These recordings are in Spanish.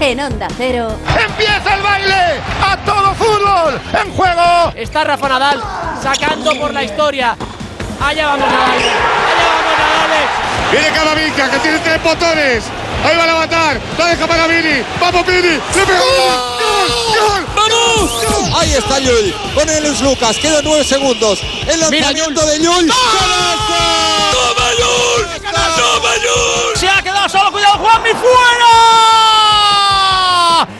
en Onda Cero. ¡Empieza el baile! ¡A todo fútbol! ¡En juego! Está Rafa Nadal sacando por la historia. Allá vamos Nadal. Allá vamos Nadal. Viene Camavinga que tiene tres botones. Ahí van a matar. La deja para Vini. Vamos Vini. Le pegó. ¡Gol! ¡Vamos! Ahí está Llull con el Luis Lucas. Quedan nueve segundos. El lanzamiento de Llull. ¡Toma Llull! ¡Toma Llull! Se ha quedado solo. Cuidado Juanmi fuera. ¡Eh! ¡Gol viene Villamarín!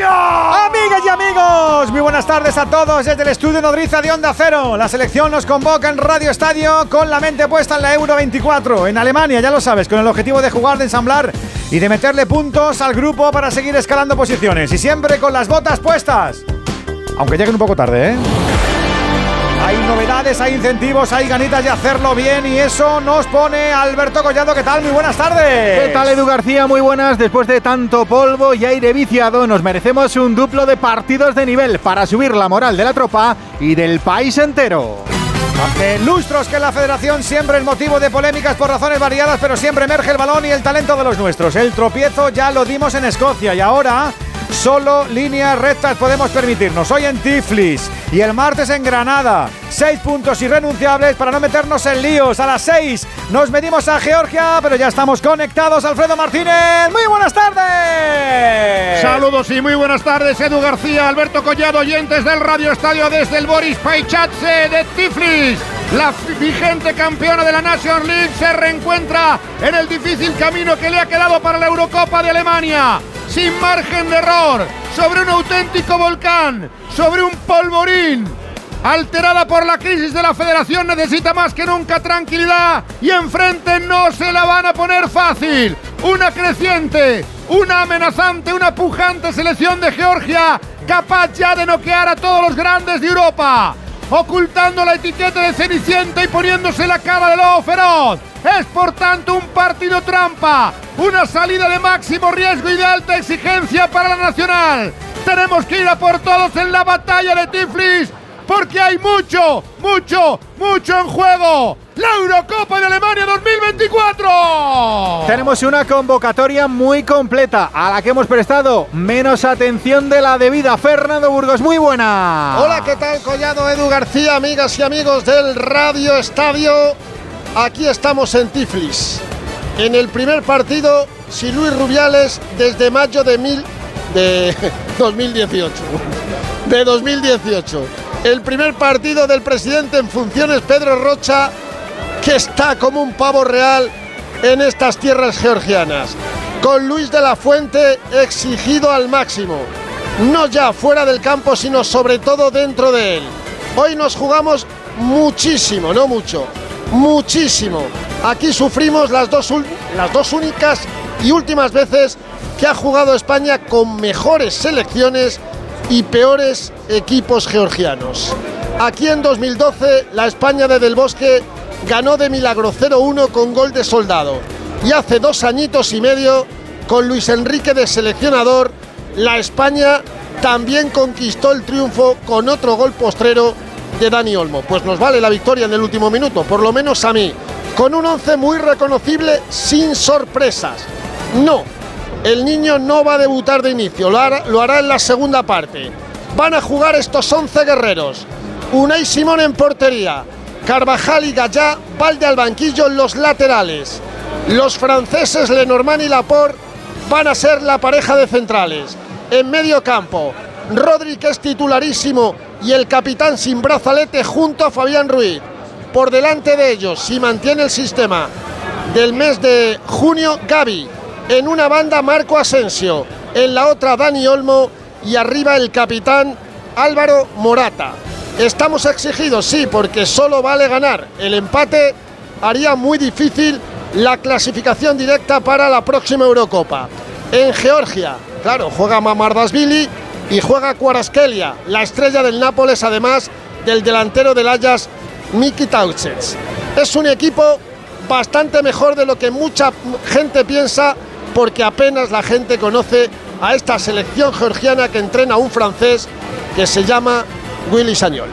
Amigas y amigos, muy buenas tardes a todos desde el estudio Nodriza de Onda Cero. La selección nos convoca en Radio Estadio con la mente puesta en la Euro 24 en Alemania, ya lo sabes, con el objetivo de jugar, de ensamblar y de meterle puntos al grupo para seguir escalando posiciones y siempre con las botas puestas. Aunque lleguen un poco tarde, ¿eh? Hay novedades, hay incentivos, hay ganitas de hacerlo bien y eso nos pone Alberto Collado. ¿Qué tal? Muy buenas tardes. ¿Qué tal Edu García? Muy buenas. Después de tanto polvo y aire viciado, nos merecemos un duplo de partidos de nivel para subir la moral de la tropa y del país entero. Hace lustros que la federación siempre es motivo de polémicas por razones variadas, pero siempre emerge el balón y el talento de los nuestros. El tropiezo ya lo dimos en Escocia y ahora solo líneas rectas podemos permitirnos. Hoy en Tiflis y el martes en Granada. Seis puntos irrenunciables para no meternos en líos. A las seis nos medimos a Georgia, pero ya estamos conectados. Alfredo Martínez, muy buenas tardes. Saludos y muy buenas tardes, Edu García, Alberto Collado, oyentes del Radio Estadio desde el Boris Paichatse de Tiflis. La vigente campeona de la National League se reencuentra en el difícil camino que le ha quedado para la Eurocopa de Alemania. Sin margen de error, sobre un auténtico volcán, sobre un polvorín. Alterada por la crisis de la federación, necesita más que nunca tranquilidad y enfrente no se la van a poner fácil. Una creciente, una amenazante, una pujante selección de Georgia capaz ya de noquear a todos los grandes de Europa. Ocultando la etiqueta de Cenicienta y poniéndose la cara de lobo feroz. Es por tanto un partido trampa, una salida de máximo riesgo y de alta exigencia para la Nacional. Tenemos que ir a por todos en la batalla de Tiflis porque hay mucho, mucho, mucho en juego. La Eurocopa de Alemania 2024. Tenemos una convocatoria muy completa a la que hemos prestado menos atención de la debida. Fernando Burgos, muy buena. Hola, ¿qué tal? Collado Edu García, amigas y amigos del Radio Estadio. Aquí estamos en Tiflis. En el primer partido, si Luis Rubiales desde mayo de, mil, de 2018. De 2018. El primer partido del presidente en funciones, Pedro Rocha, que está como un pavo real en estas tierras georgianas. Con Luis de la Fuente exigido al máximo. No ya fuera del campo, sino sobre todo dentro de él. Hoy nos jugamos muchísimo, no mucho, muchísimo. Aquí sufrimos las dos, las dos únicas y últimas veces que ha jugado España con mejores selecciones y peores equipos georgianos. Aquí en 2012 la España de Del Bosque ganó de milagro 0-1 con gol de soldado. Y hace dos añitos y medio, con Luis Enrique de seleccionador, la España también conquistó el triunfo con otro gol postrero de Dani Olmo. Pues nos vale la victoria en el último minuto, por lo menos a mí. Con un once muy reconocible, sin sorpresas. No, el niño no va a debutar de inicio, lo hará, en la segunda parte. Van a jugar estos 11 guerreros. Unai Simón en portería, Carvajal y Gallá, Valde al banquillo en los laterales. Los franceses Lenormand y Laporte van a ser la pareja de centrales. En medio campo, Rodri que es titularísimo y el capitán sin brazalete junto a Fabián Ruiz. Por delante de ellos, si mantiene el sistema del mes de junio, Gaby. En una banda Marco Asensio, en la otra Dani Olmo y arriba el capitán Álvaro Morata. Estamos exigidos, sí, porque solo vale ganar. El empate haría muy difícil la clasificación directa para la próxima Eurocopa. En Georgia, claro, juega Mamardasvili y juega Cuaraskelia, la estrella del Nápoles, además del delantero del Ajax, Miki Tauchets. Es un equipo bastante mejor de lo que mucha gente piensa, porque apenas la gente conoce a esta selección georgiana que entrena un francés que se llama Willy Sañol.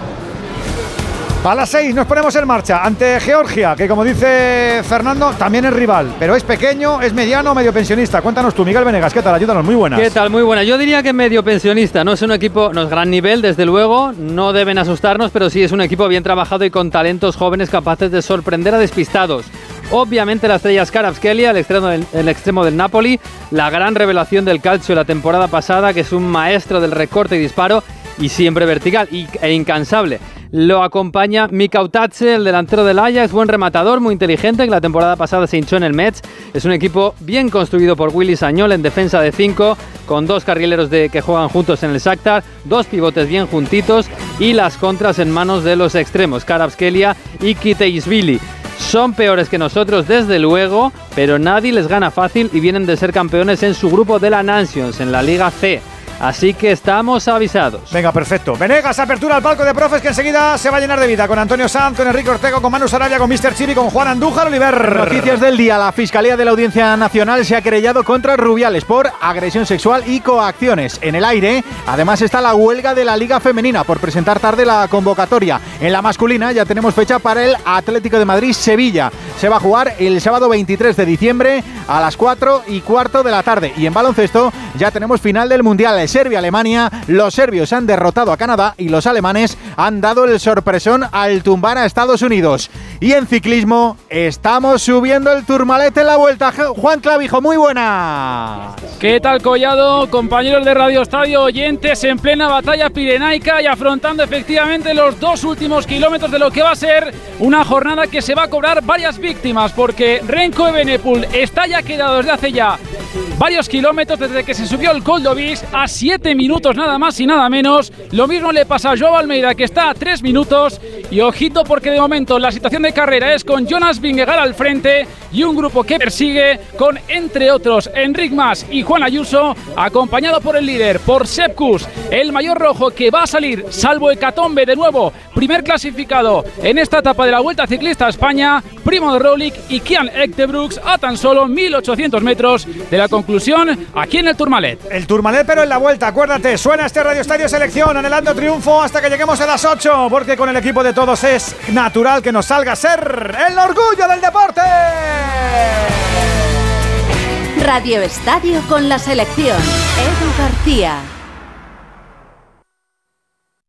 A las seis nos ponemos en marcha ante Georgia, que como dice Fernando, también es rival, pero es pequeño, es mediano, medio pensionista. Cuéntanos tú, Miguel Venegas, ¿qué tal? Ayúdanos, muy buenas. ¿Qué tal? Muy buena. Yo diría que medio pensionista, no es un equipo, no es gran nivel, desde luego, no deben asustarnos, pero sí es un equipo bien trabajado y con talentos jóvenes capaces de sorprender a despistados. Obviamente la estrella es Skelia, el extremo, del, el extremo del Napoli, la gran revelación del calcio la temporada pasada, que es un maestro del recorte y disparo y siempre vertical e incansable. Lo acompaña Mikautatse, el delantero del Ajax, buen rematador, muy inteligente, que la temporada pasada se hinchó en el Mets. Es un equipo bien construido por Willy Sañol en defensa de 5, con dos carrileros de, que juegan juntos en el Shakhtar, dos pivotes bien juntitos y las contras en manos de los extremos, Karabskelia y Kiteisvili. Son peores que nosotros, desde luego, pero nadie les gana fácil y vienen de ser campeones en su grupo de la Nations, en la Liga C. Así que estamos avisados. Venga, perfecto. Venegas, apertura al palco de profes que enseguida se va a llenar de vida. Con Antonio Sanz, con Enrique Ortega, con Manu Sarabia, con Mr. Chibi, con Juan Andújar, Oliver. Noticias del día. La Fiscalía de la Audiencia Nacional se ha querellado contra Rubiales por agresión sexual y coacciones. En el aire, además, está la huelga de la Liga Femenina por presentar tarde la convocatoria. En la masculina ya tenemos fecha para el Atlético de Madrid-Sevilla. Se va a jugar el sábado 23 de diciembre a las 4 y cuarto de la tarde. Y en baloncesto ya tenemos final del Mundial Serbia-Alemania, los serbios han derrotado a Canadá y los alemanes han dado el sorpresón al tumbar a Estados Unidos. Y en ciclismo estamos subiendo el Turmalet en la vuelta. Juan Clavijo, muy buena. ¿Qué tal Collado? Compañeros de Radio Estadio, oyentes en plena batalla pirenaica y afrontando efectivamente los dos últimos kilómetros de lo que va a ser una jornada que se va a cobrar varias víctimas porque Renko Ebenepul está ya quedado desde hace ya varios kilómetros desde que se subió el Coldovis a 7 minutos nada más y nada menos. Lo mismo le pasa a Joao Almeida que está a 3 minutos y ojito porque de momento la situación de carrera es con Jonas Vingegaard al frente y un grupo que persigue con entre otros Enric Mas y Juan Ayuso acompañado por el líder, por Sepkus, el mayor rojo que va a salir salvo Hecatombe de nuevo, primer clasificado en esta etapa de la Vuelta Ciclista a España, Primo de Rolik y Kian Ektebrooks a tan solo 1800 metros de la conclusión aquí en el Tourmalet. El Tourmalet pero en la acuérdate, suena este Radio Estadio Selección, anhelando triunfo hasta que lleguemos a las 8, porque con el equipo de todos es natural que nos salga a ser el orgullo del deporte. Radio Estadio con la selección. Edu García.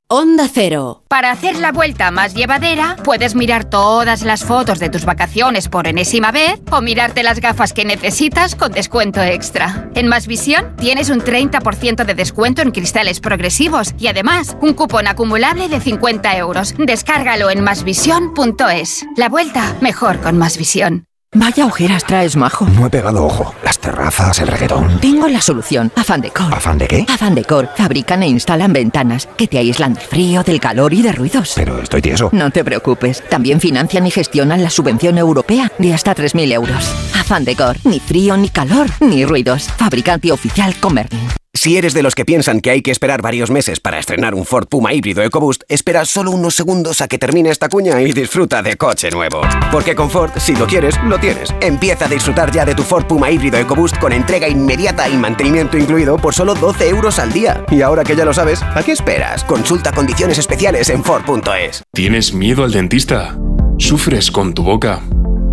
Onda Cero. Para hacer la vuelta más llevadera, puedes mirar todas las fotos de tus vacaciones por enésima vez o mirarte las gafas que necesitas con descuento extra. En Más Visión tienes un 30% de descuento en cristales progresivos y además un cupón acumulable de 50 euros. Descárgalo en masvisión.es. La vuelta mejor con Más Visión. Vaya ojeras traes, majo. No he pegado ojo. Las terrazas, el reggaetón. Tengo la solución. Afan Decor. ¿Afan de qué? Afan Decor. Fabrican e instalan ventanas que te aíslan del frío, del calor y de ruidos. Pero estoy tieso. No te preocupes. También financian y gestionan la subvención europea de hasta 3.000 euros. Afan Decor. Ni frío, ni calor, ni ruidos. Fabricante oficial Comerlin. Si eres de los que piensan que hay que esperar varios meses para estrenar un Ford Puma híbrido EcoBoost, espera solo unos segundos a que termine esta cuña y disfruta de coche nuevo. Porque con Ford, si lo quieres, lo tienes. Empieza a disfrutar ya de tu Ford Puma híbrido EcoBoost con entrega inmediata y mantenimiento incluido por solo 12 euros al día. Y ahora que ya lo sabes, ¿a qué esperas? Consulta condiciones especiales en Ford.es. ¿Tienes miedo al dentista? ¿Sufres con tu boca?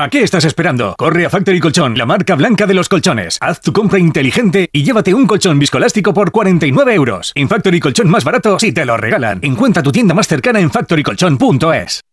¿A qué estás esperando? Corre a Factory Colchón, la marca blanca de los colchones. Haz tu compra inteligente y llévate un colchón viscoelástico por 49 euros. En Factory Colchón más barato si te lo regalan. Encuentra tu tienda más cercana en factorycolchón.es.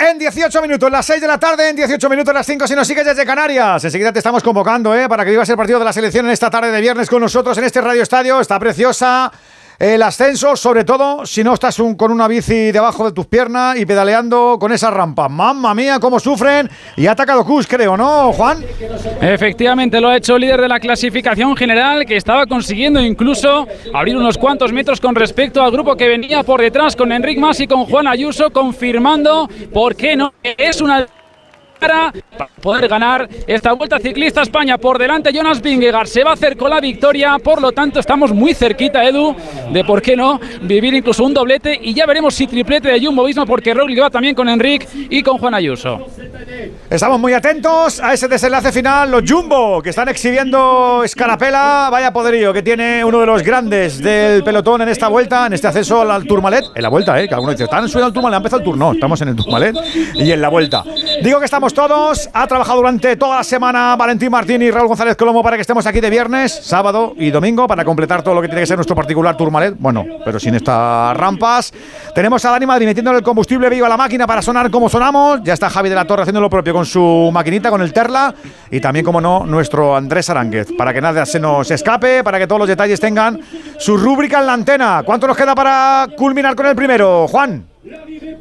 En 18 minutos, las 6 de la tarde, en 18 minutos, las 5 si nos sigues desde Canarias. Enseguida te estamos convocando, ¿eh? Para que vivas el partido de la selección en esta tarde de viernes con nosotros en este Radio Estadio. Está preciosa el ascenso, sobre todo si no estás con una bici debajo de tus piernas y pedaleando con esa rampa. Mamma mía, cómo sufren. Y ha atacado Cus, creo, ¿no, Juan? Efectivamente, lo ha hecho el líder de la clasificación general, que estaba consiguiendo incluso abrir unos cuantos metros con respecto al grupo que venía por detrás con Enric Mas y con Juan Ayuso, confirmando, ¿por qué no? Es una para poder ganar esta Vuelta Ciclista España. Por delante Jonas Vingegaard se va a hacer con la victoria, por lo tanto estamos muy cerquita, Edu, de por qué no vivir incluso un doblete y ya veremos si triplete de Jumbo Visma porque Roglic va también con Enric y con Juan Ayuso. Estamos muy atentos a ese desenlace final. Los Jumbo, que están exhibiendo escarapela. Vaya poderío que tiene uno de los grandes del pelotón en esta vuelta, en este acceso al Tourmalet. En la vuelta, ¿eh? Que algunos dicen, están subiendo al Tourmalet, ha empezado el tour. No, estamos en el Tourmalet y en la vuelta. Digo que estamos todos. Ha trabajado durante toda la semana Valentín Martín y Raúl González Colomo para que estemos aquí de viernes, sábado y domingo para completar todo lo que tiene que ser nuestro particular Tourmalet. Bueno, pero sin estas rampas. Tenemos a Dani Madrid metiéndole el combustible vivo a la máquina para sonar como sonamos. Ya está Javi de la Torre haciendo lo propio con su maquinita, con el Terla. Y también, como no, nuestro Andrés Aránguez. Para que nada se nos escape, para que todos los detalles tengan su rúbrica en la antena. ¿Cuánto nos queda para culminar con el primero, Juan?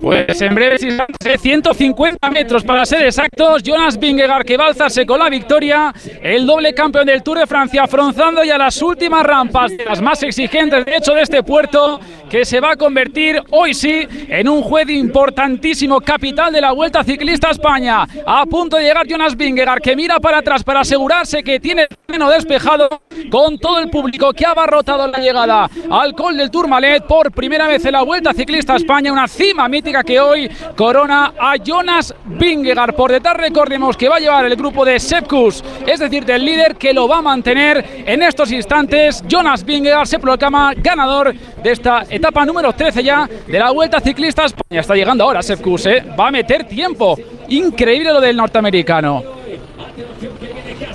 Pues en instantes, 150 metros para ser exactos. Jonas Vingegaard que va a alzarse con la victoria. El doble campeón del Tour de Francia, afronzando ya las últimas rampas, las más exigentes de hecho de este puerto, que se va a convertir hoy sí en un juez importantísimo, capital de la Vuelta Ciclista a España. A punto de llegar Jonas Vingegaard que mira para atrás para asegurarse que tiene el terreno despejado con todo el público que ha abarrotado la llegada al Col del Tourmalet por primera vez en la Vuelta Ciclista a España, cima mítica que hoy corona a Jonas Vingegaard. Por detrás recordemos que va a llevar el grupo de Sepkus, es decir, del líder que lo va a mantener en estos instantes. Jonas Vingegaard se proclama ganador de esta etapa número 13 ya de la Vuelta Ciclista a España. Está llegando ahora Sepkus, ¿eh? va a meter tiempo. Increíble lo del norteamericano.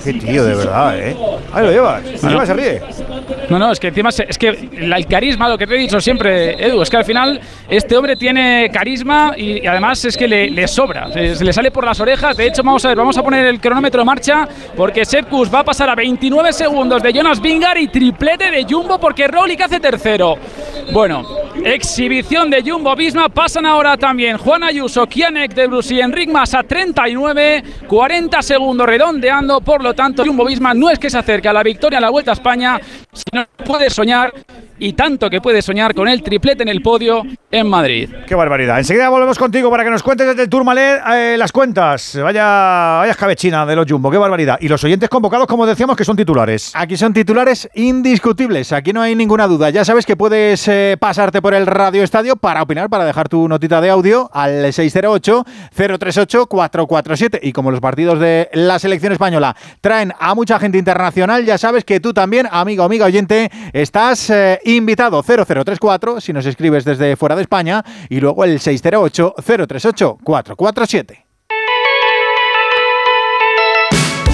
Qué tío, de verdad, ¿eh? Ahí lo llevas. Encima se ríe. No, no, es que encima se- es que el carisma, lo que te he dicho siempre, Edu, es que al final este hombre tiene carisma y, y además es que le, le sobra, se, se le sale por las orejas. De hecho, vamos a ver, vamos a poner el cronómetro en marcha porque Sepkus va a pasar a 29 segundos de Jonas Vingar y triplete de Jumbo porque Roglic hace tercero. Bueno, exhibición de Jumbo Visma. Pasan ahora también Juan Ayuso, Kianek de Brus y Enric Mas a 39, 40 segundos redondeando. Por lo tanto, Jumbo Visma no es que se acerque a la victoria en la Vuelta a España, sino que puede soñar y tanto que puede soñar con el triplete en el podio en Madrid. Qué barbaridad. Enseguida volvemos contigo para que nos cuentes desde el Tourmalet eh, las cuentas. Vaya, vaya escabechina de los Jumbo, qué barbaridad. Y los oyentes convocados, como decíamos, que son titulares. Aquí son titulares indiscutibles, aquí no hay ninguna duda. Ya sabes que puedes eh, pasarte por el Radio Estadio para opinar, para dejar tu notita de audio al 608-038-447. Y como los partidos de la selección española traen a mucha gente internacional, ya sabes que tú también, amigo, amiga oyente, estás eh, invitado 0034 si nos escribes desde fuera de España y luego el 608-038-447.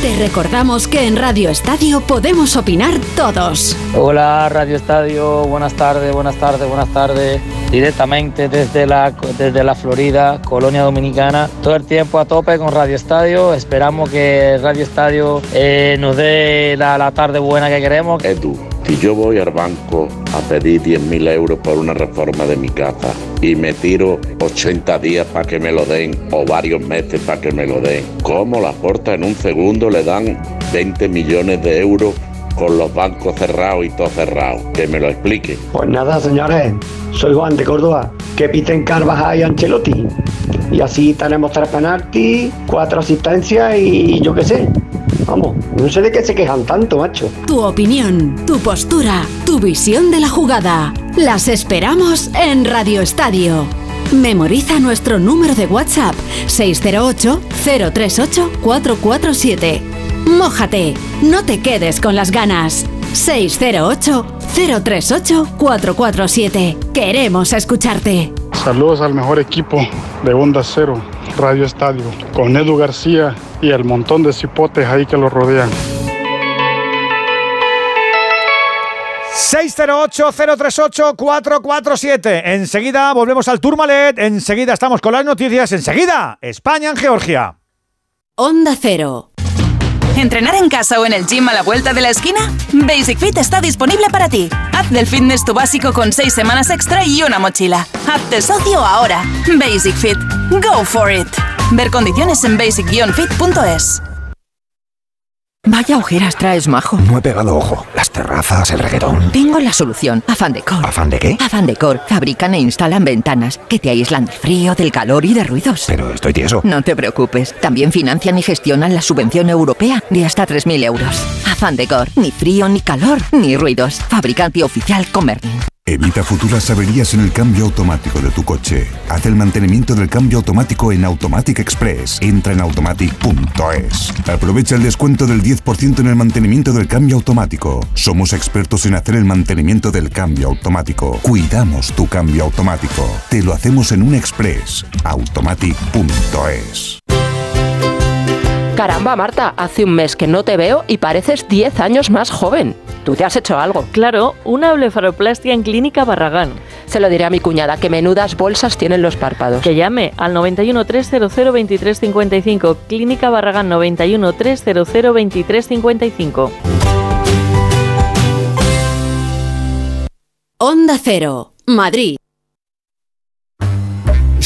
Te recordamos que en Radio Estadio podemos opinar todos. Hola Radio Estadio, buenas tardes, buenas tardes, buenas tardes. Directamente desde la, desde la Florida, Colonia Dominicana. Todo el tiempo a tope con Radio Estadio. Esperamos que Radio Estadio eh, nos dé la, tarde buena que queremos. Edu, si yo voy al banco a pedir 10.000 euros por una reforma de mi casa y me tiro 80 días para que me lo den o varios meses para que me lo den, ¿cómo la porta en un segundo le dan 20 millones de euros con los bancos cerrados y todo cerrado? Que me lo explique. Pues nada, señores, soy Juan de Córdoba. Que piten Carvajal y Ancelotti. Y así tenemos tres penaltis, cuatro asistencias y yo qué sé. Vamos, no sé de qué se quejan tanto, macho. Tu opinión, tu postura, tu visión de la jugada. Las esperamos en Radio Estadio. Memoriza nuestro número de WhatsApp 608-038-447. Mójate, no te quedes con las ganas. 608-038-447. Queremos escucharte. Saludos al mejor equipo de Onda Cero, Radio Estadio, con Edu García y el montón de cipotes ahí que lo rodean. 608-038-447. Enseguida volvemos al Tourmalet. Enseguida estamos con las noticias. Enseguida, España en Georgia. Onda Cero. ¿Entrenar en casa o en el gym a la vuelta de la esquina? Basic Fit está disponible para ti. Haz del fitness tu básico con 6 semanas extra y una mochila. Hazte socio ahora. Basic Fit. Go for it. Ver condiciones en basic-fit.es. Vaya ojeras traes, majo. No he pegado ojo. Las terrazas, el reggaetón. Tengo la solución. Afan Decor. ¿Afán de qué? Afan Decor. Fabrican e instalan ventanas que te aíslan del frío, del calor y de ruidos. Pero estoy tieso. No te preocupes. También financian y gestionan la subvención europea de hasta 3.000 euros. Afan Decor. Ni frío, ni calor, ni ruidos. Fabricante oficial Comerlin. Evita futuras averías en el cambio automático de tu coche. Haz el mantenimiento del cambio automático en Automatic Express. Entra en automatic.es. Aprovecha el descuento del 10% en el mantenimiento del cambio automático. Somos expertos en hacer el mantenimiento del cambio automático. Cuidamos tu cambio automático. Te lo hacemos en un express. Automatic.es. Caramba, Marta, hace un mes que no te veo y pareces 10 años más joven. Tú te has hecho algo. Claro, una blefaroplastia en Clínica Barragán. Se lo diré a mi cuñada, que menudas bolsas tienen los párpados. Que llame al 91 300 2355. Clínica Barragán 91 300 2355. Onda Cero, Madrid.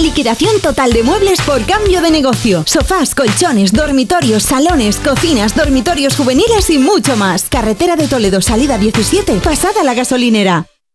Liquidación total de muebles por cambio de negocio. Sofás, colchones, dormitorios, salones, cocinas, dormitorios juveniles y mucho más. Carretera de Toledo, salida 17, pasada la gasolinera.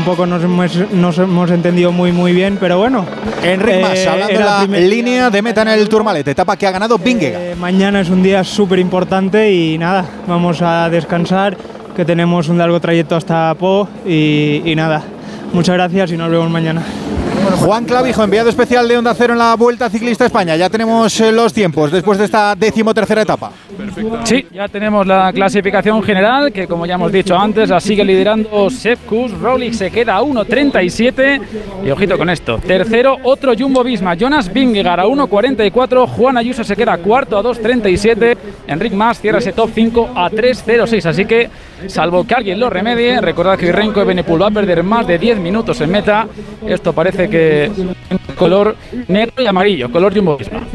Tampoco nos hemos, nos hemos entendido muy muy bien, pero bueno. Enric Mas, Eh, hablando de la primer- línea de meta en el Tourmalet, etapa que ha ganado Vingegaard. Eh, mañana es un día súper importante y nada, vamos a descansar, que tenemos un largo trayecto hasta Po y, y nada. Muchas gracias y nos vemos mañana. Juan Clavijo, enviado especial de Onda Cero en la Vuelta Ciclista España. Ya tenemos eh, los tiempos después de esta decimotercera etapa. Sí, ya tenemos la clasificación general, que como ya hemos dicho antes, la sigue liderando Sepkus. Rolik se queda a 1.37. Y ojito con esto. Tercero, otro Jumbo Visma. Jonas Vingegaard a 1.44. Juan Ayuso se queda cuarto a 2.37. Enric Mas cierra ese top 5 a 3.06. Así que, salvo que alguien lo remedie, recordad que Renko Benepul va a perder más de 10 minutos en meta. Esto parece que color negro y amarillo, color Jumbo Visma.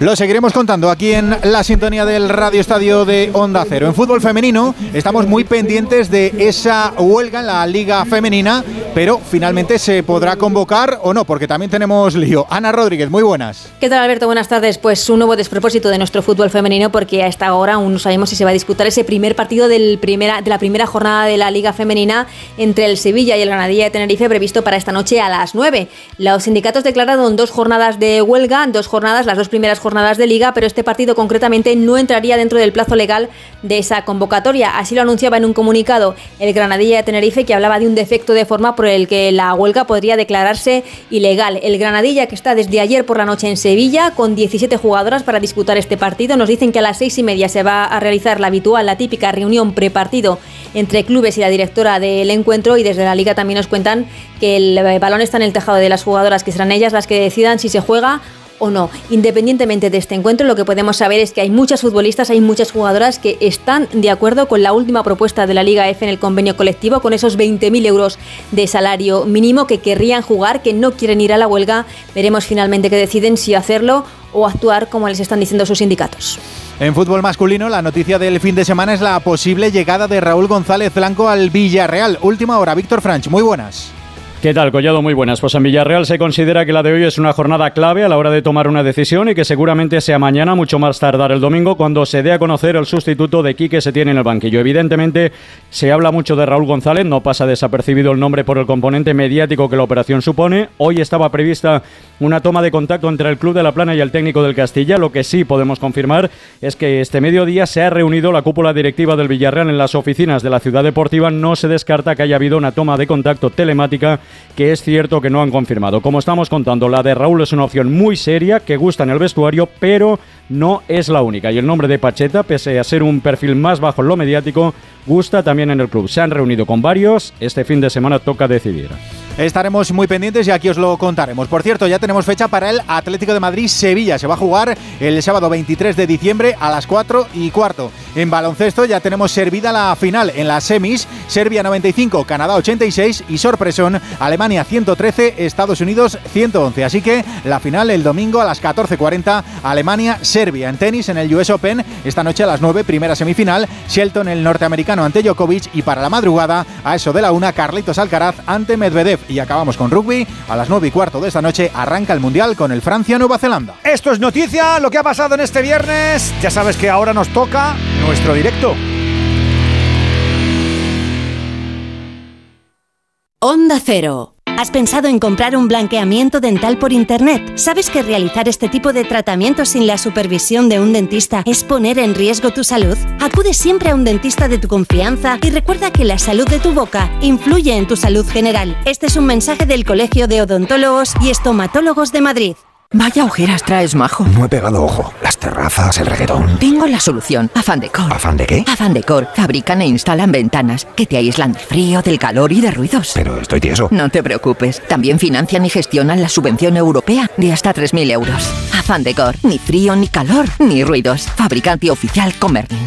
Lo seguiremos contando aquí en la sintonía del Radio Estadio de Onda Cero. En fútbol femenino estamos muy pendientes de esa huelga en la Liga Femenina, pero finalmente se podrá convocar o no, porque también tenemos lío. Ana Rodríguez, muy buenas. ¿Qué tal Alberto? Buenas tardes. Pues un nuevo despropósito de nuestro fútbol femenino porque a esta hora aún no sabemos si se va a disputar ese primer partido del primera, de la primera jornada de la Liga Femenina entre el Sevilla y el Granadilla de Tenerife previsto para esta noche a las 9. Los sindicatos declararon dos jornadas de huelga, dos jornadas, las dos primeras jornadas de liga, pero este partido concretamente no entraría dentro del plazo legal de esa convocatoria. Así lo anunciaba en un comunicado el Granadilla de Tenerife que hablaba de un defecto de forma por el que la huelga podría declararse ilegal. El Granadilla que está desde ayer por la noche en Sevilla con 17 jugadoras para disputar este partido. Nos dicen que a las seis y media se va a realizar la habitual, la típica reunión prepartido entre clubes y la directora del encuentro y desde la liga también nos cuentan que el balón está en el tejado de las jugadoras, que serán ellas las que decidan si se juega o no. Independientemente de este encuentro, lo que podemos saber es que hay muchas futbolistas, hay muchas jugadoras que están de acuerdo con la última propuesta de la Liga F en el convenio colectivo, con esos 20.000 euros de salario mínimo que querrían jugar, que no quieren ir a la huelga. Veremos finalmente que deciden si hacerlo o actuar como les están diciendo sus sindicatos. En fútbol masculino, la noticia del fin de semana es la posible llegada de Raúl González Blanco al Villarreal. Última hora, Víctor Franch, muy buenas. ¿Qué tal, Collado? Muy buenas. Pues en Villarreal se considera que la de hoy es una jornada clave a la hora de tomar una decisión y que seguramente sea mañana, mucho más tardar el domingo, cuando se dé a conocer el sustituto de Quique se tiene en el banquillo. Evidentemente, se habla mucho de Raúl González, no pasa desapercibido el nombre por el componente mediático que la operación supone. Hoy estaba prevista una toma de contacto entre el Club de la Plana y el técnico del Castilla. Lo que sí podemos confirmar es que este mediodía se ha reunido la cúpula directiva del Villarreal en las oficinas de la ciudad deportiva. No se descarta que haya habido una toma de contacto telemática que es cierto que no han confirmado. Como estamos contando, la de Raúl es una opción muy seria que gusta en el vestuario, pero no es la única. Y el nombre de Pacheta, pese a ser un perfil más bajo en lo mediático, gusta también en el club. Se han reunido con varios. Este fin de semana toca decidir. Estaremos muy pendientes y aquí os lo contaremos. Por cierto, ya tenemos fecha para el Atlético de Madrid-Sevilla. Se va a jugar el sábado 23 de diciembre a las 4 y cuarto. En baloncesto ya tenemos servida la final en las semis. Serbia 95, Canadá 86 y sorpresón Alemania 113, Estados Unidos 111. Así que la final el domingo a las 14.40 Alemania-Serbia. En tenis en el US Open esta noche a las 9, primera semifinal. Shelton el norteamericano ante Djokovic y para la madrugada a eso de la una Carlitos Alcaraz ante Medvedev. Y acabamos con rugby. A las 9 y cuarto de esta noche arranca el Mundial con el Francia-Nueva Zelanda. Esto es noticia, lo que ha pasado en este viernes. Ya sabes que ahora nos toca nuestro directo. Onda Cero. ¿Has pensado en comprar un blanqueamiento dental por Internet? ¿Sabes que realizar este tipo de tratamientos sin la supervisión de un dentista es poner en riesgo tu salud? Acude siempre a un dentista de tu confianza y recuerda que la salud de tu boca influye en tu salud general. Este es un mensaje del Colegio de Odontólogos y Estomatólogos de Madrid. Vaya ojeras traes, majo. No he pegado ojo. Las terrazas, el reggaetón. Tengo la solución. Afan Decor. ¿Afán de qué? Afan Decor. Fabrican e instalan ventanas que te aíslan del frío, del calor y de ruidos. Pero estoy tieso. No te preocupes. También financian y gestionan la subvención europea de hasta 3.000 euros. Afan Decor. Ni frío, ni calor, ni ruidos. Fabricante oficial Comerlin.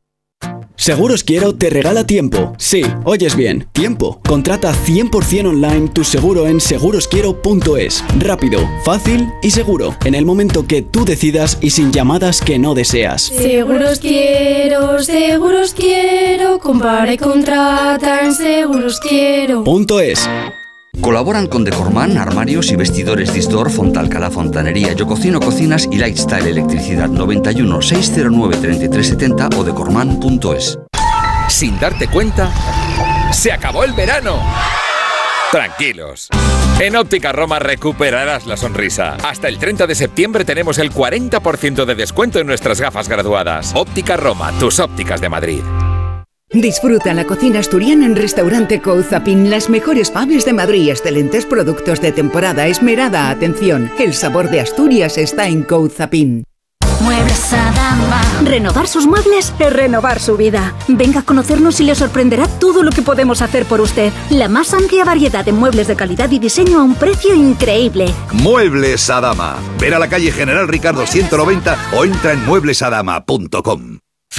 Seguros Quiero te regala tiempo. Sí, oyes bien, tiempo. Contrata 100% online tu seguro en segurosquiero.es. Rápido, fácil y seguro. En el momento que tú decidas y sin llamadas que no deseas. Seguros quiero, seguros quiero, compara y contrata en seguros quiero. Punto es. Colaboran con Decorman, Armarios y Vestidores Distor, Fontalcala Fontanería, Yo Cocino Cocinas y Lifestyle Electricidad 91 609 3370 o decorman.es. Sin darte cuenta, se acabó el verano. Tranquilos. En Óptica Roma recuperarás la sonrisa. Hasta el 30 de septiembre tenemos el 40% de descuento en nuestras gafas graduadas. Óptica Roma, tus ópticas de Madrid. Disfruta la cocina asturiana en Restaurante Couzapin, las mejores faves de Madrid, excelentes productos de temporada, esmerada atención. El sabor de Asturias está en Couzapin. Muebles Adama. Renovar sus muebles es renovar su vida. Venga a conocernos y le sorprenderá todo lo que podemos hacer por usted. La más amplia variedad de muebles de calidad y diseño a un precio increíble. Muebles Adama. Ver a la calle General Ricardo 190 o entra en mueblesadama.com.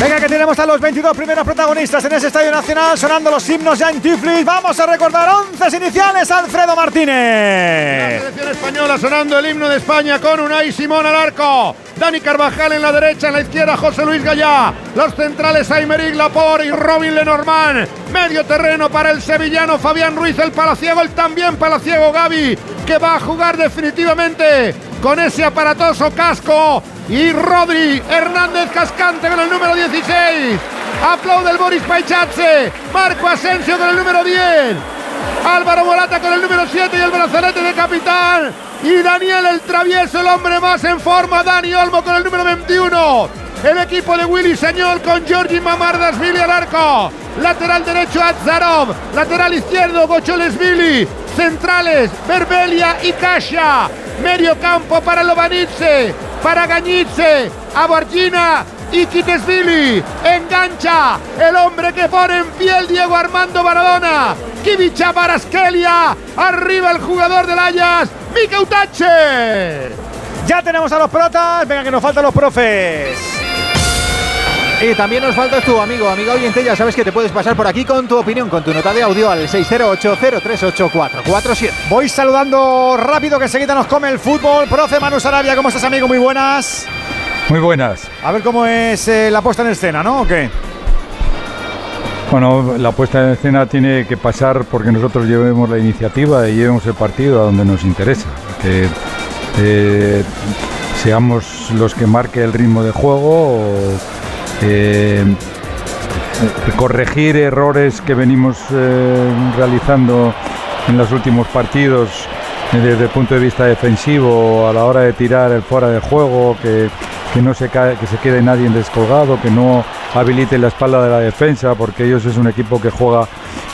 Venga, que tenemos a los 22 primeros protagonistas en ese Estadio Nacional, sonando los himnos ya en. Vamos a recordar 11 iniciales, Alfredo Martínez. La selección española sonando el himno de España con Unai Simón al arco. Dani Carvajal en la derecha, en la izquierda José Luis Gallá. Los centrales Aymeric Laporte y Robin Lenormand. Medio terreno para el sevillano Fabián Ruiz, el palaciego, el también palaciego Gaby, que va a jugar definitivamente con ese aparatoso casco. Y Rodri Hernández Cascante con el número 16. Aplaude el Boris Paichache. Marco Asensio con el número 10. Álvaro Morata con el número 7 y el brazalete de capitán. Y Daniel el travieso, el hombre más en forma. Dani Olmo con el número 21. El equipo de Willy Señor con Georgi Mamardasvili al arco. Lateral derecho Azarov. Lateral izquierdo Gocholesvili. Centrales Berbelia y Kasia. Medio campo para Lobanice. Para Gañice. Aborgina y Kitesvili. Engancha el hombre que pone en pie Diego Armando Maradona. Kivicha Baraskelia. Arriba el jugador del Ayas. Mika Utache. Ya tenemos a los protas. Venga, que nos faltan los profes. Y también nos falta tu amigo, amigo oyente, ya sabes que te puedes pasar por aquí con tu opinión, con tu nota de audio al 608-038-447. Voy saludando rápido que enseguida nos come el fútbol. Profe Manu Sarabia, ¿cómo estás amigo? Muy buenas. Muy buenas. A ver cómo es eh, la puesta en escena, ¿no? ¿O qué? Bueno, la puesta en escena tiene que pasar porque nosotros llevemos la iniciativa y llevemos el partido a donde nos interesa. Que eh, seamos los que marque el ritmo de juego o eh, corregir errores que venimos eh, realizando en los últimos partidos desde el punto de vista defensivo a la hora de tirar el fuera de juego, que, que no se cae, que se quede nadie descolgado, que no habilite la espalda de la defensa, porque ellos es un equipo que juega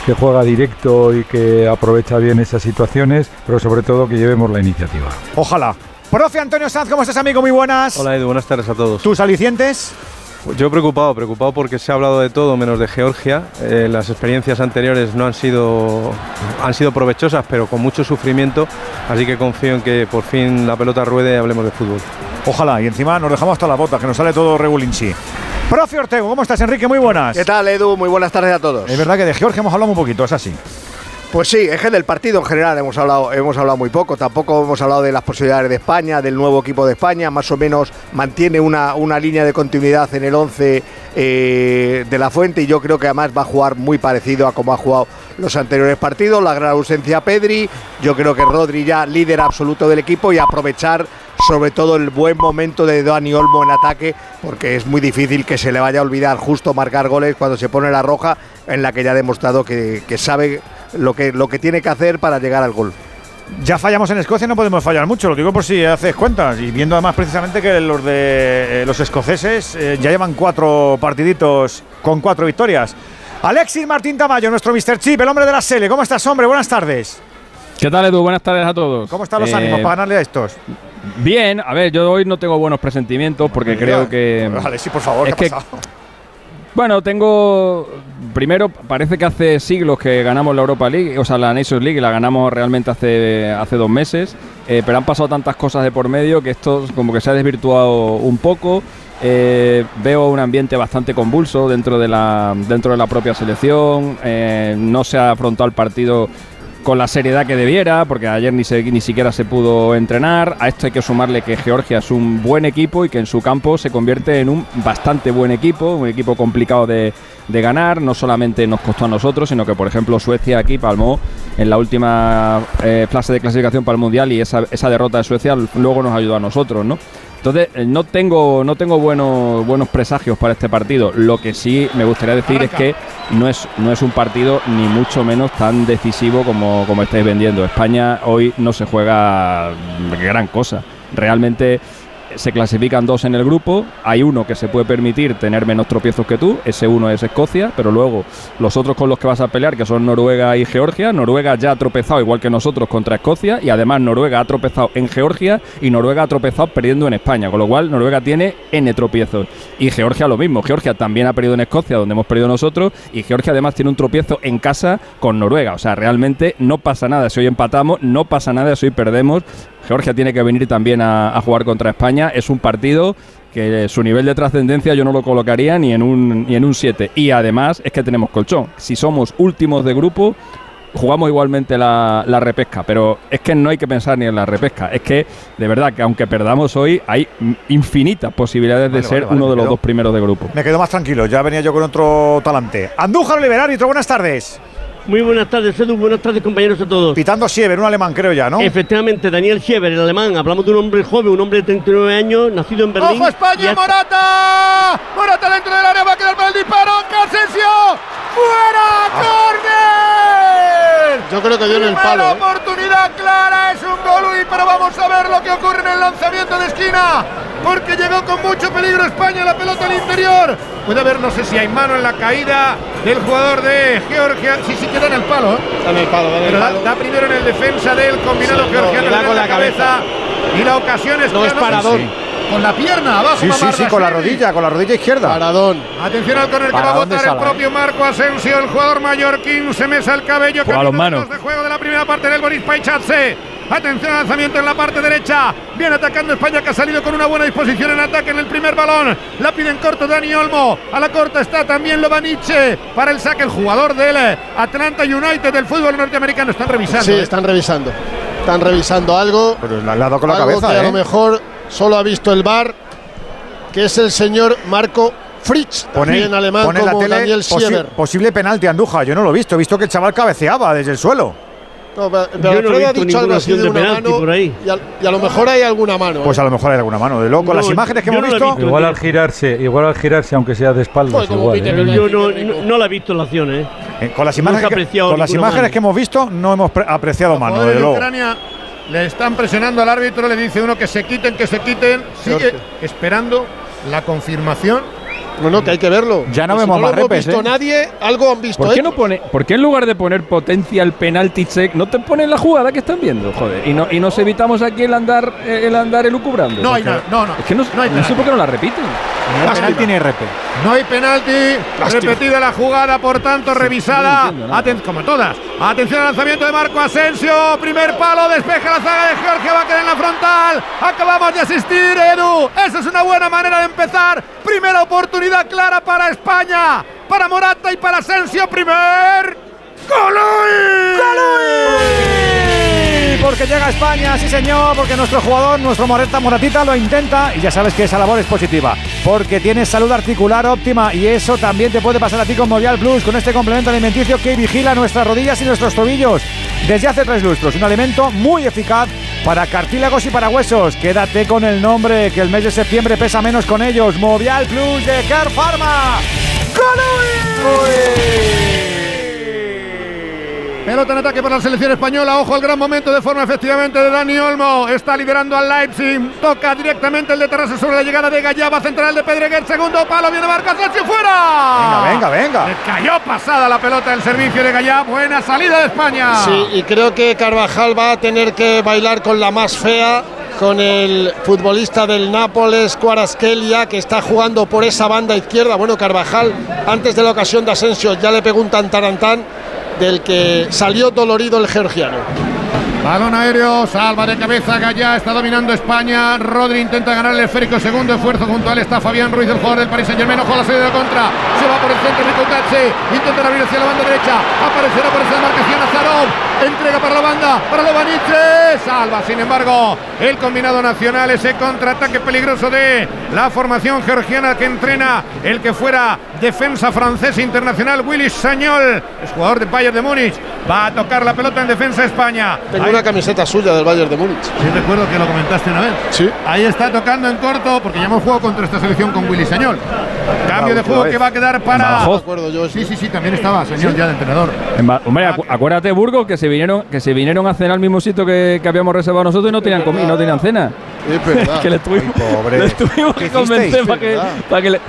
que juega directo y que aprovecha bien esas situaciones, pero sobre todo que llevemos la iniciativa. Ojalá. Profe Antonio Sanz, ¿cómo estás amigo? Muy buenas. Hola Edu, buenas tardes a todos. ¿Tus alicientes? Yo preocupado, preocupado porque se ha hablado de todo menos de Georgia. Eh, las experiencias anteriores no han sido, han sido provechosas, pero con mucho sufrimiento. Así que confío en que por fin la pelota ruede y hablemos de fútbol. Ojalá, y encima nos dejamos hasta la bota, que nos sale todo regulinchi. Profe Ortego, ¿cómo estás, Enrique? Muy buenas. ¿Qué tal, Edu? Muy buenas tardes a todos. Es verdad que de Georgia hemos hablado un poquito, es así. Pues sí, que del partido en general hemos hablado, hemos hablado muy poco. Tampoco hemos hablado de las posibilidades de España, del nuevo equipo de España. Más o menos mantiene una, una línea de continuidad en el 11 eh, de la Fuente y yo creo que además va a jugar muy parecido a como ha jugado los anteriores partidos. La gran ausencia Pedri. Yo creo que Rodri ya líder absoluto del equipo y aprovechar sobre todo el buen momento de Dani Olmo en ataque, porque es muy difícil que se le vaya a olvidar justo marcar goles cuando se pone la roja, en la que ya ha demostrado que, que sabe lo que, lo que tiene que hacer para llegar al gol. Ya fallamos en Escocia, no podemos fallar mucho, lo digo por si haces cuentas. Y viendo además precisamente que los de eh, los escoceses eh, ya llevan cuatro partiditos con cuatro victorias. Alexis Martín Tamayo, nuestro Mr. Chip, el hombre de la Sele. ¿Cómo estás, hombre? Buenas tardes. ¿Qué tal, Edu? Buenas tardes a todos. ¿Cómo están los Eh, ánimos para ganarle a estos? Bien, a ver, yo hoy no tengo buenos presentimientos porque creo que. Vale, sí, por favor, es ¿qué ha que- pasado? Bueno, tengo. Primero, parece que hace siglos que ganamos la Europa League, o sea, la Nations League, la ganamos realmente hace, hace dos meses. eh, pero han pasado tantas cosas de por medio que esto como que se ha desvirtuado un poco. Eh, veo un ambiente bastante convulso dentro de la, dentro de la propia selección. eh, no se ha afrontado el partido con la seriedad que debiera, porque ayer ni, se- ni siquiera se pudo entrenar. A esto hay que sumarle que Georgia es un buen equipo y que en su campo se convierte en un bastante buen equipo, un equipo complicado de, de ganar. No solamente nos costó a nosotros, sino que, por ejemplo, Suecia aquí palmó en la última eh, fase de clasificación para el Mundial y esa, esa derrota de Suecia luego nos ayudó a nosotros, ¿no? Entonces, eh, no tengo, no tengo buenos, buenos presagios para este partido. Lo que sí me gustaría decir es que no es, no es un partido ni mucho menos tan decisivo como, como estáis vendiendo. España hoy no se juega gran cosa. Realmente se clasifican dos en el grupo, hay uno que se puede permitir tener menos tropiezos que tú, ese uno es Escocia, pero luego los otros con los que vas a pelear, que son Noruega y Georgia, Noruega ya ha tropezado igual que nosotros contra Escocia, y además Noruega ha tropezado en Georgia y Noruega ha tropezado perdiendo en España, con lo cual Noruega tiene N tropiezos. Y Georgia lo mismo, Georgia también ha perdido en Escocia, donde hemos perdido nosotros, y Georgia además tiene un tropiezo en casa con Noruega, o sea, realmente no pasa nada si hoy empatamos, no pasa nada si hoy perdemos, Georgia tiene que venir también a, a jugar contra España. Es un partido que su nivel de trascendencia yo no lo colocaría ni en un ni en un 7. Y además es que tenemos colchón. Si somos últimos de grupo, jugamos igualmente la, la repesca. Pero es que no hay que pensar ni en la repesca. Es que, de verdad, que aunque perdamos hoy, hay infinitas posibilidades de Vale, ser vale, uno de los quedo- dos primeros de grupo. Me quedo más tranquilo, ya venía yo con otro talante. Andújar Oliver, árbitro, buenas tardes. Muy buenas tardes, Edu. Buenas tardes, compañeros a todos. Pitando Siever, un alemán, creo ya, ¿no? Efectivamente, Daniel Schieber, el alemán. Hablamos de un hombre joven, un hombre de 39 años, nacido en Berlín. ¡Ojo España, Morata! Morata dentro del área, va a quedar para el disparo. ¡Casensio! ¡Fuera! Yo creo que dio en el palo. ¿eh? oportunidad clara, es un gol, Uy, pero vamos a ver lo que ocurre en el lanzamiento de esquina. Porque llegó con mucho peligro España, la pelota al interior. Puede haber, no sé si hay mano en la caída del jugador de Georgia. Sí, sí, queda en el palo. ¿eh? Está en el palo, da en el Pero palo. da primero en el defensa del combinado Sí, no, georgiano. le da le con la cabeza. Y la ocasión es No es sí. Con la pierna abajo. Sí, sí, sí, con la rodilla, con la rodilla izquierda. Paradón. Atención al córner que va a votar el propio Marco Asensio, el jugador mallorquín. Se mesa el cabello. Juega los manos. de juego de la primera parte del Boris Paichatse. Atención al lanzamiento en la parte derecha. Viene atacando España que ha salido con una buena disposición en ataque en el primer balón. La pide en corto Dani Olmo. A la corta está también Lovaniche para el saque. El jugador del Atlanta United del fútbol norteamericano. Están revisando. Sí, ¿eh? están revisando. Están revisando algo. Pero le ha dado con la algo cabeza, que a ¿eh? lo mejor solo ha visto el bar, que es el señor Marco Fritz, también alemán pone en como la tele Daniel posi- Schieber. posible penalti a Andújar. Yo no lo he visto. He visto que el chaval cabeceaba desde el suelo. No, pero, pero Yo no he Alfredo ha visto dicho algo ninguna así de de una mano por ahí. Y, a, y a lo mejor hay alguna mano. Pues ¿eh? a lo mejor hay alguna mano. De loco, No, las imágenes que hemos no visto. visto. Igual al girarse, igual al girarse, aunque sea de espaldas, como igual. ¿eh? Yo no, no, no la he visto en la acción, ¿eh? eh, con las imágenes, que, con las imágenes mano. que hemos visto, no hemos pre- apreciado mano, de luego. Ucrania le están presionando al árbitro, le dice uno que se quiten, que se quiten. Sigue esperando la confirmación. No, no, que hay que verlo. Ya no Que si vemos no más lo hemos repes, visto ¿eh? nadie, algo han visto. ¿Por qué ¿eh? no pone, por qué en lugar de poner potencia al penalti check, no te ponen la jugada que están viendo, joder? Y no y nos evitamos aquí el andar el andar elucubrando. No hay Porque- nada, no, no. Es que no, No hay no sé por qué no la repiten. No hay penalti ni. No hay penalti. Repetida la jugada, por tanto, revisada. no. Aten- como todas. Atención al lanzamiento de Marco Asensio. Primer palo, despeja la zaga de Georgia, va a quedar en la frontal. Acabamos de asistir, Edu. Esa es una buena manera de empezar. Primera oportunidad clara para España. Para Morata y para Asensio. Primer. ¡Golui! Porque llega a España, sí señor, porque nuestro jugador, nuestro Moreta Moratita lo intenta y ya sabes que esa labor es positiva, porque tienes salud articular óptima y eso también te puede pasar a ti con Movial Plus, con este complemento alimenticio que vigila nuestras rodillas y nuestros tobillos. Desde hace tres lustros, un alimento muy eficaz para cartílagos y para huesos. Quédate con el nombre, que el mes de septiembre pesa menos con ellos. Movial Plus de Care Pharma. Pelota en ataque para la selección española. Ojo al gran momento de forma efectivamente de Dani Olmo. Está liderando al Leipzig. Toca directamente el de Terrassa sobre la llegada de Gallá. Va central de Pedreguer. Segundo palo. Viene Marcos Asensio fuera. Venga, venga, venga. Le cayó pasada la pelota del servicio de Gallá. Buena salida de España. Sí, y creo que Carvajal va a tener que bailar con la más fea con el futbolista del Nápoles, Cuarasquelia, que está jugando por esa banda izquierda. Bueno, Carvajal, antes de la ocasión de Asensio, ya le pegó un tantarantán del que salió dolorido el georgiano. Balón aéreo, salva de cabeza, Gallá está dominando España. Rodri intenta ganar el esférico, segundo esfuerzo junto a está Fabián Ruiz, el jugador del Paris Saint Germain. Ojo a la salida de contra, se va por el centro, Rico Katze, intenta abrir hacia la banda derecha, aparecerá por esa demarcación Azarov, entrega para la banda, para Lobaniche, salva sin embargo el combinado nacional, ese contraataque peligroso de la formación georgiana que entrena el que fuera defensa francés internacional, Willy Sañol, es jugador de Bayern de Múnich, va a tocar la pelota en defensa España. Una camiseta suya del Bayern de Múnich. Sí, recuerdo que lo comentaste una vez. Sí. Ahí está tocando en corto, porque ya hemos jugado contra esta selección con Willy Sañol. Cambio de juego que va a quedar para. Badajoz. Sí, sí, sí, también estaba Sañol ya de entrenador. En Ba- Hombre, acu- acuérdate, Burgos, que se vinieron, que se vinieron a cenar al mismo sitio que, que habíamos reservado nosotros y no tenían comida, no tenían cena. Es verdad. que le tuvimos, pobre. le tuvimos que ¿Qué convencer para que, para que le.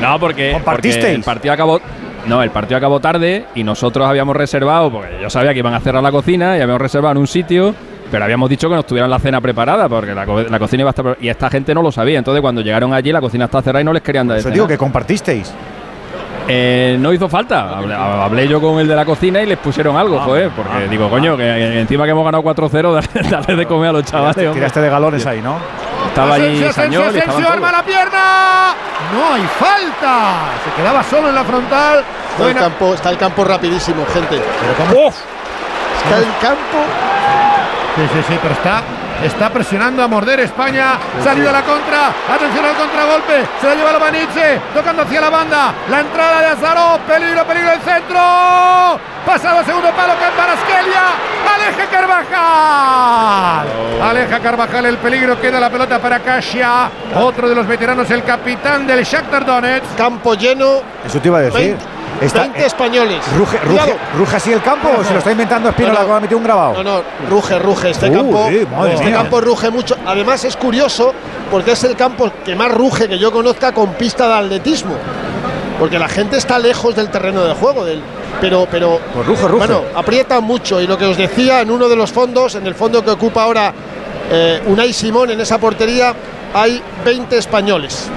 No, porque, porque el partido acabó. No, el partido acabó tarde y nosotros habíamos reservado, porque yo sabía que iban a cerrar la cocina y habíamos reservado en un sitio, pero habíamos dicho que nos tuvieran la cena preparada, porque la, co- la cocina iba a estar. Y esta gente no lo sabía. Entonces, cuando llegaron allí, la cocina estaba cerrada y no les querían dar Eso digo que compartisteis. Eh, no hizo falta. Hablé, hablé yo con el de la cocina y les pusieron algo, joder. Porque digo, coño, que encima que hemos ganado 4-0, dale, dale de comer a los chavales. hombre. Tiraste de galones ahí, ¿no? Estaba allí Asensio, Sañol Asensio, arma la pierna. No hay falta. Se quedaba solo en la frontal. Está el, campo, está el campo rapidísimo, gente. Está el campo. Sí, sí, sí, pero está, está presionando a morder España. Salida a la contra. Atención al contragolpe. Se la lleva Lobaniche. Tocando hacia la banda. La entrada de Azarov. Peligro, peligro el centro. Pasado segundo palo. Camparasquelia. Aleja Carvajal. Aleja Carvajal el peligro. Queda la pelota para Kasia. Otro de los veteranos, el capitán del Shakhtar Donetsk. Campo lleno. Eso te iba a decir. 20, Está- 20 españoles. Ruge, ruge, ruge así el campo o se lo está inventando Espinola No, no. que ha metido un grabado. No, no, ruge, ruge. Este Uh, campo, sí, este campo ruge mucho. Además es curioso porque es el campo que más ruge que yo conozca con pista de atletismo. Porque la gente está lejos del terreno de juego, del, pero, pero Pues ruge, ruge. bueno, aprieta mucho. Y lo que os decía en uno de los fondos, en el fondo que ocupa ahora eh, Unai Simón en esa portería, hay 20 españoles.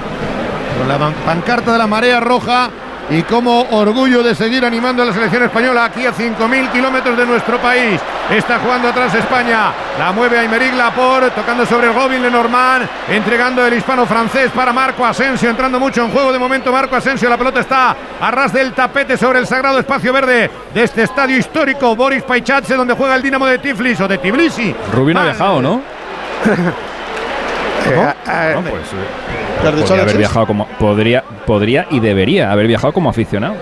con la pancarta de la marea roja y como orgullo de seguir animando a la selección española aquí a 5.000 kilómetros de nuestro país. Está jugando atrás España, la mueve Aymeric Laporte, tocando sobre Robin Lenormand, entregando el hispano-francés para Marco Asensio, entrando mucho en juego de momento Marco Asensio, la pelota está a ras del tapete sobre el sagrado espacio verde de este estadio histórico Boris Paichatse, donde juega el Dinamo de Tiflis o de Tbilisi. Rubino ha viajado, ¿no? Eh, No, pues, eh, ¿Qué has dicho, podría haber viajado como podría, podría y debería haber viajado como aficionado.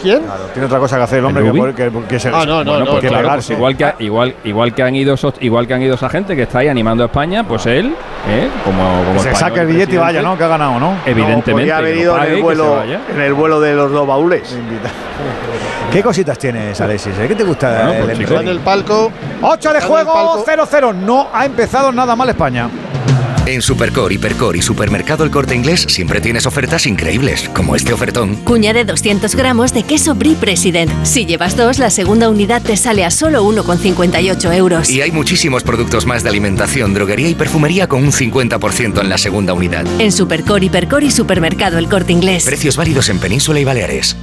¿Quién? Tiene otra cosa que hacer el hombre ¿El que, Rubi? que, que se Ah, no, no, Bueno, no, pues que claro, pues igual que igual igual que han ido esos, igual que han ido esa gente que está ahí animando a España, pues él, ¿eh? como, como que se español saque el billete y vaya, ¿no? Que ha ganado, ¿no? Evidentemente. podría haber que ido en el, que vuelo, en el vuelo de los dos baúles. ¿Qué cositas tienes, Alexis? eh? ¿Qué te gusta Bueno, el pues. En el palco. 8 de el juego, palco. 0-0. No ha empezado nada mal España. En Supercore, Hipercore y Supermercado El Corte Inglés siempre tienes ofertas increíbles, como este ofertón. Cuña de 200 gramos de queso Brie President. Si llevas dos, la segunda unidad te sale a solo 1,58 euros. Y hay muchísimos productos más de alimentación, droguería y perfumería con un 50% en la segunda unidad. En Supercore, Hipercore y Supermercado El Corte Inglés. Precios válidos en Península y Baleares.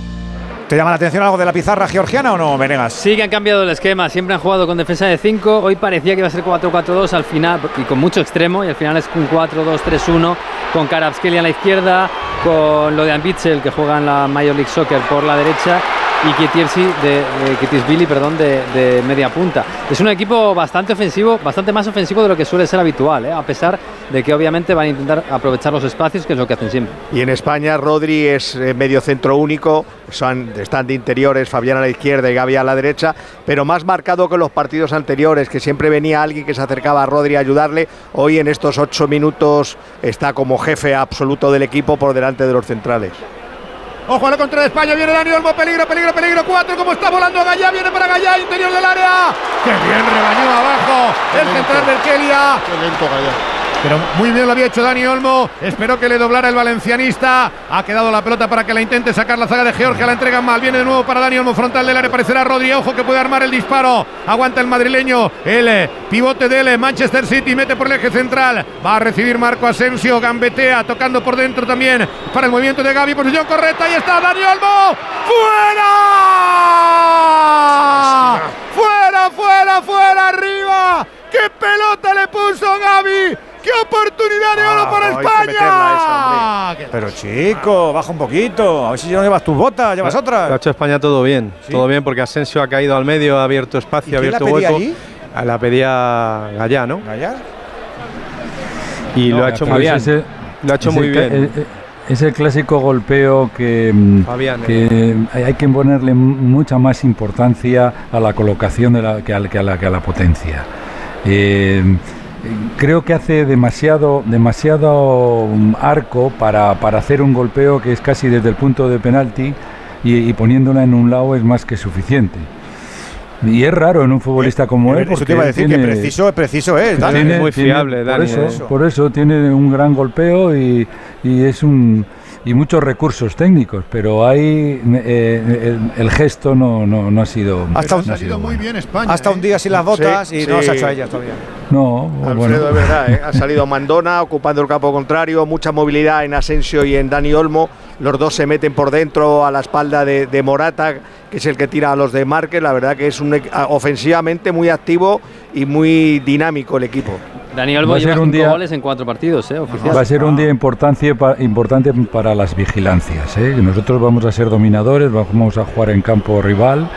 ¿Te llama la atención algo de la pizarra georgiana o no, Venegas? Sí que han cambiado el esquema, siempre han jugado con defensa de 5, hoy parecía que iba a ser 4-4-2 al final y con mucho extremo y al final es un 4-2-3-1 con Karabskelia en la izquierda, con lo de Ambitzel que juega en la Major League Soccer por la derecha y Kietirsi de, perdón, de, de media punta. Es un equipo bastante ofensivo, bastante más ofensivo de lo que suele ser habitual, ¿eh? a pesar de que obviamente van a intentar aprovechar los espacios, que es lo que hacen siempre. Y en España Rodri es eh, medio centro único, son, están de interiores, Fabián a la izquierda y Gaby a la derecha, pero más marcado que los partidos anteriores, que siempre venía alguien que se acercaba a Rodri a ayudarle. Hoy en estos ocho minutos está como jefe absoluto del equipo por delante de los centrales. Ojo a la contra de España, viene Dani Olmo, peligro, peligro, peligro, cuatro, como está volando Gallá, viene para Gallá, interior del área. ¡Qué bien rebañó abajo! El central del Kelia. Qué lento Gallá. Pero muy bien lo había hecho Dani Olmo. Esperó que le doblara el valencianista. Ha quedado la pelota para que la intente sacar la zaga de Georgia. La entrega mal. Viene de nuevo para Dani Olmo. Frontal del área. Parecerá Rodri. Ojo que puede armar el disparo. Aguanta el madrileño. El eh, pivote del eh, Manchester City. Mete por el eje central. Va a recibir Marco Asensio. Gambetea. Tocando por dentro también. Para el movimiento de Gaby. Posición correcta. Ahí está Dani Olmo. ¡Fuera! ¡Fuera, fuera, fuera! ¡Arriba! ¡Qué pelota le puso Gaby! ¡Qué oportunidad de oro para España! Pero chico, baja un poquito. A ver si no llevas tus botas, llevas Lo ha otras. hecho España todo bien, todo bien porque Asensio ha caído al medio, ha abierto espacio, ha la abierto hueco. allí? A La pedía Gallá, ¿no? ¿Gallá? Y No, lo ha hecho muy bien. Lo ha hecho Es muy bien. eh, eh, Es el clásico golpeo que, mm, Fabián, que hay hay que ponerle mucha más importancia a la colocación de la, que, a, la- que a la, que a la potencia. Eh, creo que hace demasiado, demasiado mm, arco para, para hacer un golpeo que es casi desde el punto de penalti y, y poniéndola en un lado es más que suficiente. Y es raro en un futbolista como él. Eso te iba a decir que tiene- preciso, preciso es. Dani. tiene- muy tiene- fiable, por Dani, eso, eso. por eso tiene un gran golpeo y, y es un y muchos recursos técnicos, pero ahí eh, el, el gesto no, no, no ha sido. Hasta un, no ha sido Muy bueno. bien España. hasta un día sin las botas Sí, y no se ha hecho a ella todavía. No, Alfredo, bueno. de verdad, ¿eh? ha salido Mandona ocupando el campo contrario, mucha movilidad en Asensio y en Dani Olmo. Los dos se meten por dentro a la espalda de, de Morata, que es el que tira a los de Márquez. La verdad que es un, ofensivamente muy activo y muy dinámico el equipo. Dani Olmo Va a lleva ser un cinco día- goles en cuatro partidos, ¿eh? Oficial. Va a ser un día importante, importante para las vigilancias. ¿eh? Nosotros vamos a ser dominadores, vamos a jugar en campo rival,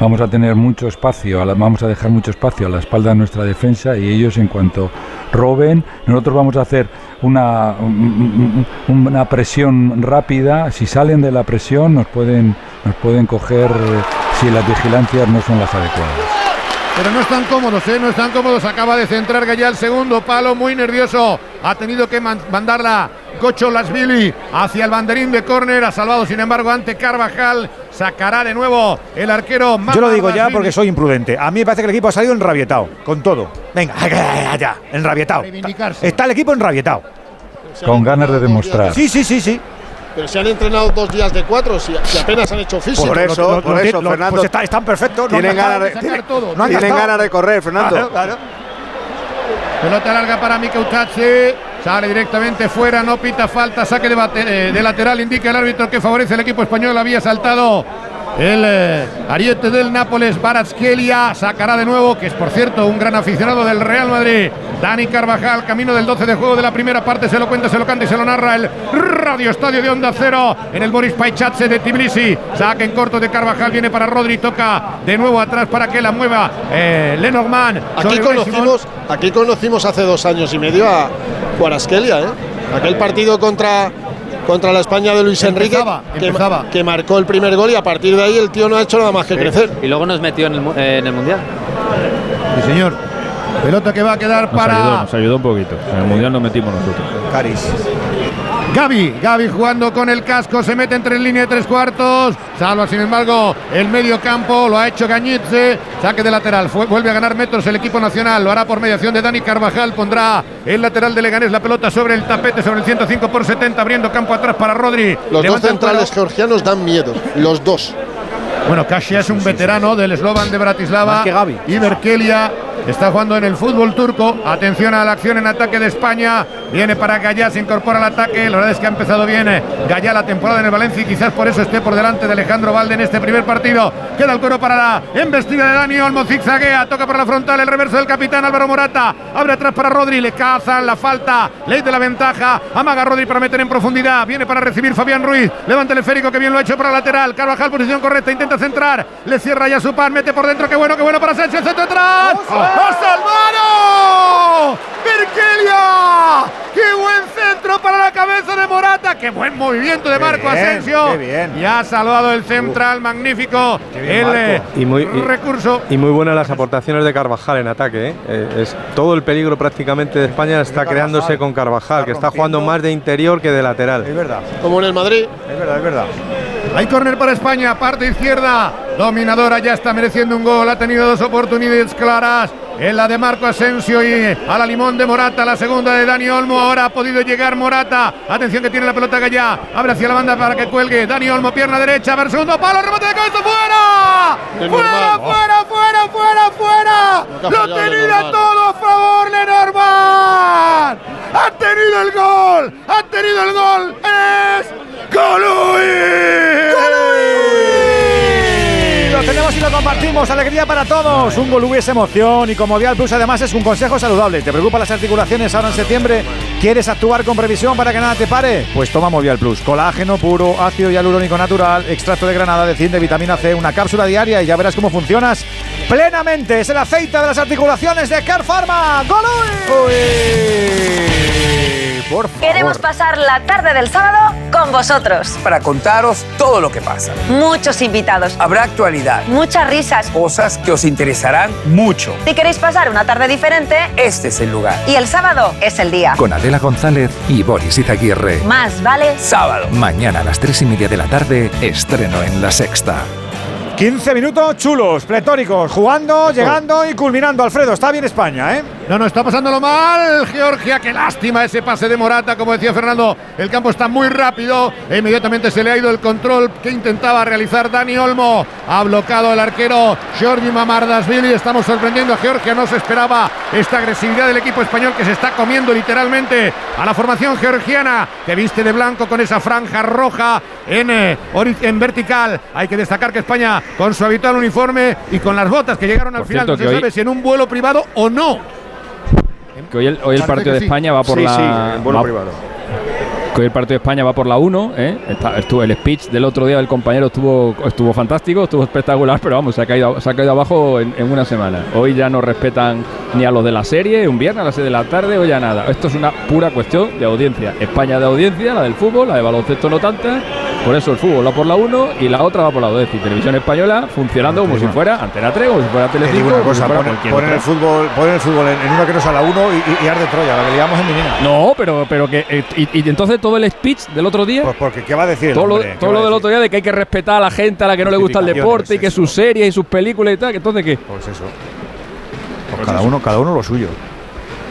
vamos a tener mucho espacio, vamos a dejar mucho espacio a la espalda de nuestra defensa y ellos en cuanto roben, nosotros vamos a hacer una, un- un- una presión rápida. Si salen de la presión nos pueden, nos pueden coger si las vigilancias no son las adecuadas. Pero no están cómodos, ¿eh? No están cómodos. Acaba de centrar Gallá el segundo palo, muy nervioso. Ha tenido que man- mandarla Gocho Lasvili hacia el banderín de córner. Ha salvado, sin embargo, ante Carvajal. Sacará de nuevo el arquero Yo lo digo ya porque soy imprudente. A mí me parece que el equipo ha salido enrabietado, con todo. Venga, ya, enrabietado. Está el equipo enrabietado. Con ganas de demostrar. Sí, sí, sí, sí. Pero se han entrenado dos días de cuatro, si, si apenas han hecho físico. Por eso, por lo- eso, lo- Fernando. Pues está- están perfectos. tienen ganas de, sacar tienen- todo. Tienen ganas de correr, Fernando. Claro, claro. Pelota larga para Mikeutache. Sale directamente fuera, no pita falta, saque de, bate- eh, de lateral, indica el árbitro que favorece al equipo español. Había saltado el eh, ariete del Nápoles, Baratskelia. Sacará de nuevo, que es por cierto un gran aficionado del Real Madrid. Dani Carvajal, camino del 12 de juego de la primera parte. Se lo cuenta, se lo canta y se lo narra el Radio Estadio de Onda Cero en el Boris Paichatse de Tbilisi. Saque en corto de Carvajal, viene para Rodri, toca de nuevo atrás para que la mueva eh, Lenormand. Aquí conocimos, aquí conocimos hace dos años y medio a Guarasquelia, ¿eh? Aquel partido contra, contra la España de Luis Enrique Empezaba, que, empezaba. que marcó el primer gol y a partir de ahí el tío no ha hecho nada más que crecer. Y luego nos metió en el, eh, en el Mundial. Sí, señor. Pelota que va a quedar Nos para ayudó, nos ayudó un poquito. En el mundial nos metimos nosotros. Caris. Gaby. Gaby jugando con el casco, se mete entre línea de tres cuartos. Salva, sin embargo, el medio campo. Lo ha hecho Gañitze. Saque de lateral. Fue- vuelve a ganar metros el equipo nacional. Lo hará por mediación de Dani Carvajal. Pondrá el lateral de Leganés la pelota sobre el tapete, sobre el 105 por 70, abriendo campo atrás para Rodri. Los dos Levanta centrales georgianos dan miedo, los dos. Bueno, Kasia es un veterano del Slovan de Bratislava. Que. Y Berkelia está jugando en el fútbol turco. Atención a la acción en ataque de España. Viene para Gallá, se incorpora al ataque. La verdad es que ha empezado bien eh, Gallá la temporada en el Valencia y quizás por eso esté por delante de Alejandro Valde en este primer partido. Queda el cuero para la embestida de Dani Olmo. Zigzaguea, toca por la frontal el reverso del capitán Álvaro Morata. Abre atrás para Rodri, le cazan la falta. Ley de la ventaja. Amaga Rodri para meter en profundidad. Viene para recibir Fabián Ruiz. Levanta el esférico que bien lo ha hecho para lateral. Carvajal, posición correcta, intenta centrar. Le cierra ya su pan, mete por dentro. Qué bueno, qué bueno para Sánchez. Centro atrás. ¡Va Salvaro! ¡Virgelia! ¡Qué buen centro para la cabeza de Morata! ¡Qué buen movimiento de Marco bien, Asensio! qué bien. Y ha salvado el central, magnífico. bien, el eh, Y muy, y- recurso. y muy buenas las aportaciones de Carvajal en ataque. ¿eh? Eh, es, todo el peligro prácticamente de España está Carvajal. creándose con Carvajal, que está jugando más de interior que de lateral. Es verdad, Como en el Madrid. es verdad, es verdad. Hay córner para España, parte izquierda. Dominadora, ya está mereciendo un gol. Ha tenido dos oportunidades claras. En la de Marco Asensio y a la limón de Morata, la segunda de Dani Olmo. Ahora ha podido llegar Morata. Atención que tiene la pelota Gallá. Abre hacia la banda para que cuelgue. Dani Olmo, pierna derecha, ver segundo palo, remate de cabeza, fuera. Fuera, fuera, fuera, fuera, fuera. Lo tenía todo a favor, Lenormand. Ha tenido el gol, ha tenido el gol. Es Colui. Lo tenemos y lo compartimos. Alegría para todos. Un gol es emoción y como Vial Plus además es un consejo saludable. ¿Te preocupan las articulaciones ahora en septiembre? ¿Quieres actuar con previsión para que nada te pare? Pues toma Movial Plus. Colágeno puro, ácido hialurónico natural, extracto de granada, de zinc, de vitamina C, una cápsula diaria y ya verás cómo funcionas plenamente. Es el aceite de las articulaciones de Care Pharma. Por favor. Queremos pasar la tarde del sábado con vosotros. Para contaros todo lo que pasa. Muchos invitados. Habrá actualidad. Muchas risas. Cosas que os interesarán mucho. Si queréis pasar una tarde diferente, Este es el lugar. y el sábado es el día. Con Adela González y Boris Izaguirre. Más vale Sábado. Mañana a las tres y media de la tarde, estreno en La Sexta. 15 minutos chulos, pletóricos, jugando, llegando y culminando. Alfredo, está bien España, ¿eh? No, no, está pasándolo mal. Georgia, qué lástima ese pase de Morata. Como decía Fernando, el campo está muy rápido. E inmediatamente se le ha ido el control que intentaba realizar Dani Olmo. Ha bloqueado el arquero Giorgi Mamardasvili. Estamos sorprendiendo a Georgia. No se esperaba esta agresividad del equipo español que se está comiendo literalmente a la formación georgiana que viste de blanco con esa franja roja en, eh, en vertical. Hay que destacar que España con su habitual uniforme y con las botas que llegaron al Por final cierto, no se que hoy- sabe si en un vuelo privado o no. Que hoy el, hoy el Parece partido de sí. España va por Sí, la. sí, en vuelo va- privado. Que hoy el partido de España va por la 1. ¿eh? Estuvo, el speech del otro día del compañero estuvo, estuvo fantástico, estuvo espectacular, pero vamos, se ha caído, se ha caído abajo en, en una semana. Hoy ya no respetan ni a los de la serie, un viernes a las 6 de la tarde, hoy ya nada. Esto es una pura cuestión de audiencia. España de audiencia, la del fútbol, la de baloncesto no tanta. Por eso el fútbol va por la 1 y la otra va por la 2. Es decir, televisión española funcionando como si fuera Antena 3, como si fuera Te Telecinco, una si fuera otra. el fútbol, ponen el fútbol en, en una que no sale a la 1 y, y, y arde Troya, la que liamos en Minina. No, pero, pero que. eh, y, y entonces todo el speech del otro día. Pues porque, ¿qué va a decir todo todo lo del otro día de que hay que respetar a la gente a la que no le gusta el deporte y que sus series y sus películas y tal. Entonces, ¿qué? Pues eso. Pues cada uno, cada uno lo suyo.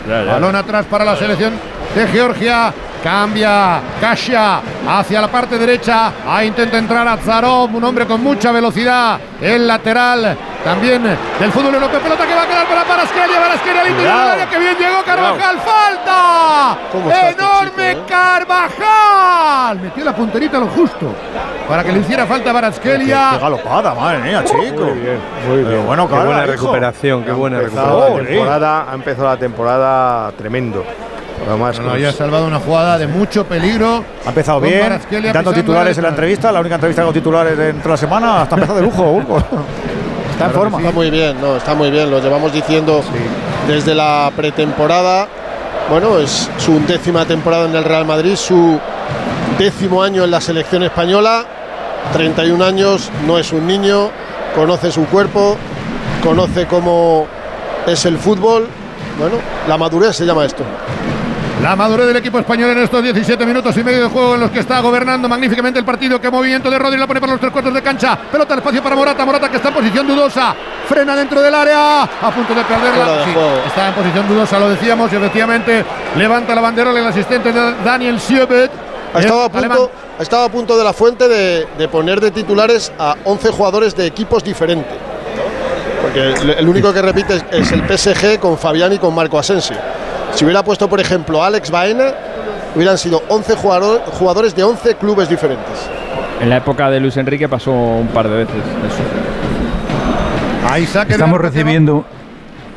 Balón atrás para la selección de Georgia. Cambia Kasia hacia la parte derecha. Ahí intenta entrar Azarov, un hombre con mucha velocidad. El lateral también del fútbol europeo. Pelota que va a quedar para Paraskelia. Paraskelia al interior del Cuidado. área. Que bien llegó Carvajal. ¡Falta! ¿Cómo está este ¡Enorme Carvajal! Metió la punterita a lo justo para que le hiciera falta a Qué, Paraskelia. qué galopada, madre mía, chico. Muy bien, muy bien. Pero bueno, Qué cara, buena hijo. recuperación, qué buena Ha empezado recuperación. la temporada, ha empezado la temporada tremendo. Además, No, no, con- ya ha salvado una jugada de mucho peligro. Ha empezado Con bien, dando titulares en la entrevista, la única entrevista con titulares dentro de la semana, hasta empezado de lujo, Urco. Está en forma. Está muy bien, no, está muy bien. Lo llevamos diciendo desde la pretemporada. Bueno, es su undécima temporada en el Real Madrid, su décimo año en la selección española. 31 años, no es un niño, conoce su cuerpo, conoce cómo es el fútbol. Bueno, la madurez se llama esto. La madurez del equipo español en estos 17 minutos y medio de juego en los que está gobernando magníficamente el partido. Qué movimiento de Rodri la pone para los tres cuartos de cancha. Pelota al espacio para Morata. Morata que está en posición dudosa. Frena dentro del área. A punto de perderla. Sí, está en posición dudosa, lo decíamos. Y efectivamente levanta la banderola el asistente de Daniel Siebet. Ha estado, a punto, ha estado a punto de la fuente de, de poner de titulares a 11 jugadores de equipos diferentes. Porque el, único que repite es, es el PSG con Fabián y con Marco Asensio. Si hubiera puesto, por ejemplo, a Alex Baena, hubieran sido 11 jugador- jugadores de 11 clubes diferentes. En la época de Luis Enrique pasó un par de veces eso. Ahí Estamos recibiendo,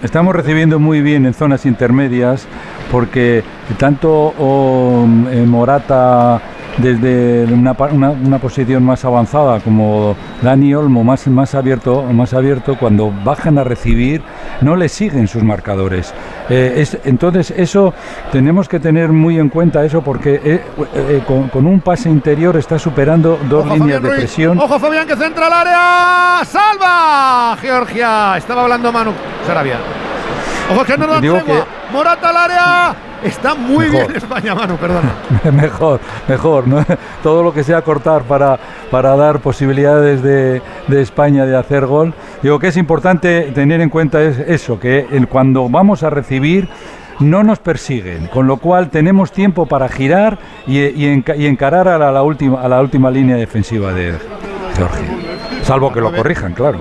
estamos recibiendo muy bien en zonas intermedias porque tanto oh, eh, Morata desde una, una- una posición más avanzada como Dani Olmo más, más abierto más abierto cuando bajan a recibir no le siguen sus marcadores Eh, es- entonces eso tenemos que tener muy en cuenta eso porque eh, eh, con, con un pase interior está superando dos Ojo, líneas Fabián de Ruiz. presión Ojo Fabián que centra al área. ¡Salva! Georgia. Estaba hablando Manu Sarabia. Ojo que no tregua. Morata al área. Está muy Mejor. bien España, Manu, perdona. mejor, mejor. ¿no? Todo lo que sea cortar para, para dar posibilidades de, de España de hacer gol. Digo que es importante tener en cuenta es eso, que el- cuando vamos a recibir no nos persiguen, con lo cual tenemos tiempo para girar y, y enca- y encarar a la, la última, a la última línea defensiva de Georgia. Salvo que lo corrijan, claro.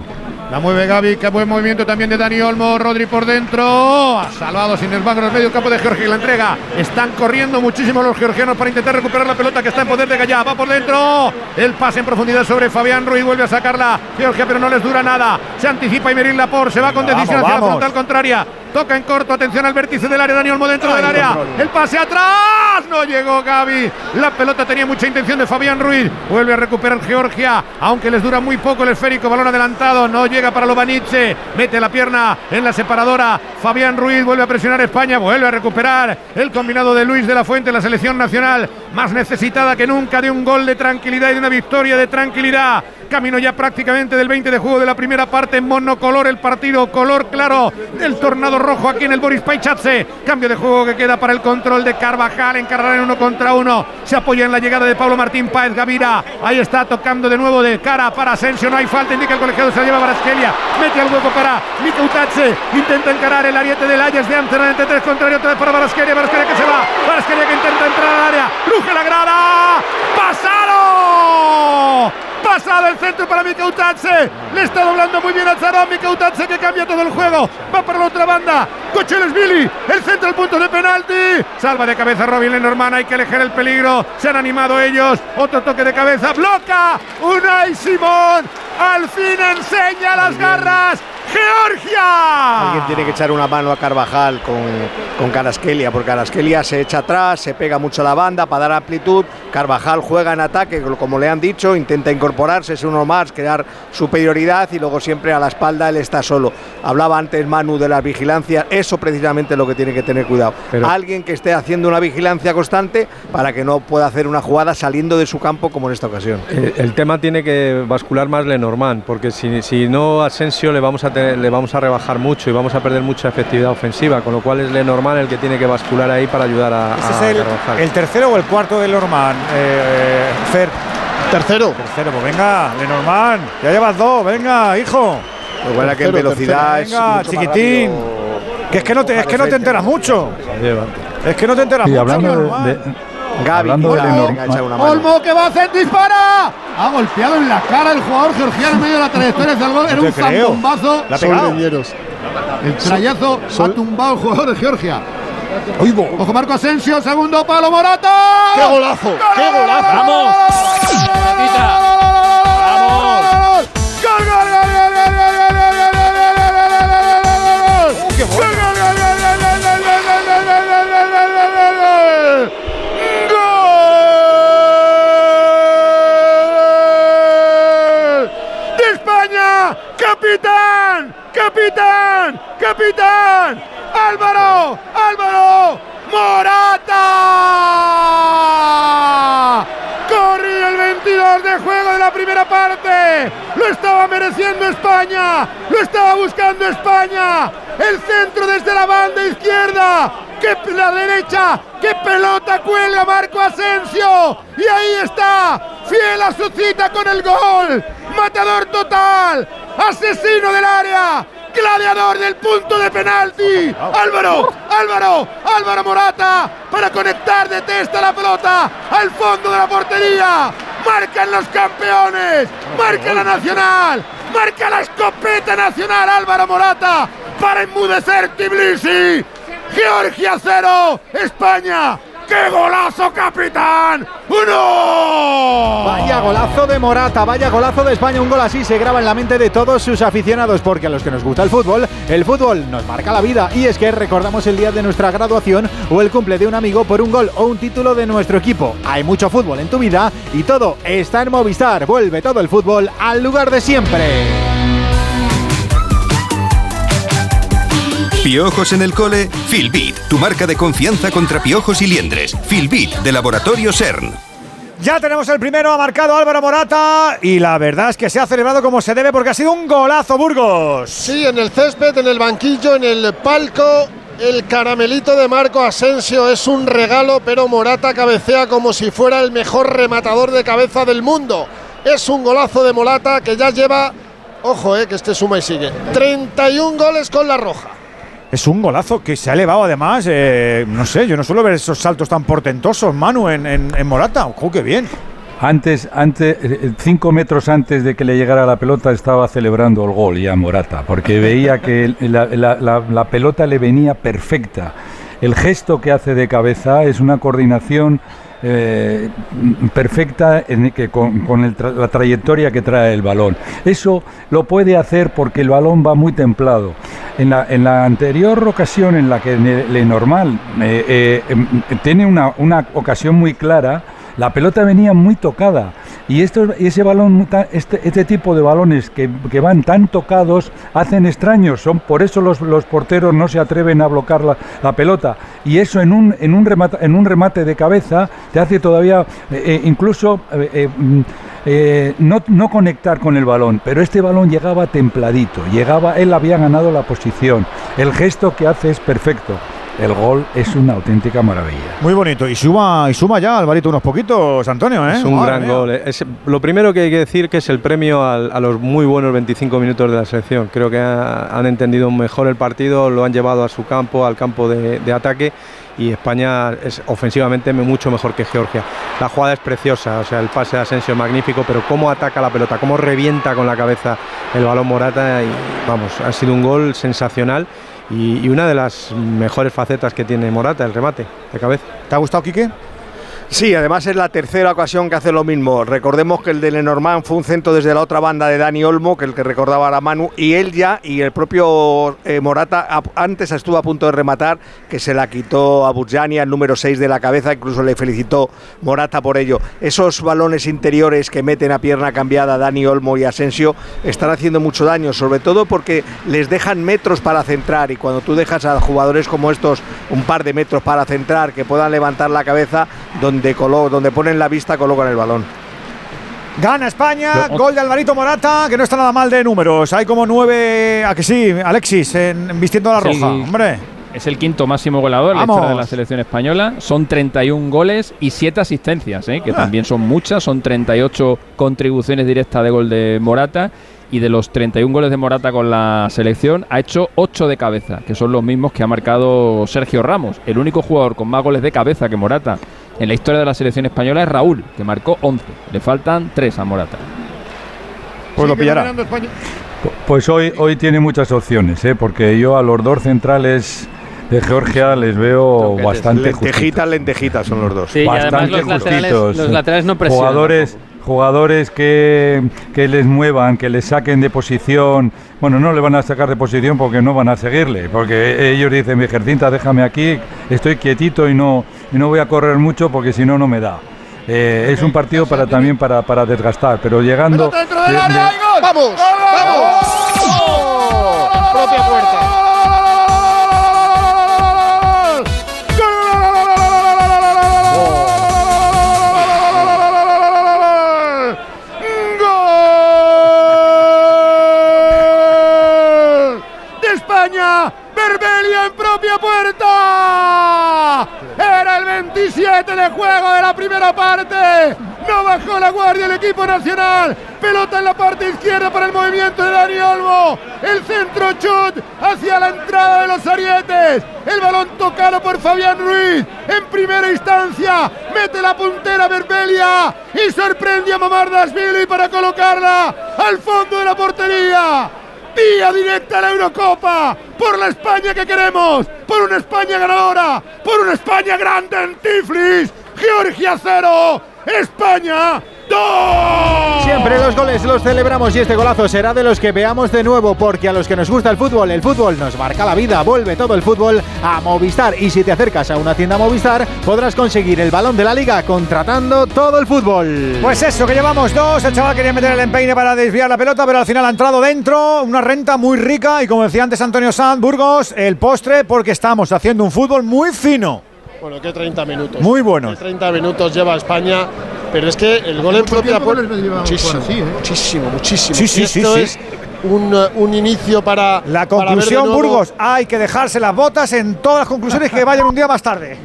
La mueve Gaby, qué buen movimiento también de Dani Olmo, Rodri por dentro, ha salvado sin embargo en el medio campo de Georgia y la entrega. Están corriendo muchísimo los georgianos para intentar recuperar la pelota que está en poder de Gallá, va por dentro, el pase en profundidad sobre Fabián Ruiz, vuelve a sacarla Georgia pero no les dura nada, se anticipa Imeril Laporte, se va con Vamos, decisión hacia vamos. la frontal contraria, toca en corto, atención al vértice del área, Dani Olmo dentro Ay, del área, control. el pase atrás, no llegó Gaby, la pelota tenía mucha intención de Fabián Ruiz, vuelve a recuperar Georgia, aunque les dura muy poco el esférico, balón adelantado, no llega para Lobanice, mete la pierna en la separadora, Fabián Ruiz vuelve a presionar España, vuelve a recuperar el combinado de Luis de la Fuente, la selección nacional más necesitada que nunca de un gol de tranquilidad y de una victoria de tranquilidad. Camino ya prácticamente del 20 de juego de la primera parte en monocolor el partido, color claro del tornado rojo aquí en el Boris Paichace. Cambio de juego que queda para el control de Carvajal, encargar en uno contra uno. Se apoya en la llegada de Pablo Martín Páez Gavira. Ahí está tocando de nuevo de cara para Asensio. No hay falta, indica el colegiado, se la lleva Barasquelia. Mete al hueco para Mika Utache. Intenta encarar el ariete del Ajax de Amsterdam entre tres contrario otra vez para Barasquelia. Barasquelia que se va. Barasquelia que intenta entrar al área. Ruge la grada. ¡Pasado! Pasado el centro para Mika Utache. Le está doblando muy bien a Zarón. Mika Utache que cambia todo el juego. Va para la otra banda. Cocheles Billy. El centro al punto de penalti. Salva de cabeza Robin Lenormand. Hay que alejar el peligro. Se han animado ellos. Otro toque de cabeza. Bloca. Unai Simón. Al fin enseña las garras. Georgia. Alguien tiene que echar una mano a Carvajal con, con Carasquelia, porque Carasquelia se echa atrás, se pega mucho a la banda para dar amplitud. Carvajal juega en ataque, como le han dicho, intenta incorporarse, es uno más, crear superioridad y luego siempre a la espalda él está solo. Hablaba antes Manu de las vigilancias, eso precisamente es lo que tiene que tener cuidado. Pero- Alguien que esté haciendo una vigilancia constante para que no pueda hacer una jugada saliendo de su campo como en esta ocasión. El tema tiene que bascular más Lenormand, porque si, si no Asensio le vamos, a tener- le vamos a rebajar mucho y vamos a perder mucha efectividad ofensiva, con lo cual es Lenormand el que tiene que bascular ahí para ayudar a, ¿Ese a es el, tercero o el cuarto de Lenormand? Eh, Fer. Tercero. Tercero, pues venga, Lenormand. Ya llevas dos, venga, hijo. Lo bueno que en velocidad tercero, es venga, mucho más chiquitín. Que es que no te, es que no te enteras mucho. Es que no te enteras Y mucho. hablando de, de- Gaby, hablando de Olmo, Lenormand- echa una mano. Olmo que va a hacer dispara. Ha golpeado en la cara el jugador georgiano en medio de la trayectoria hacia el gol. Era un zambombazo. El trayazo ha tumbado el jugador de Georgia. Ojo Marco Asensio, segundo palo Morata. ¡Qué golazo! ¡Qué golazo! ¡Vamos! ¡Vamos! ¡Capitán! ¡Álvaro! ¡Álvaro! ¡Morata! Corría el 22 de juego de la primera parte. Lo estaba mereciendo España. Lo estaba buscando España. El centro desde la banda izquierda. ¡Qué p- la derecha! ¡Qué pelota cuelga Marco Asensio! Y ahí está, fiel a su cita con el gol. Matador total. Asesino del área. Gladiador del punto de penalti. Álvaro, Álvaro, Álvaro Morata para conectar de testa la pelota al fondo de la portería. Marcan los campeones. Marca la nacional. Marca la escopeta nacional Álvaro Morata para enmudecer Tbilisi. Georgia 0, España. ¡Qué golazo, capitán! ¡Uno! Vaya golazo de Morata, vaya golazo de España. Un gol así se graba en la mente de todos sus aficionados, porque a los que nos gusta el fútbol, el fútbol nos marca la vida. Y es que recordamos el día de nuestra graduación o el cumple de un amigo por un gol o un título de nuestro equipo. Hay mucho fútbol en tu vida y todo está en Movistar. Vuelve todo el fútbol al lugar de siempre. Piojos en el cole, Filbit, tu marca de confianza contra piojos y liendres. Filbit, de Laboratorio CERN. Ya tenemos el primero, ha marcado Álvaro Morata y la verdad es que se ha celebrado como se debe porque ha sido un golazo Burgos. Sí, en el césped, en el banquillo, en el palco. el caramelito de Marco Asensio es un regalo, pero Morata cabecea como si fuera el mejor rematador de cabeza del mundo. Es un golazo de Morata que ya lleva, ojo, eh, que este suma y sigue, 31 goles con la roja. Es un golazo que se ha elevado además, eh, no sé, yo no suelo ver esos saltos tan portentosos, Manu, en, en- en Morata. ¡Ojo, qué bien! Antes, antes, eh, cinco metros antes de que le llegara la pelota estaba celebrando el gol ya Morata, porque veía que la- la- la pelota le venía perfecta. El gesto que hace de cabeza es una coordinación eh, perfecta en que con, el tra- la trayectoria que trae el balón. Eso lo puede hacer porque el balón va muy templado. En la, en la anterior ocasión en la que Ne- Lenormand eh, eh, em, tiene una, una ocasión muy clara, la pelota venía muy tocada y, esto, ese balón, este, este tipo de balones que, que van tan tocados hacen extraños, son por eso los, los porteros no se atreven a bloquear la, la pelota. Y eso en un, en, un remate, en un remate de cabeza te hace todavía eh, eh, incluso eh, mm, no, no conectar con el balón, pero este balón llegaba templadito, llegaba, él había ganado la posición, el gesto que hace es perfecto. El gol es una auténtica maravilla. Muy bonito. Y suma, y suma ya, Alvarito, unos poquitos, Antonio, ¿eh? Es un Madre gran mía. gol. Es- lo primero que hay que decir que es el premio al- a los muy buenos 25 minutos de la selección. Creo que ha- han entendido mejor el partido, lo han llevado a su campo, al campo de, de ataque y España es ofensivamente mucho mejor que Georgia. La jugada es preciosa, o sea, el pase de Asensio es magnífico, pero cómo ataca la pelota, cómo revienta con la cabeza el balón Morata y vamos, ha sido un gol sensacional y, una de las mejores facetas que tiene Morata, el remate de cabeza. ¿Te ha gustado, Quique? Sí, además es la tercera ocasión que hace lo mismo. Recordemos que el de Lenormand fue un centro desde la otra banda de Dani Olmo, que el que recordaba era Manu, y él ya, y el propio eh, Morata, a- antes estuvo a punto de rematar, que se la quitó a Burjani, al número 6 de la cabeza, incluso le felicitó Morata por ello. Esos balones interiores que meten a pierna cambiada Dani Olmo y Asensio están haciendo mucho daño, sobre todo porque les dejan metros para centrar, y cuando tú dejas a jugadores como estos un par de metros para centrar, que puedan levantar la cabeza, donde, colo- donde ponen la vista colocan el balón. Gana España, gol de Alvarito Morata, que no está nada mal de números. Hay como nueve, a que sí, Alexis, en- vistiendo la Sí. roja. Hombre, Es el quinto máximo goleador en la de la selección española. Son 31 goles y 7 asistencias, ¿eh? que Ah. también son muchas. Son 38 contribuciones directas de gol de Morata. Y de los 31 goles de Morata con la selección, ha hecho 8 de cabeza, que son los mismos que ha marcado Sergio Ramos. El único jugador con más goles de cabeza que Morata en la historia de la selección española es Raúl, que marcó 11. Le faltan 3 a Morata. pues lo pillará. Pues hoy, hoy tiene muchas opciones, ¿eh? porque yo a los dos centrales de Georgia les veo bastante justitos. Lentejitas, lentejitas son los dos. Sí, bastante los laterales, justitos. los laterales no presionan. Jugadores, jugadores que, que les muevan, que les saquen de posición. Bueno, no le van a sacar de posición porque no van a seguirle, porque ellos dicen, mi ejercita, déjame aquí, estoy quietito y no, y no voy a correr mucho porque si no, no me da. Eh, es un partido para también para, para desgastar, pero llegando... De- área, de-. ¡Vamos! ¡Vamos! Propia puerta. ¡Gol! ¡De España! ¡Berbelia en propia puerta! Era el 27 de juego de la primera parte. No bajó la guardia el equipo nacional. Pelota en la parte izquierda para el movimiento de Dani Olmo. El centro chut hacia la entrada de los arietes. El balón tocado por Fabián Ruiz. En primera instancia mete la puntera Berbelia y sorprende a Mamardashvili para colocarla al fondo de la portería. Vía directa a la Eurocopa, por la España que queremos, por una España ganadora, por una España grande en Tiflis. Georgia 0, España 2. Siempre los goles los celebramos y este golazo será de los que veamos de nuevo porque a los que nos gusta el fútbol, el fútbol nos marca la vida, vuelve todo el fútbol a Movistar y si te acercas a una tienda Movistar podrás conseguir el balón de la liga contratando todo el fútbol. Pues eso, que llevamos dos. El chaval quería meter el empeine para desviar la pelota, pero al final ha entrado dentro. Una renta muy rica. Y como decía antes Antonio Sanz, Burgos, el postre, porque estamos haciendo un fútbol muy fino. Bueno, que 30 minutos. Muy buenos. Que 30 minutos lleva España Pero es que el gol en propia tiempo pu- que les llevamos muchísimo, así, ¿eh? muchísimo, muchísimo. Sí, sí, esto sí. es un, eh, un inicio para La conclusión, Burgos, hay que dejarse las botas en todas las conclusiones que vayan un día más tarde.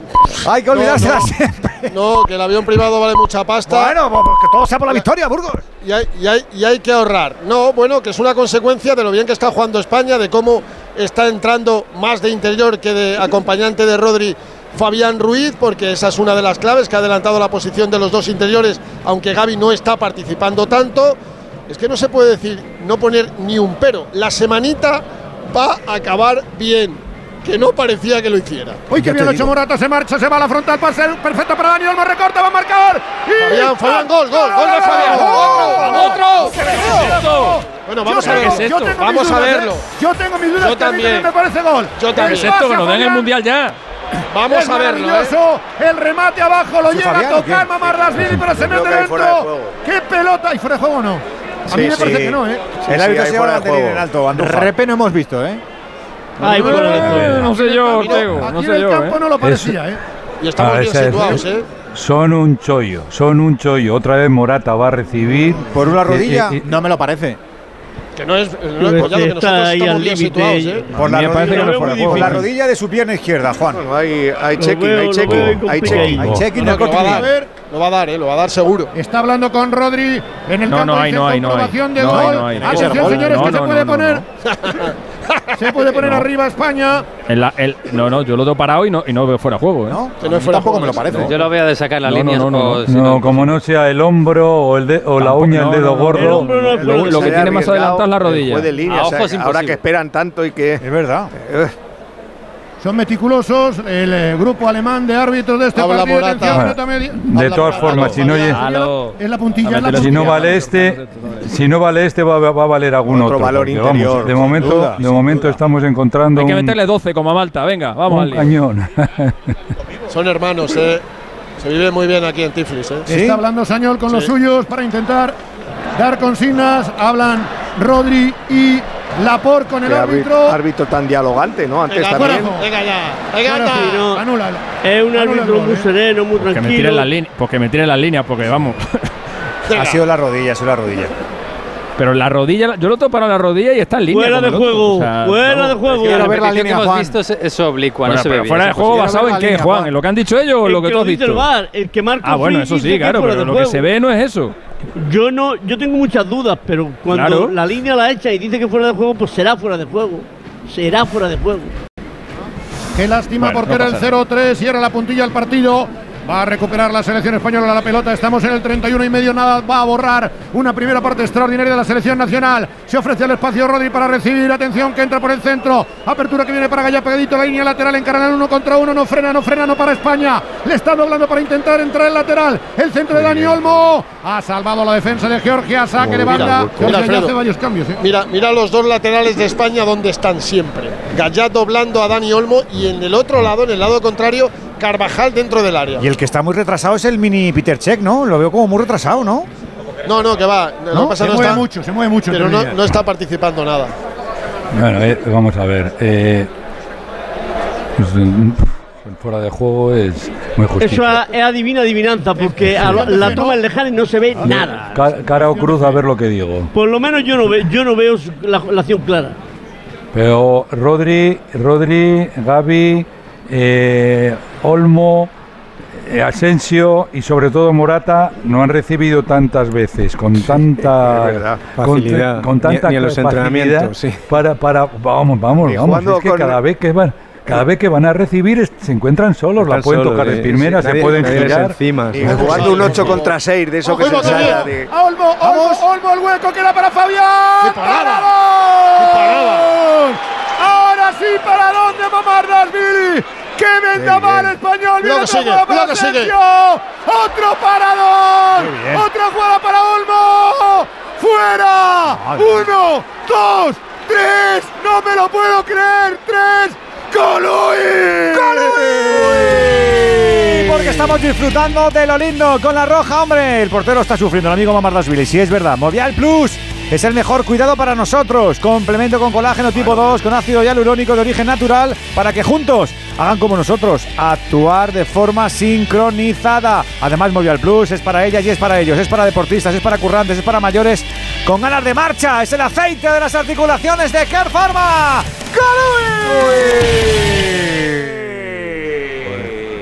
Hay que No, olvidárselas no. siempre. No, que el avión privado vale mucha pasta. Bueno, pues que todo sea por la victoria, Burgos. Y hay, y, hay, y hay que ahorrar. No, bueno, que es una consecuencia de lo bien que está jugando España, de cómo está entrando más de interior que de acompañante de Rodri Fabián Ruiz, porque esa es una de las claves que ha adelantado la posición de los dos interiores, aunque Gaby no está participando tanto. Es que no se puede decir, no poner ni un pero. La semanita va a acabar bien, que no parecía que lo hiciera. Uy, que bien hecho Morata, se marcha, se va a la frontal, pase perfecto para Dani Olmo, recorta, va a marcar. Y Fabián, Fabián, gol, gol, gol de Fabián. ¡Otro! ¡Otro! Bueno, vamos Yo a ver. tengo- tengo mis Vamos a dudas, verlo. ¿eh? Yo tengo mis dudas, Yo que a mí también. me parece gol. Yo también. El Es esto, que nos den el mundial ya. Vamos es a verlo, ¿eh? El remate abajo lo Sí, llega Fabián, a ¿o tocar qué? Mamardashvili, pero se mete de dentro. juego. ¡Qué pelota! ¿Y fuera de juego o no? A Sí, mí me sí. parece que no, ¿eh? Sí, el árbitro se de banderina juego. en alto, Andújar. Repe no hemos visto, ¿eh? Ay, No, no, no, no sé yo, no en sé el yo, campo ¿eh? no lo parecía, ¿eh? Y estamos Ah, bien situados, ¿eh? Son un chollo, son un chollo. Otra vez Morata va a recibir. Por una Eh, rodilla. eh, eh, No me lo parece. Que no es. No es collado, que nosotros ahí estamos al bien límite. situados, ¿eh? Por la, rodilla, que no Lo fuera veo de muy por la juego. rodilla de su pierna izquierda, Juan. Bueno, hay, hay checking, veo- hay checking, hay checking. Hay checking No, que lo va a dar. ver. Lo va a dar, ¿eh? Lo va a dar seguro. Está hablando con Rodri en el No, campo. no hay, no hay, no hay. comprobación de No gol. hay, no hay. Atención, Gol. señores, que se puede poner. se puede poner No. arriba España. En la- el- no, no, yo lo tengo parado y no, y no veo fuera de juego, ¿eh? ¿No? Que no es fuera Tampoco juego, me lo parece. Yo lo voy a de sacar las No, no, líneas. no, no, como no sea el hombro o, el de- o la uña, el dedo no, no. gordo. El hombro no es Lo- que tiene más adelantado es la rodilla. línea, o sea, ahora que esperan tanto y que. Es verdad. eh, Son meticulosos. El eh, grupo alemán de árbitros de este Habla partido. Morata. De todas formas, si no. En la puntilla, si no vale este, si no vale este va, va a valer algún Otro otro. valor porque, interior, vamos, de momento, duda, de momento duda. estamos encontrando Hay que meterle 12 como a Malta, venga, vamos al cañón. Son hermanos, ¿eh? Se vive muy bien aquí en Tiflis, ¿eh? Está hablando Sañol con los suyos para intentar dar consignas. Hablan Rodri y Laporte con el qué árbitro. árbitro, tan dialogante, ¿no? Antes Venga, también. venga ya. Venga, sí, no. Anúlalo. Es un árbitro gol, muy ¿eh? sereno, muy Que me tranquilo. tiren las líneas, porque me tiren las líneas, porque vamos. Venga. Ha sido la rodilla, ha sido la rodilla. Pero la rodilla, yo lo toco para la rodilla y está en línea. Fuera de juego, O sea, fuera de juego. Quiero La ver la repetición que línea, hemos Juan. visto es, es oblicua, Bueno, no se ve pero bien. fuera de juego basado en la qué, línea, Juan, en lo que han dicho ellos o lo que que tú has el el que marca Ah, bueno, eso sí, claro, pero de lo que se ve no es eso. Yo no, yo tengo muchas dudas, pero cuando Claro. la línea la echa y dice que fuera de juego, pues será fuera de juego. Será fuera de juego. Qué lástima Bueno, porque no era el pasa 0-3 y era la puntilla del partido. Va a recuperar la selección española la pelota. Estamos en el 31 y medio. Nada va a borrar una primera parte extraordinaria de la selección nacional. Se ofrece el espacio Rodri para recibir. Atención que entra por el centro. Apertura que viene para Gaya pegadito. La línea lateral encaran uno contra uno. No frena, no frena, no para España. Le está doblando para intentar entrar el lateral. El centro de Dani Olmo. Ha salvado la defensa de Georgia. Saque de Mira, banda. mira, Alfredo. hace varios cambios. ¿eh? Mira, mira los dos laterales de España donde están siempre. Gallat doblando a Dani Olmo y en el otro lado, en el lado contrario, Carvajal dentro del área. Y el que está muy retrasado es el mini Peter Check, ¿no? Lo veo como muy retrasado, ¿no? No, no, que va. Lo No, que pasa se no mueve está, mucho, se mueve mucho. pero no, no está participando nada. Bueno, eh, vamos a ver. eh, pues, el fuera de juego es muy justo. Eso es adivina adivinanza, porque a la, la toma en lejana y no se ve nada. cara o cruz a ver lo que digo. Por lo menos yo no, ve, yo no veo la, la acción clara. Pero Rodri, Rodri, Gaby, eh, Olmo, eh, Asensio y sobre todo Morata no han recibido tantas veces con tanta es verdad. con, Facilidad. con tanta Ni- ni en los facilidad entrenamientos, sí. para para vamos vamos Y vamos es que con- cada vez que van cada vez que van a recibir se encuentran solos, la Están pueden solos, tocar de primera, sí, se nadie- pueden nadie girar. encima, Y sí. jugando un 8 contra 6 de eso que se ensaya de. Olmo, Olmo, Olmo, el hueco queda para Fabián. ¡Qué parada! ¡Paradón! Ahora sí, para dónde Mamardashvili. ¡Qué vendaval español! Cuidado Viene que otra sigue, para que sigue. ¡Otro paradón! ¡Otra jugada para Olmo! ¡Fuera! ¡Uno, dos, tres! ¡No me lo puedo creer! ¡Tres! ¡Colui! ¡Colui! Porque estamos disfrutando de lo lindo con la roja, hombre. El portero está sufriendo, el amigo Mamardashvili. Sí, es verdad. Movial Plus. Es el mejor cuidado para nosotros. Complemento con colágeno tipo 2, con ácido hialurónico de origen natural, para que juntos hagan como nosotros, actuar de forma sincronizada. Además, Movial Plus es para ellas y es para ellos, es para deportistas, es para currantes, es para mayores con ganas de marcha. Es el aceite de las articulaciones de Care Pharma.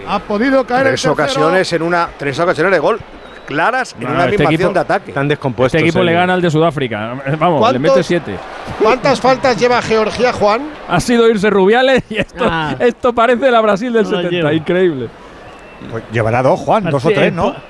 Ha podido caer Tres ocasiones en una. Tres ocasiones de gol claras en No, una este equipo- de ataque. Están descompuestos. Este equipo el- le gana al de Sudáfrica. Vamos, le ¿Cuántos? mete siete. ¿Cuántas faltas lleva Georgia, Juan? Ha sido irse Rubiales y esto, Ah. esto parece la Brasil del No la 70. lleva. Increíble. Pues llevará dos, Juan, dos o tres, ¿no? pa-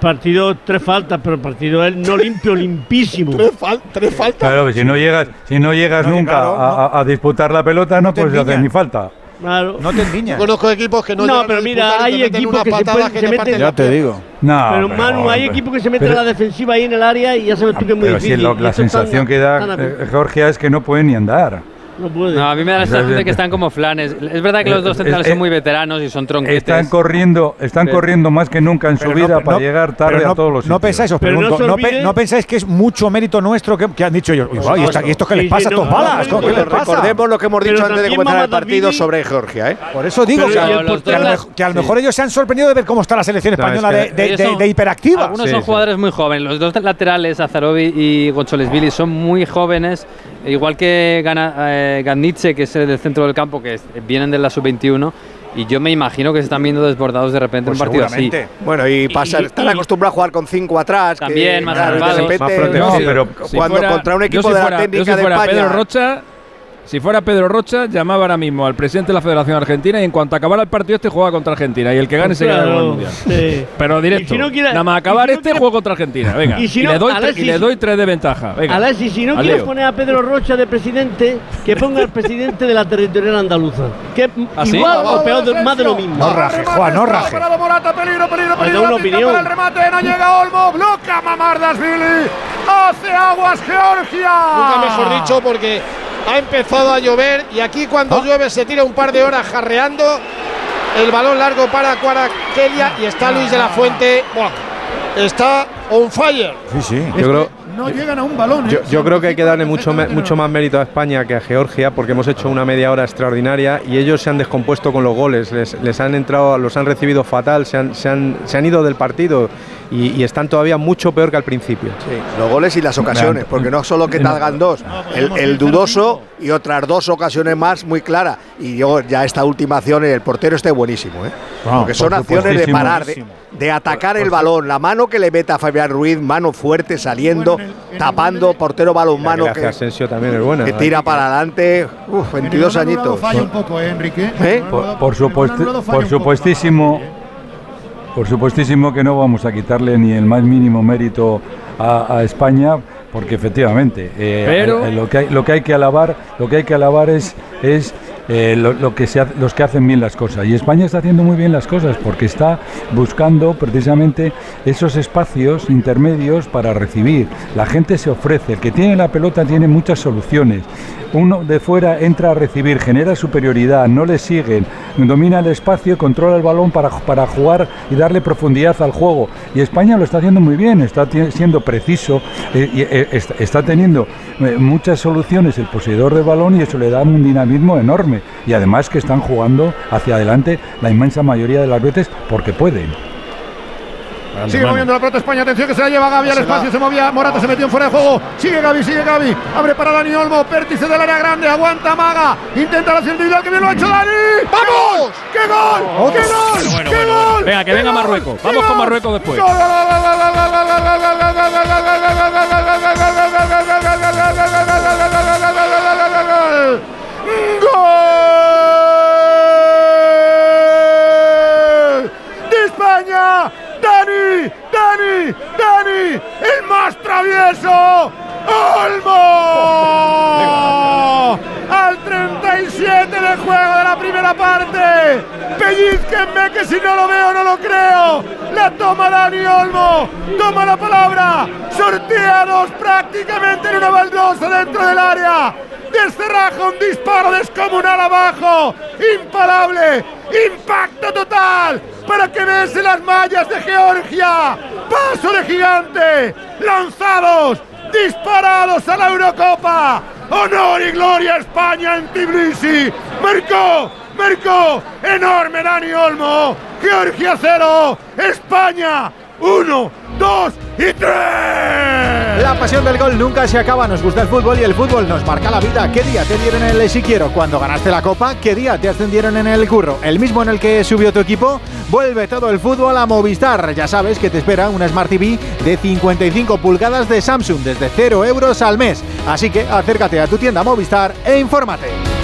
Partido, tres faltas, pero partido él no limpio, limpísimo. Tres, fal- tres faltas. Claro, si no llegas, si no llegas No, nunca claro, a, a- a disputar la pelota, no, puedes hacer ni falta. Claro. No te endiñas. Conozco equipos que no, No, pero mira, hay equipos que se pueden- que meten- la Ya te digo. No, pero Manu, hay equipos que se meten Pero- a la defensiva ahí en el área y ya sabes tú que es muy Pero si difícil. la sensación que da están a- eh, Georgia es que no pueden ni andar. No puede. No, a mí me da la sensación de que están como flanes. Es verdad que los dos centrales eh, son muy veteranos y son tronquetes. Están corriendo, están Pero- corriendo más que nunca en su no- vida no- para llegar tarde a todos los No pensáis, os pregunto, no, pe- olvide- no pensáis que es mucho mérito nuestro que, que han dicho ellos. "Uy, ¿y, y esto qué les pasa a estos balas? no, ¿Qué no, les pasa? Recordemos lo que hemos Pero dicho antes de comenzar el partido sobre Georgia. ¿eh? Por eso digo que, y a lo mejor, que a lo mejor ellos se han sorprendido de ver cómo está la selección No, es española que de, de- ellos de- son- de hiperactiva. Algunos Sí, son jugadores muy jóvenes. Los dos laterales, Azarovi y González son muy jóvenes. Igual que Gana, eh, que es el del centro del campo, que es- vienen de la sub-21. Y yo me imagino que se están viendo desbordados de repente en Pues un partido así. seguramente. Bueno, y, pasa, y- están y- acostumbrados a jugar con cinco atrás. que, También, más claro, de repente, más protegidos. no, pero Si cuando fuera- contra un yo equipo si de la técnica si de fuera España. Pedro Rocha, si fuera Pedro Rocha, llamaba ahora mismo al presidente de la Federación Argentina y en cuanto acabara el partido este jugaba contra Argentina y el que gane se queda con el mundial. sí. Pero directo. Si no quiere- Nada más acabar si no este quiere- juego contra Argentina. Venga. Y si no, le doy Alexis- y le doy tres de ventaja. Venga. Alexis, si no quieres poner a Pedro Rocha de presidente, que ponga al presidente de la territorial andaluza. Que ¿Ah, sí? igual o peor, de- más de lo mismo. No raje, Juan, no raje. Parado Morata, peligro, peligro, peligro. da una la pista opinión. para el remate, no llega Olmo, bloca Mamardasvili. Hace aguas Georgia. Nunca mejor dicho, porque ha empezado a llover y aquí cuando llueve se tira un par de horas jarreando. El balón largo para Cuaraquelia y está Luis de la Fuente. Buah, está on fire. Sí, sí. Yo creo, No llegan a un balón. Yo, ¿eh? yo creo que hay que darle mucho, mucho más mérito a España que a Georgia porque hemos hecho una media hora extraordinaria y ellos se han descompuesto con los goles, les, les han entrado, los han recibido fatal, se han, se han, se han ido del partido y, y están todavía mucho peor que al principio. Sí, los goles y las ocasiones, porque no solo que te hagan dos, el, el dudoso y otras dos ocasiones más muy claras. Y yo ya esta última acción, el portero esté buenísimo, ¿eh? Porque son por acciones de parar, de, de atacar el balón, la mano que le mete a Fabián Ruiz, mano fuerte saliendo, tapando, portero balonmano que, Asensio también es buena. que tira para adelante, uf, 22 añitos. Falla un poco, ¿eh, Enrique. ¿Eh? Por, supuesto, por supuestísimo, por supuestísimo que no vamos a quitarle ni el más mínimo mérito a, a España, porque efectivamente eh, Pero- eh, lo que hay, lo que hay que alabar, lo que hay que alabar es es eh, lo, que los que hacen bien las cosas y España está haciendo muy bien las cosas porque está buscando precisamente esos espacios intermedios para recibir. La gente se ofrece, el que tiene la pelota tiene muchas soluciones. Uno de fuera entra a recibir, genera superioridad, no le siguen, domina el espacio, controla el balón para, para jugar y darle profundidad al juego. Y España lo está haciendo muy bien, está siendo preciso, eh, eh, está, está teniendo eh, muchas soluciones el poseedor del balón y eso le da un dinamismo enorme. Y además que están jugando hacia adelante la inmensa mayoría de las veces porque pueden. Sigue moviendo la pelota España, atención que se la lleva Gaby al espacio, se movía, Morata se metió en fuera de juego, sigue Gaby, sigue Gaby, abre para Dani Olmo, pértice del área grande, aguanta Maga, intenta la individual, que bien lo ha hecho Dani, ¡vamos! ¡Qué gol! ¡Qué gol! Bueno, ¡Qué gol! Venga, que ¡Qué venga gol! Marruecos. ¡Qué Vamos con gol! Marruecos después. ¡El más travieso! ¡Olmo! Al 37 de juego de la primera parte. Pellizquenme que si no lo veo no lo creo. La toma Dani Olmo. Toma la palabra. Sorteados prácticamente en una baldosa dentro del área. Descerraja un disparo descomunal abajo. Imparable. Impacto total. Para que bese las mallas de Georgia. Paso de gigante. Lanzados disparados a la Eurocopa. Honor y gloria a España en Tbilisi. Marcó, marcó, enorme Dani Olmo. Georgia cero, España uno, dos y tres. La pasión del gol nunca se acaba. Nos gusta el fútbol y el fútbol nos marca la vida. ¿Qué día te dieron el si quiero cuando ganaste la copa? ¿Qué día te ascendieron en el curro? ¿El mismo en el que subió tu equipo? Vuelve todo el fútbol a Movistar. Ya sabes que te espera una Smart TV de 55 pulgadas de Samsung desde 0 euros al mes. Así que acércate a tu tienda Movistar e infórmate.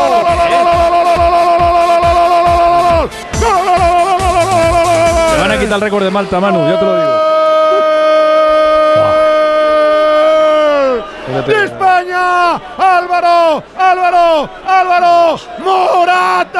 Van a quitar el récord de Malta, Manu, yo te lo digo. de España, Álvaro, Álvaro, Álvaro, Morata.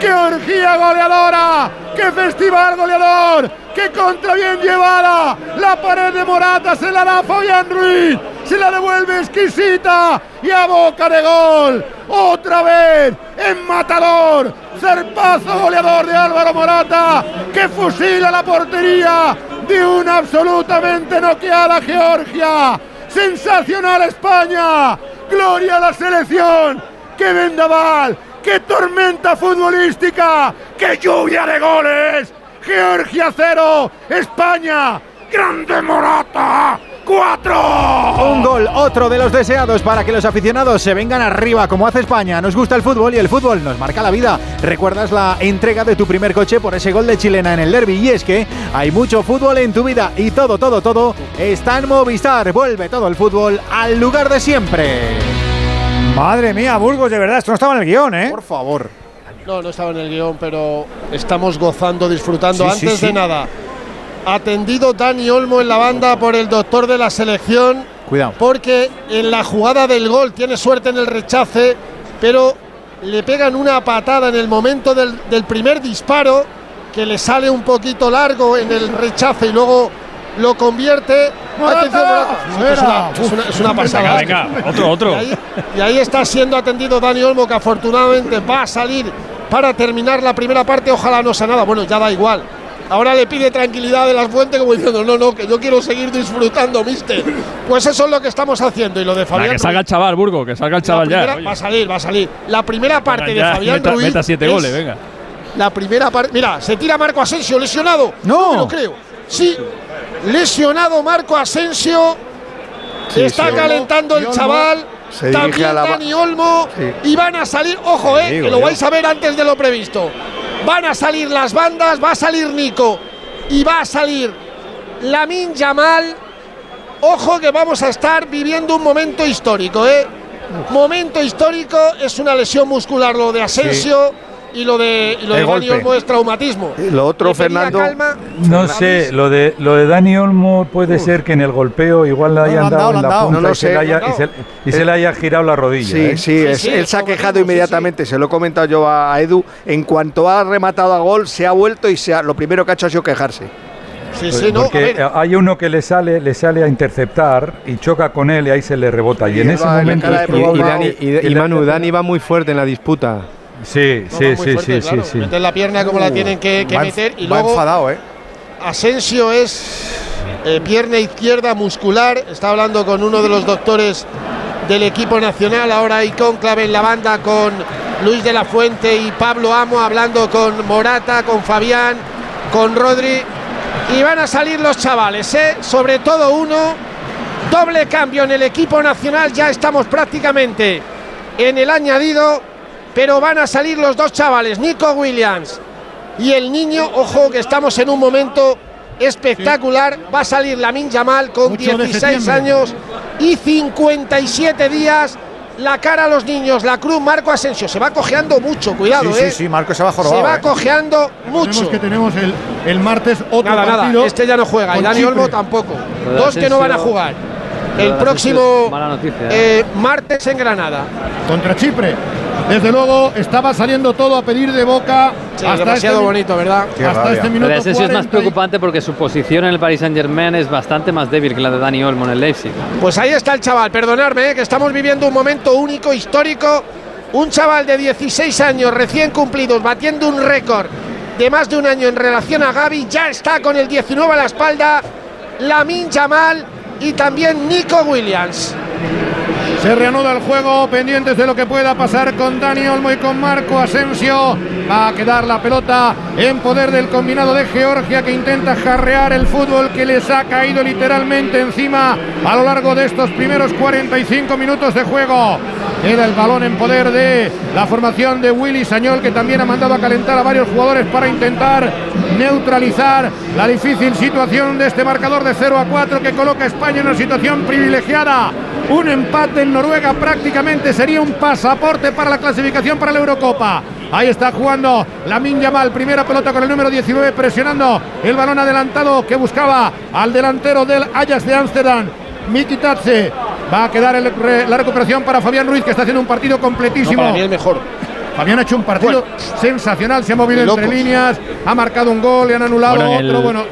¡Qué orgía goleadora! ¡Qué festival goleador! ¡Qué contra bien llevada! La pared de Morata se la da Fabián Ruiz. Se la devuelve exquisita y a boca de gol. Otra vez en matador. Zarpazo goleador de Álvaro Morata que fusila la portería de una absolutamente noqueada Georgia. Sensacional España. Gloria a la selección. ¡Qué vendaval! ¡Qué tormenta futbolística! ¡Qué lluvia de goles! Georgia cero, España, grande Morata. ¡Cuatro! Un gol, otro de los deseados para que los aficionados se vengan arriba como hace España. Nos gusta el fútbol y el fútbol nos marca la vida. ¿Recuerdas la entrega de tu primer coche por ese gol de chilena en el derby? Y es que hay mucho fútbol en tu vida y todo, todo, todo está en Movistar. Vuelve todo el fútbol al lugar de siempre. Madre mía, Burgos, de verdad, esto no estaba en el guion, ¿eh? Por favor. No, no estaba en el guion, pero estamos gozando, disfrutando. Sí, Antes sí, sí. de nada, atendido Dani Olmo en la banda por el doctor de la selección. Cuidado. Porque en la jugada del gol tiene suerte en el rechace, pero le pegan una patada en el momento del, del primer disparo, que le sale un poquito largo en el rechace y luego lo convierte. Atención, Morata. Sí, es, una, es una- es una pasada. Venga, venga, otro, otro. Y ahí, y ahí está siendo atendido Dani Olmo, que afortunadamente va a salir para terminar la primera parte. Ojalá no sea nada. Bueno, ya da igual. Ahora le pide tranquilidad de las fuentes como diciendo, no, no, que yo quiero seguir disfrutando, mister. Pues eso es lo que estamos haciendo. Y lo de Fabián que salga el chaval, Burgo, que salga el la chaval ya. oye. va a salir, va a salir. La primera parte de Fabián meta, Ruiz. meta siete es goles, venga. La primera parte. Mira, se tira Marco Asensio, lesionado. No. me lo creo. Sí, lesionado Marco Asensio. Sí, está sí. calentando el chaval. Se También a la ba- Dani Olmo. Sí. Y van a salir, ojo, eh, que lo vais a ver antes de lo previsto. Van a salir las bandas, va a salir Nico y va a salir Lamin Yamal. Ojo que vamos a estar viviendo un momento histórico, ¿eh? Momento histórico, es una lesión muscular lo de Asensio y lo de, y lo De Dani. Olmo es traumatismo. Y lo otro, Fernando. calma. No sé, lo de lo de Dani Olmo puede ser que en el golpeo igual le No, hayan han dado dado, en la punta No lo y, se haya, No, y se, y se le haya girado la rodilla. Sí, ¿eh? sí, es- él se ha quejado inmediatamente, se lo he comentado yo a Edu. En cuanto ha rematado a gol, se ha vuelto y se ha- lo primero que ha hecho ha sido quejarse. Sí, Pues sí, no, Porque hay uno que le sale, le sale a interceptar y choca con él y ahí se le rebota. Y, Y en ese momento Y, Dani, y- Manu, Dani va muy fuerte en la disputa. Sí, no, sí, sí, fuerte, sí, claro. sí. Meten la pierna como la tienen que, meter y luego enfadado, ¿eh? Asensio es eh, pierna izquierda muscular. Está hablando con uno de los doctores del equipo nacional. Ahora hay conclave en la banda con Luis de la Fuente y Pablo Amo, hablando con Morata, con Fabián, con Rodri. Y van a salir los chavales, ¿eh? sobre todo uno. Doble cambio en el equipo nacional. Ya estamos prácticamente en el añadido. Pero van a salir los dos chavales, Nico Williams y el niño, ojo que estamos en un momento espectacular, va a salir Lamin Yamal con 8 de 16 septiembre. años y 57 días. La cara a los niños, la cruz Marco Asensio, se va cojeando mucho, cuidado, Sí, eh. sí, sí, Marco se va se jorobado. va ¿eh? cojeando mucho. Tenemos que tenemos el, el martes otro Nada, nada, partido. este ya no juega y Dani Chipre. Olmo tampoco. Dos que no van a jugar. El próximo noticia, noticia. eh, martes en Granada. Contra Chipre. Desde luego estaba saliendo todo a pedir de boca. Sí, demasiado mi- bonito, ¿verdad? Hasta este minuto Pero Asensio es más 40 y- preocupante porque su posición en el Paris Saint Germain es bastante más débil que la de Dani Olmo en el Leipzig. Pues ahí está el chaval, perdonadme, eh, que estamos viviendo un momento único, histórico. Un chaval de 16 años recién cumplidos, batiendo un récord de más de un año en relación a Gaby, ya está con el 19 a la espalda, Lamin Jamal y también Nico Williams. Se reanuda el juego, pendientes de lo que pueda pasar con Dani Olmo y con Marco Asensio. Va a quedar la pelota en poder del combinado de Georgia que intenta jarrear el fútbol que les ha caído literalmente encima a lo largo de estos primeros 45 minutos de juego. Queda el balón en poder de la formación de Willy Sañol que también ha mandado a calentar a varios jugadores para intentar neutralizar la difícil situación de este marcador de 0 a 4 que coloca a España en una situación privilegiada. Un empate en Noruega prácticamente sería un pasaporte para la clasificación para la Eurocopa. Ahí está jugando Lamin Yamal, primera pelota con el número 19, presionando el balón adelantado que buscaba al delantero del Ajax de Ámsterdam, Miki Tatse. Va a quedar el re- la recuperación para Fabián Ruiz, que está haciendo un partido completísimo. No, para mí el mejor. Fabián ha hecho un partido sensacional, se ha movido de entre locos. líneas, ha marcado un gol, le han anulado Bueno, en el- otro. Bueno,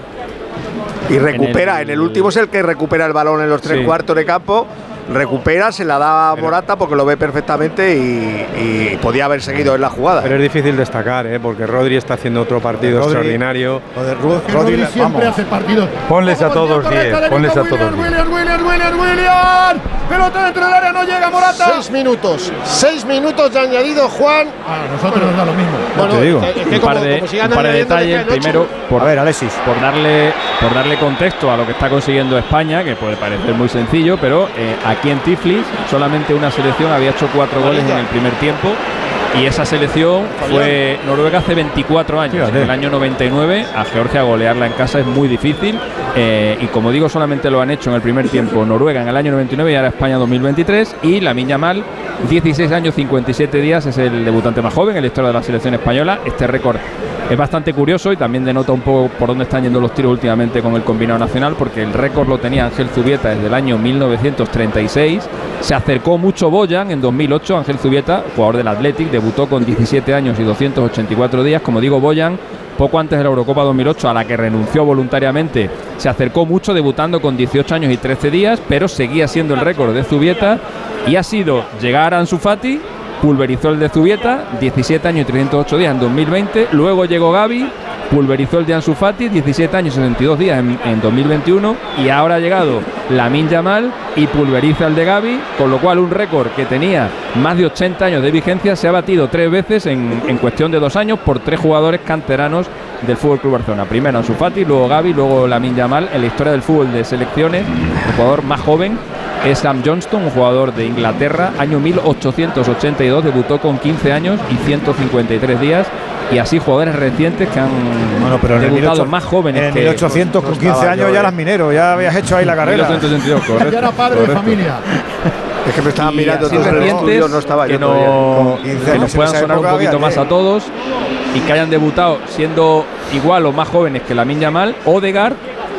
Y recupera, en el, último es el que recupera el balón en los tres Sí. cuartos de campo. Recupera, se la da a Morata porque lo ve perfectamente y, y podía haber seguido en la jugada. Pero es difícil destacar, ¿eh? porque Rodri está haciendo otro partido Rodri- extraordinario. que Rodri siempre hace partidos. Ponles a todos Correcta 10, de ponles a todos Williams, 10. Williams, Williams, Williams, Williams. Pelota dentro del área, no llega Morata. Seis minutos, seis minutos de añadido Juan. A nosotros nos da lo mismo. Bueno, te digo. es que un como- par de, como sigan un par de añadiendo, le detalles. Primero, por, A ver, Alexis. por darle por darle contexto a lo que está consiguiendo España, que puede parecer muy sencillo, pero eh, aquí en Tiflis solamente una selección había hecho cuatro goles en el primer tiempo. Y esa selección fue Noruega hace 24 años. En el año 99 a Georgia golearla en casa es muy difícil. eh, y como digo, solamente lo han hecho en el primer tiempo Noruega en el año 99 y ahora España 2023. Y la Mal 16 años 57 días, es el debutante más joven en la historia de la selección española. Este récord es bastante curioso y también denota un poco por dónde están yendo los tiros últimamente con el combinado nacional, porque el récord lo tenía Ángel Zubieta desde el año 1936. Se acercó mucho Boyan en 2008. Ángel Zubieta, jugador del Athletic, debutó con 17 años y 284 días. Como digo, Boyan poco antes de la Eurocopa 2008, a la que renunció voluntariamente, se acercó mucho debutando con 18 años y 13 días, pero seguía siendo el récord de Zubieta y ha sido llegar a Ansu Fati, pulverizó el de Zubieta, 17 años y 308 días en 2020, luego llegó Gaby, pulverizó el de Ansu Fati, 17 años y 62 días en, en 2021 y ahora ha llegado Lamin Yamal y pulveriza el de Gaby, con lo cual un récord que tenía más de 80 años de vigencia se ha batido tres veces en, en cuestión de dos años por tres jugadores canteranos del Fútbol Club Barcelona. Primero Ansu Fati, luego Gaby, luego Lamin Yamal. En la historia del fútbol de selecciones, el jugador más joven es Sam Johnston, un jugador de Inglaterra, año 1882, debutó con 15 años y 153 días. Y así jugadores recientes que han Bueno, pero en el debutado 1800 más jóvenes En el que 1800, con 15 años ya eras minero, ya habías hecho ahí la carrera. 1882, correcto, Ya era padre de familia. Es que me estaban Y mirando todos estudio, no estaba que yo no- todavía. que nos puedan sonar un poquito más a todos y que hayan debutado siendo igual o más jóvenes que la Minya Mal. Odegaard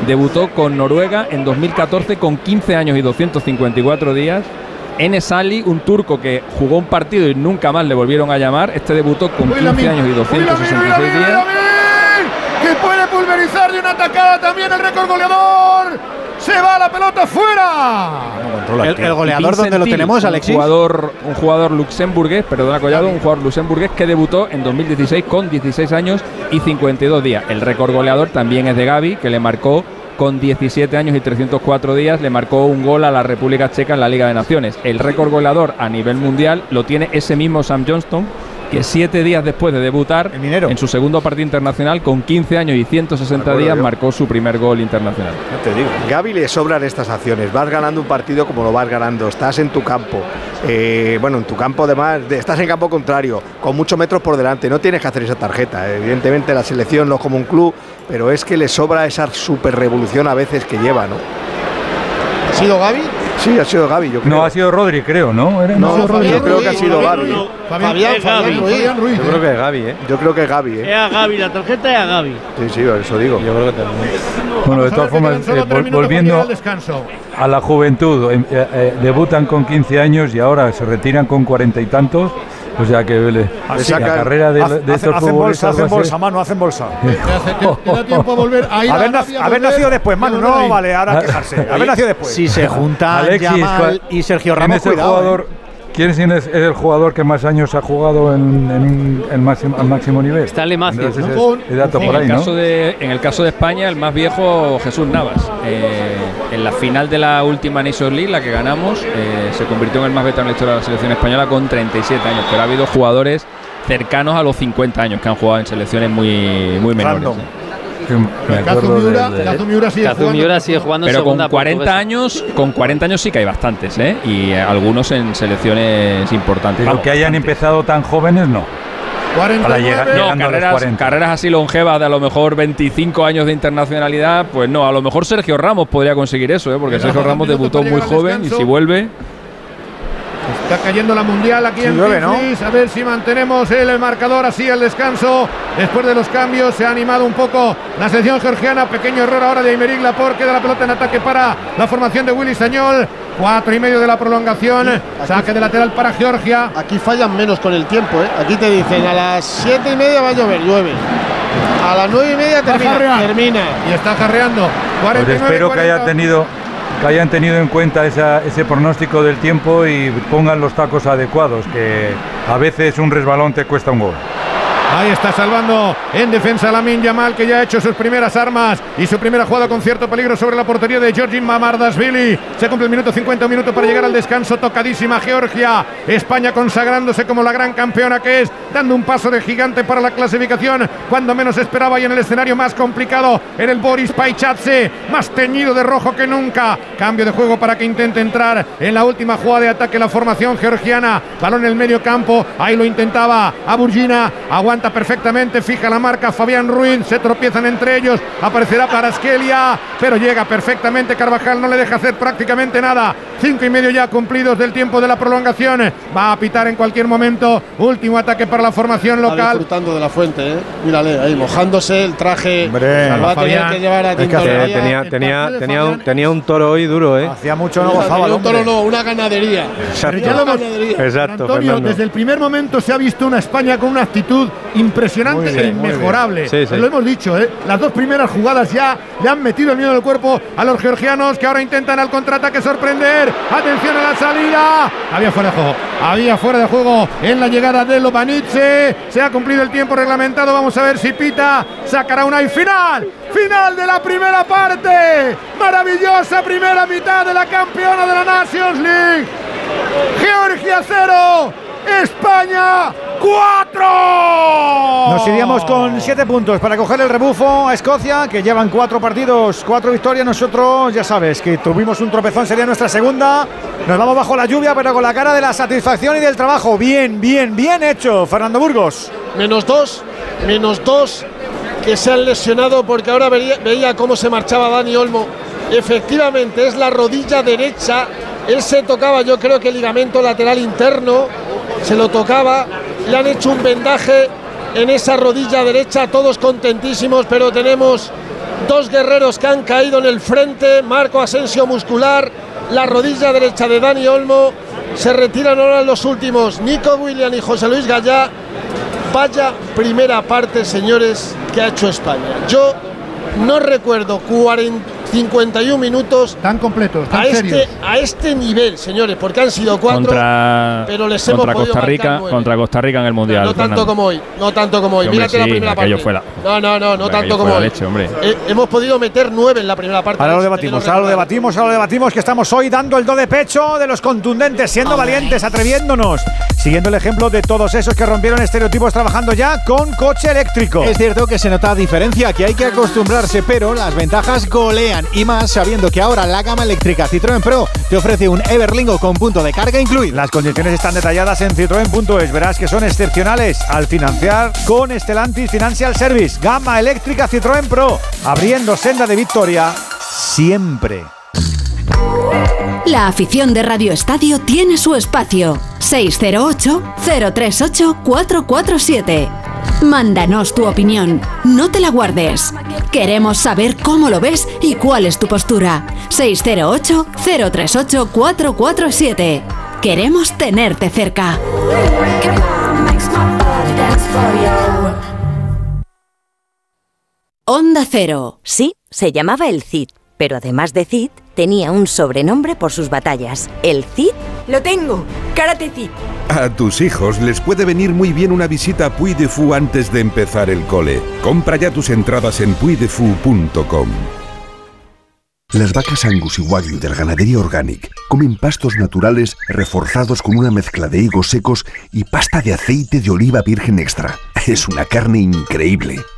debutó con Noruega en 2014 con 15 años y 254 días. Enes Ali, un turco que jugó un partido y nunca más le volvieron a llamar. Este debutó con 15 años y 266 días. Que puede pulverizar de una atacada también el récord goleador. Se va la pelota fuera. El, el goleador, ¿dónde lo tenemos, un Alexis? Jugador, un jugador luxemburgués, perdona Collado, un jugador luxemburgués que debutó en 2016 con 16 años y 52 días. El récord goleador también es de Gaby, que le marcó con 17 años y 304 días, le marcó un gol a la República Checa en la Liga de Naciones. El récord goleador a nivel mundial lo tiene ese mismo Sam Johnston, que siete días después de debutar en su segundo partido internacional, con 15 años y 160 acuerdo días, yo. marcó su primer gol internacional. te digo. Gaby le sobran estas acciones. Vas ganando un partido como lo vas ganando. Estás en tu campo. Eh, bueno, en tu campo además, de- estás en campo contrario, con muchos metros por delante. No tienes que hacer esa tarjeta. Evidentemente la selección no es como un club, pero es que le sobra esa super revolución a veces que lleva, ¿no? ¿Ha sido Gaby? Sí, ha sido Gaby, yo creo. No, ha sido Rodri, creo, ¿no? Era- No, ha sido Fabián Rodri. yo creo que ha sido Gaby. ¿eh? Fabián, es. Fabián Ruiz. Fabián Ruiz. Yo creo que es Gaby, ¿eh? Yo creo que es Gaby, Es ¿eh? a Gaby, la tarjeta es a Gaby. Sí, sí, eso digo. Yo creo que también. Bueno, de todas formas, eh, volviendo a la juventud, eh, eh, eh, debutan con 15 años y ahora se retiran con cuarenta y tantos. O sea que le- Así la carrera de, hace- de hacen- estos hacen bolsa, hacen a bolsa, mano, hacen bolsa. Te, da tiempo a volver a ir a Haber, volver nacido después, mano, no ahí. vale, ahora quejarse. Haber nacido después. Si se juntan Alexis, Yamal ¿cuál- y Sergio ¿quién Ramos, es el cuidado, jugador, ¿eh? ¿Quién es, es el jugador que más años ha jugado en, en el máximo, al máximo nivel? Stanley Matthews, ¿no? dato En por ahí, el, ¿no? caso de, en el caso de España, el más viejo, Jesús Navas. Eh, en la final de la última Nations League, la que ganamos, eh, se convirtió en el más veterano en la historia de la selección española con 37 años. Pero ha habido jugadores cercanos a los 50 años que han jugado en selecciones muy, muy menores. Miura sigue jugando. Miura sigue jugando Pero con segunda 40 portuguesa. años, con 40 años sí que hay bastantes, ¿eh? Y eh, algunos en selecciones importantes. Pero Vamos, que hayan bastantes. empezado tan jóvenes, no. 49. Para llegar- No, llegando a los carreras, 40. carreras así longevas de a lo mejor 25 años de internacionalidad, pues no, a lo mejor Sergio Ramos podría conseguir eso, ¿eh? porque Sergio Ramos debutó muy al joven y si vuelve, Está cayendo la mundial aquí Sí, en llueve, ¿no? A ver si mantenemos el marcador así el descanso. Después de los cambios se ha animado un poco la selección georgiana. Pequeño error ahora de Aymeric Laporte. Queda la pelota en ataque para la formación de Willy Sañol. Cuatro y medio de la prolongación. Saque de lateral para Georgia. Aquí fallan menos con el tiempo, ¿eh? Aquí te dicen a las siete y media va a llover, llueve. A las nueve y media termina. termina. Y está jarreando. Pues 49, espero que haya 40. tenido que hayan tenido en cuenta esa- ese pronóstico del tiempo y pongan los tacos adecuados, que a veces un resbalón te cuesta un gol. Ahí está salvando en defensa Lamin Yamal, que ya ha hecho sus primeras armas y su primera jugada con cierto peligro sobre la portería de Georgin Mamardashvili. Se cumple el minuto 50, un para llegar al descanso. Tocadísima Georgia. España consagrándose como la gran campeona que es, dando un paso de gigante para la clasificación. Cuando menos esperaba y en el escenario más complicado, en el Boris Paichatse, más teñido de rojo que nunca. Cambio de juego para que intente entrar en la última jugada de ataque la formación georgiana. Balón en el medio campo, ahí lo intentaba a Burgina, perfectamente, fija la marca Fabián Ruiz, se tropiezan entre ellos, aparecerá para Askelia, pero llega perfectamente Carvajal, no le deja hacer prácticamente nada. Cinco y medio ya cumplidos del tiempo de la prolongación, va a pitar en cualquier momento. Último ataque para la formación Está local. disfrutando de la fuente, ¿eh? Mírale, ahí mojándose el traje. Hombre, Se lo va a tener Fabián. que llevar a Es que tintorería. hace- tenía, tenía, tenía, un, Fabián tenía un toro hoy duro, ¿eh? Hacía mucho no gozaba un toro, no, una ganadería. Exacto. Exacto, Antonio, Fernando. desde el primer momento se ha visto una España con una actitud impresionante bien, e inmejorable. sí. Lo hemos dicho, ¿eh? las dos primeras jugadas ya le han metido el miedo del cuerpo a los georgianos que ahora intentan al contraataque sorprender. Atención a la salida. Había fuera de juego. Había fuera de juego en la llegada de Lobanice. Se ha cumplido el tiempo reglamentado. Vamos a ver si Pita sacará una y final. Final de la primera parte. Maravillosa primera mitad de la campeona de la Nations League. Georgia 0, España 4. Nos iríamos con siete puntos para coger el rebufo a Escocia, que llevan cuatro partidos, cuatro victorias. Nosotros, ya sabes, que tuvimos un tropezón, sería nuestra segunda. Nos vamos bajo la lluvia, pero con la cara de la satisfacción y del trabajo. Bien, bien, bien hecho, Fernando Burgos. Menos dos, menos dos que se han lesionado porque ahora veía, veía cómo se marchaba Dani Olmo. Efectivamente, es la rodilla derecha. Él se tocaba, yo creo que el ligamento lateral interno, se lo tocaba. Le han hecho un vendaje en esa rodilla derecha, todos contentísimos, pero tenemos dos guerreros que han caído en el frente. Marco Asensio muscular, la rodilla derecha de Dani Olmo. Se retiran ahora los últimos, Nico William y José Luis Gallá. Vaya primera parte, señores, que ha hecho España. Yo no recuerdo 40, 51 minutos Tan completos, tan a este, a este nivel, señores, porque han sido cuatro, contra, pero les hemos contra podido Costa Rica, nueve. contra Costa Rica en el Mundial. no tanto Fernando. como hoy, no tanto como hoy. Sí, hombre, Mírate la primera parte. fue la- No, no, no, no tanto como hoy. leche, hombre. Eh, hemos podido meter nueve en la primera parte. Ahora lo debatimos, ahora lo debatimos, ahora lo debatimos, que estamos hoy dando el do de pecho de los contundentes, siendo valientes, atreviéndonos, siguiendo el ejemplo de todos esos que rompieron estereotipos trabajando ya con coche eléctrico. Es cierto que se nota diferencia, que hay que acostumbrarse, pero las ventajas golean y más sabiendo que ahora la gama eléctrica Citroën Pro te ofrece un Everlingo con punto de carga incluido. Las condiciones están detalladas en citroen.es. Verás que son excepcionales al financiar con Estelantis Financial Service. Gama eléctrica Citroën Pro. Abriendo senda de victoria siempre. La afición de Radio Estadio tiene su espacio. 608-038-447. Mándanos tu opinión. No te la guardes. Queremos saber cómo lo ves y cuál es tu postura. 608-038-447. Queremos tenerte cerca. Onda Cero. Sí, se llamaba el Cid, pero además de Cid, tenía un sobrenombre por sus batallas. El Cid. Lo tengo. Karate Cid. A tus hijos les puede venir muy bien una visita a Puy de Fou antes de empezar el cole. Compra ya tus entradas en puydefou.com. Las vacas Angus y Wagyu del Ganadería Organic comen pastos naturales reforzados con una mezcla de higos secos y pasta de aceite de oliva virgen extra. Es una carne increíble.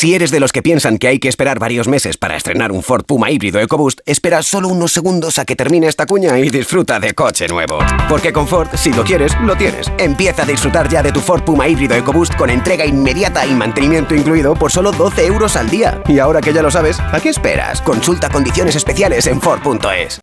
Si eres de los que piensan que hay que esperar varios meses para estrenar un Ford Puma híbrido EcoBoost, espera solo unos segundos a que termine esta cuña y disfruta de coche nuevo. Porque con Ford, si lo quieres, lo tienes. Empieza a disfrutar ya de tu Ford Puma híbrido EcoBoost con entrega inmediata y mantenimiento incluido por solo 12 euros al día. Y ahora que ya lo sabes, ¿a qué esperas? Consulta condiciones especiales en Ford.es.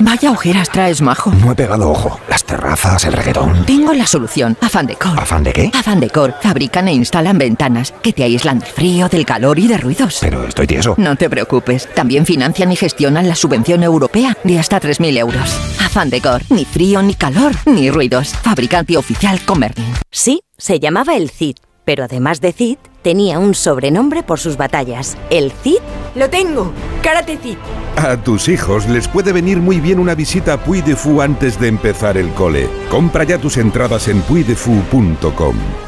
Vaya ojeras traes, majo. No he pegado ojo. Las terrazas, el reggaetón. Tengo la solución. Afan Decor. ¿Afán de qué? Afan Decor. Fabrican e instalan ventanas que te aíslan del frío, del calor y de ruidos. Pero estoy tieso. No te preocupes. También financian y gestionan la subvención europea de hasta 3.000 euros. Afan Decor. Ni frío, ni calor, ni ruidos. Fabricante oficial Comerlin. Sí, se llamaba el Cid, pero además de Cid, tenía un sobrenombre por sus batallas. El Cid. Lo tengo. Karate Cid. A tus hijos les puede venir muy bien una visita a Puy de Fou antes de empezar el cole. Compra ya tus entradas en puydefou.com.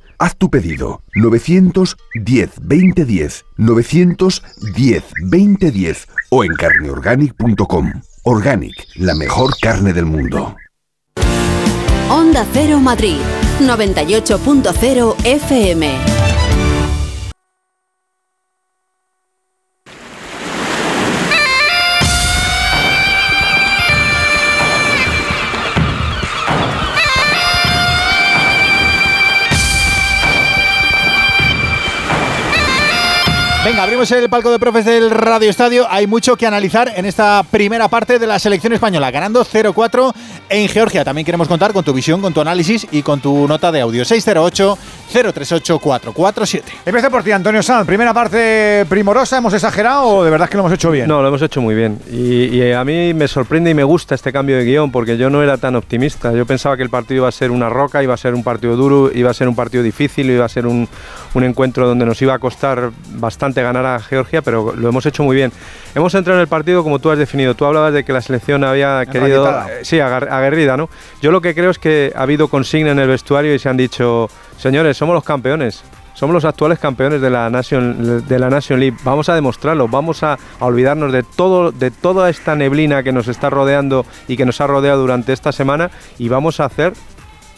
Haz tu pedido 910 2010 910 2010 o en carneorganic.com. Organic, la mejor carne del mundo. Onda Cero Madrid, 98.0 FM. Venga, abrimos el palco de profes del Radio Estadio. Hay mucho que analizar en esta primera parte de la selección española, ganando 0-4 en Georgia. También queremos contar con tu visión, con tu análisis y con tu nota de audio. 608-038-447. Empecé por ti, Antonio Sanz. Primera parte primorosa, ¿hemos exagerado o de verdad es que lo hemos hecho bien? No, lo hemos hecho muy bien. Y, y a mí me sorprende y me gusta este cambio de guion porque yo no era tan optimista. Yo pensaba que el partido iba a ser una roca, iba a ser un partido duro, iba a ser un partido difícil, iba a ser un, un encuentro donde nos iba a costar bastante ganar a Georgia, pero lo hemos hecho muy bien. Hemos entrado en el partido como tú has definido. Tú hablabas de que la selección había querido... Eh, Sí, aguerrida, ¿no? Yo lo que creo es que ha habido consigna en el vestuario y se han dicho, señores, somos los campeones. Somos los actuales campeones de la Nation, de la Nation League. Vamos a demostrarlo. Vamos a, olvidarnos de todo, de toda esta neblina que nos está rodeando y que nos ha rodeado durante esta semana y vamos a hacer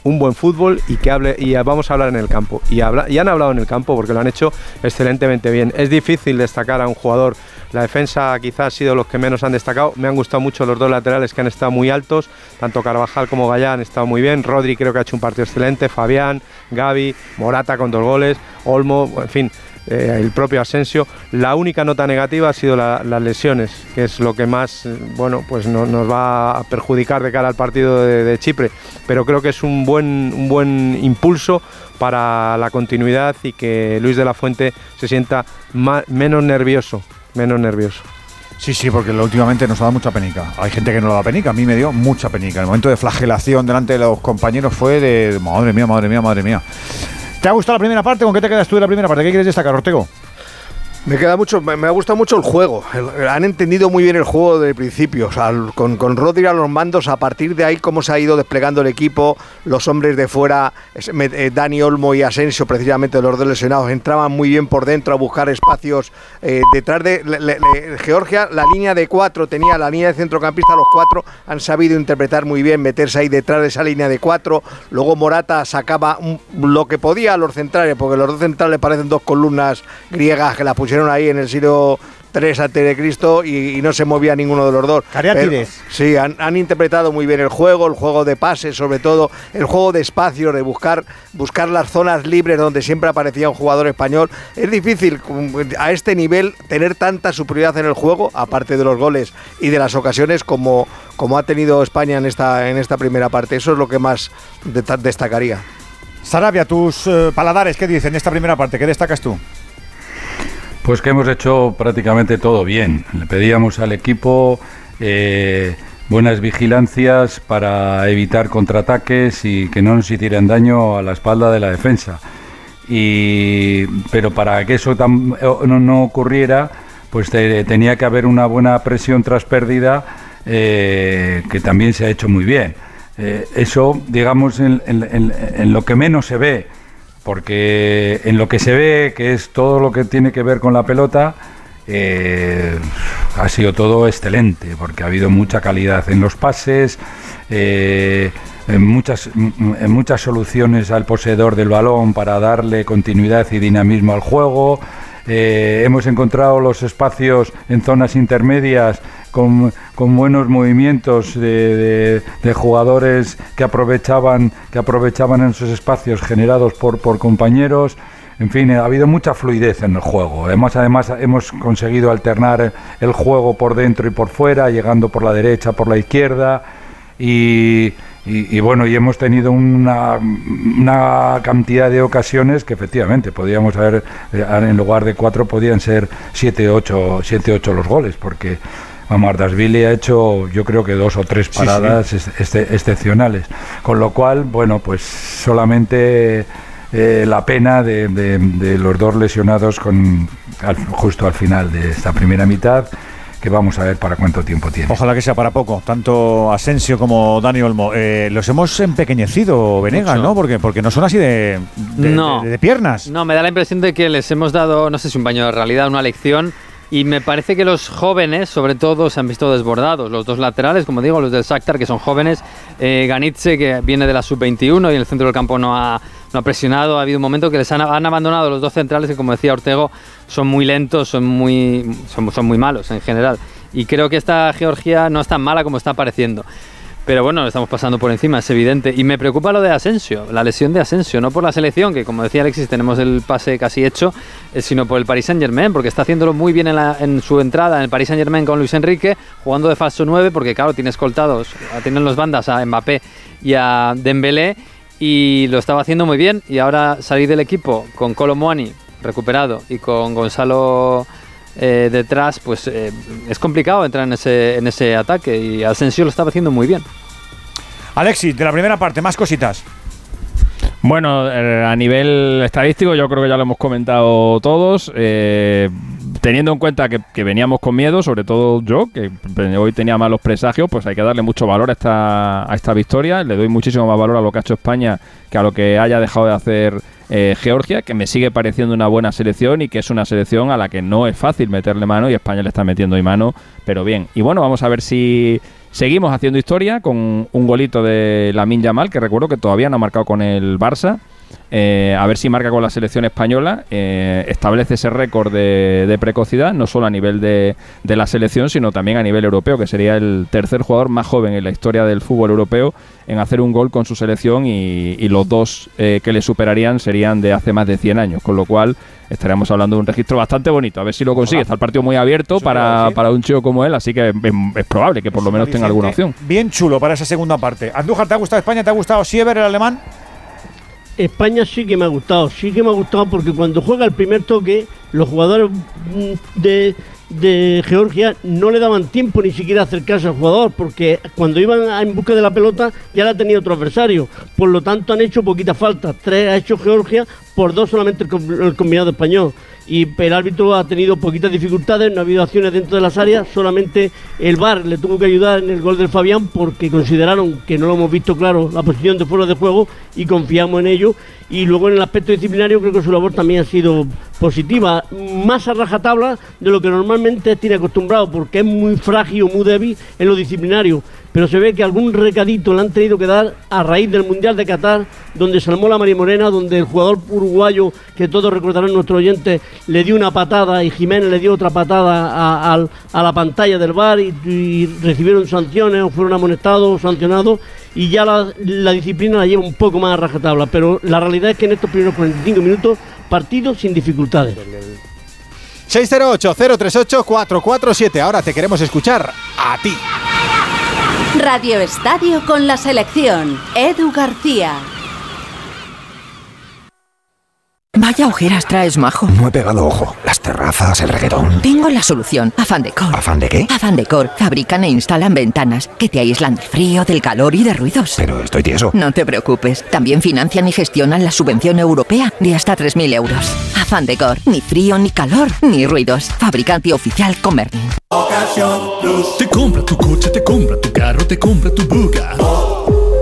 un buen fútbol y que hable y vamos a hablar en el campo y han hablado en el campo porque lo han hecho excelentemente bien es difícil destacar a un jugador la defensa quizás ha sido los que menos han destacado. Me han gustado mucho los dos laterales que han estado muy altos. Tanto Carvajal como Gallá han estado muy bien. Rodri creo que ha hecho un partido excelente. Fabián Gaby Morata con dos goles. Olmo en fin eh, el propio Asensio. La única nota negativa ha sido la- las lesiones, que es lo que más eh, bueno, pues no- nos va a perjudicar de cara al partido de, Chipre. Pero creo que es un buen, un buen impulso para la continuidad y que Luis de la Fuente se sienta menos nervioso, menos nervioso. Sí, sí, porque últimamente nos ha dado mucha penica. Hay gente que no lo da penica, a mí me dio mucha penica. El momento de flagelación delante de los compañeros fue de madre mía, madre mía, madre mía. ¿Te ha gustado la primera parte? ¿Con qué te quedas tú de la primera parte? ¿Qué quieres destacar, Ortego? Me queda mucho, me, ha gustado mucho el juego. Han entendido muy bien el juego el principio. Con, con Rodri a los mandos, a partir de ahí cómo se ha ido desplegando el equipo, los hombres de fuera, eh, Dani Olmo y Asensio, precisamente los dos lesionados, entraban muy bien por dentro a buscar espacios eh, detrás de Georgia. La línea de cuatro tenía la línea de centrocampista, los cuatro han sabido interpretar muy bien, meterse ahí detrás de esa línea de cuatro. Luego Morata sacaba lo que podía a los centrales, porque los dos centrales parecen dos columnas griegas que las pusieron ahí en el siglo 3 antes de Cristo y, y no se movía ninguno de los dos. Cariátides. Sí, han, han interpretado muy bien el juego, el juego de pases, sobre todo, el juego de espacio, de buscar, buscar las zonas libres donde siempre aparecía un jugador español. Es difícil com- a este nivel tener tanta superioridad en el juego, aparte de los goles y de las ocasiones, como, como ha tenido España en esta, en esta primera parte. Eso es lo que más destacaría. Sarabia, tus eh, paladares, ¿qué dicen de esta primera parte? ¿Qué destacas tú? Pues que hemos hecho prácticamente todo bien. Le pedíamos al equipo eh, buenas vigilancias para evitar contraataques y que no nos hicieran daño a la espalda de la defensa. Y, pero para que eso eh, no, ocurriera, pues te- tenía que haber una buena presión tras pérdida eh, que también se ha hecho muy bien. Eso, digamos, en lo que menos se ve, porque en lo que se ve, que es todo lo que tiene que ver con la pelota, eh, ha sido todo excelente, porque ha habido mucha calidad en los pases, eh, en, muchas, soluciones al poseedor del balón para darle continuidad y dinamismo al juego. Eh, hemos encontrado los espacios en zonas intermedias con, buenos movimientos de, jugadores que aprovechaban, que aprovechaban esos espacios generados por, compañeros. En fin, ha habido mucha fluidez en el juego. Hemos, además, hemos conseguido alternar el juego por dentro y por fuera, llegando por la derecha, por la izquierda. Y bueno, y hemos tenido una, una cantidad de ocasiones que efectivamente podíamos haber, eh, en lugar de cuatro, podían ser siete, ocho, siete, ocho los goles, porque vamos, Ardasvili ha hecho yo creo que dos o tres Sí, paradas ex- este- excepcionales. Con lo cual, bueno, pues solamente eh, la pena de, de- de los dos lesionados con, al- justo al final de esta primera mitad, que vamos a ver para cuánto tiempo tiene. Ojalá que sea para poco, tanto Asensio como Dani Olmo. Eh, los hemos empequeñecido, Venegas, Mucho. ¿no? Porque, porque no son así de, de- no. de- de piernas. No, me da la impresión de que les hemos dado, no sé si un baño de realidad, una lección. Y me parece que los jóvenes, sobre todo, se han visto desbordados. Los dos laterales, como digo, los del Shakhtar, que son jóvenes. Eh, Ganitze, que viene de la sub-21 y en el centro del campo no ha, no ha presionado. Ha habido un momento que les han, han abandonado los dos centrales, que como decía Ortego, son muy lentos, son muy, son, son muy malos en general. Y creo que esta Georgia no es tan mala como está pareciendo. Pero bueno, lo estamos pasando por encima, es evidente. Y me preocupa lo de Asensio, la lesión de Asensio, no por la selección, que como decía Alexis, tenemos el pase casi hecho, eh, sino por el Paris Saint Germain, porque está haciéndolo muy bien en, su entrada en el Paris Saint Germain con Luis Enrique, jugando de falso 9, porque claro, tiene escoltados, tienen los bandas a Mbappé y a Dembélé, y lo estaba haciendo muy bien. Y ahora salir del equipo con Colomuani recuperado y con Gonzalo eh, detrás, pues eh, es complicado entrar en ese, en ese ataque y Asensio lo estaba haciendo muy bien. Alexis, de la primera parte, más cositas. Bueno, eh, a nivel estadístico yo creo que ya lo hemos comentado todos. eh, teniendo en cuenta que, que veníamos con miedo, sobre todo yo, que hoy tenía malos presagios, pues hay que darle mucho valor a esta, a esta victoria. Le doy muchísimo más valor a lo que ha hecho España que a lo que haya dejado de hacer eh, Georgia, que me sigue pareciendo una buena selección y que es una selección a la que no es fácil meterle mano y España le está metiendo ahí mano, pero bien. Y bueno, vamos a ver si seguimos haciendo historia con un golito de Lamin Yamal, que recuerdo que todavía no ha marcado con el Barça. Eh, a ver si marca con la selección española, eh, establece ese récord de, precocidad, no solo a nivel de, la selección, sino también a nivel europeo, que sería el tercer jugador más joven en la historia del fútbol europeo en hacer un gol con su selección y, los dos que le superarían serían de hace más de 100 años, con lo cual estaremos hablando de un registro bastante bonito. A ver si lo consigue. Está el partido muy abierto para, para, un chico como él, así que es, probable que por lo menos tenga alguna opción. Bien chulo para esa segunda parte. Andújar, ¿te ha gustado España? ¿Te ha gustado Siever, el alemán? España sí que me ha gustado, sí que me ha gustado porque cuando juega el primer toque, los jugadores de, de Georgia no le daban tiempo ni siquiera acercarse al jugador, porque cuando iban en busca de la pelota ya la tenía otro adversario. Por lo tanto, han hecho poquita falta. Tres ha hecho Georgia, por dos solamente el combinado español y el árbitro ha tenido poquitas dificultades, no ha habido acciones dentro de las áreas, solamente el VAR le tuvo que ayudar en el gol del Fabián porque consideraron que no lo hemos visto claro la posición de fuera de juego y confiamos en ello. Y luego en el aspecto disciplinario creo que su labor también ha sido positiva, más a rajatabla de lo que normalmente tiene acostumbrado porque es muy frágil, muy débil en lo disciplinario pero se ve que algún recadito le han tenido que dar a raíz del Mundial de Qatar, donde salmó la María Morena, donde el jugador uruguayo, que todos recordarán nuestro oyente, le dio una patada y Jiménez le dio otra patada a, la pantalla del bar y, recibieron sanciones o fueron amonestados o sancionados y ya la, disciplina la lleva un poco más a rajatabla, pero la realidad es que en estos primeros 45 minutos partido sin dificultades. 608-038-447. Ahora te queremos escuchar a ti. Radio Estadio con la selección. Edu García. Vaya ojeras traes, majo. No he pegado ojo. Las terrazas, el reggaetón. Tengo la solución. Afan Decor. ¿Afan de qué? Afan Decor. Fabrican e instalan ventanas que te aíslan del frío, del calor y de ruidos. Pero estoy tieso. No te preocupes. También financian y gestionan la subvención europea de hasta 3.000 euros. Afan Decor. Ni frío, ni calor, ni ruidos. Fabricante oficial Comerlin. Te compra tu coche, te compra tu carro, te compra tu buga.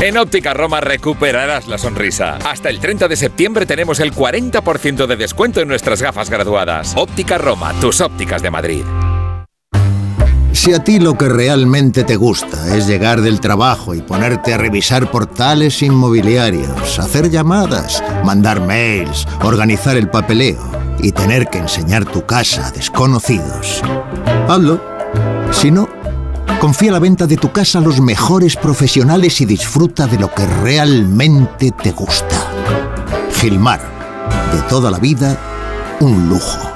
En Óptica Roma recuperarás la sonrisa. Hasta el 30 de septiembre tenemos el 40% de descuento en nuestras gafas graduadas. Óptica Roma, tus ópticas de Madrid. Si a ti lo que realmente te gusta es llegar del trabajo y ponerte a revisar portales inmobiliarios, hacer llamadas, mandar mails, organizar el papeleo y tener que enseñar tu casa a desconocidos, hazlo. Si no, Confía la venta de tu casa a los mejores profesionales y disfruta de lo que realmente te gusta. Gilmar, de toda la vida, un lujo.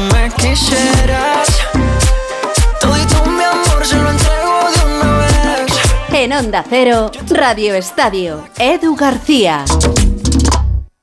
Donde tú me quisieras En Onda Cero, Radio Estadio, Edu García.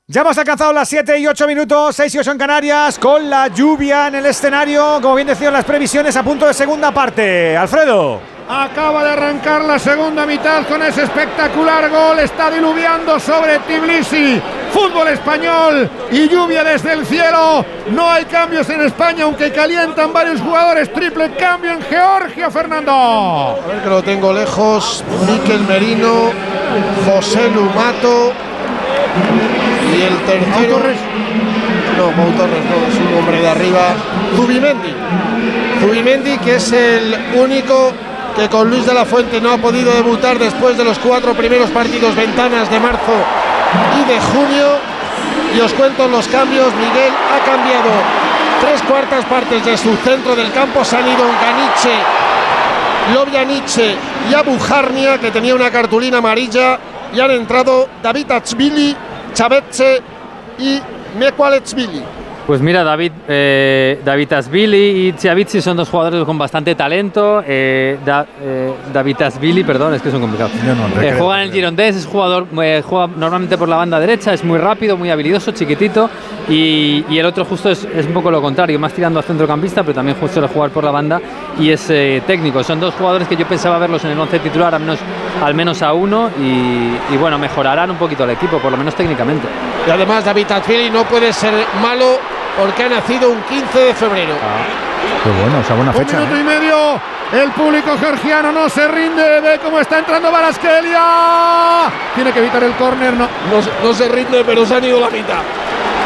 Ya hemos alcanzado las 7 y 8 minutos, 6 y 8 en Canarias, con la lluvia en el escenario, como bien decían las previsiones, a punto de segunda parte. Alfredo. Acaba de arrancar la segunda mitad con ese espectacular gol. Está diluviando sobre Tbilisi. Fútbol español y lluvia desde el cielo. No hay cambios en España, aunque calientan varios jugadores. Triple cambio en Georgia, Fernando. A ver que lo tengo lejos. Miquel Merino, José Lumato. Y el tercero. No, Torres no, es un hombre de arriba. Zubimendi. Zubimendi, que es el único que con Luis de la Fuente no ha podido debutar después de los cuatro primeros partidos ventanas de marzo y de junio. Y os cuento los cambios. Miguel ha cambiado tres cuartas partes de su centro del campo. Se han ido Ganiche, Lobianiche y Abujarnia, que tenía una cartulina amarilla. Y han entrado David Achvili, Chavetse y Mekualechvili. Pues mira, David, eh, David Asvili y Chiavizzi son dos jugadores con bastante talento. Eh, Da- eh, David Asvili, perdón, es que son complicados. Eh, juega en el Girondins, es jugador, eh, juega normalmente por la banda derecha, es muy rápido, muy habilidoso, chiquitito. Y, y el otro justo es, es un poco lo contrario, más tirando a centrocampista, pero también justo jugar por la banda y es eh, técnico. Son dos jugadores que yo pensaba verlos en el once titular, al menos, al menos a uno, y, y bueno, mejorarán un poquito el equipo, por lo menos técnicamente. Y además David Achvili no puede ser malo porque ha nacido un 15 de febrero. Qué bueno, esa buena Un fecha. minuto ¿eh? y medio. El público georgiano no se rinde. Ve cómo está entrando Baraskelia. Tiene que evitar el córner. No. No, se- no se rinde, pero se han ido la mitad.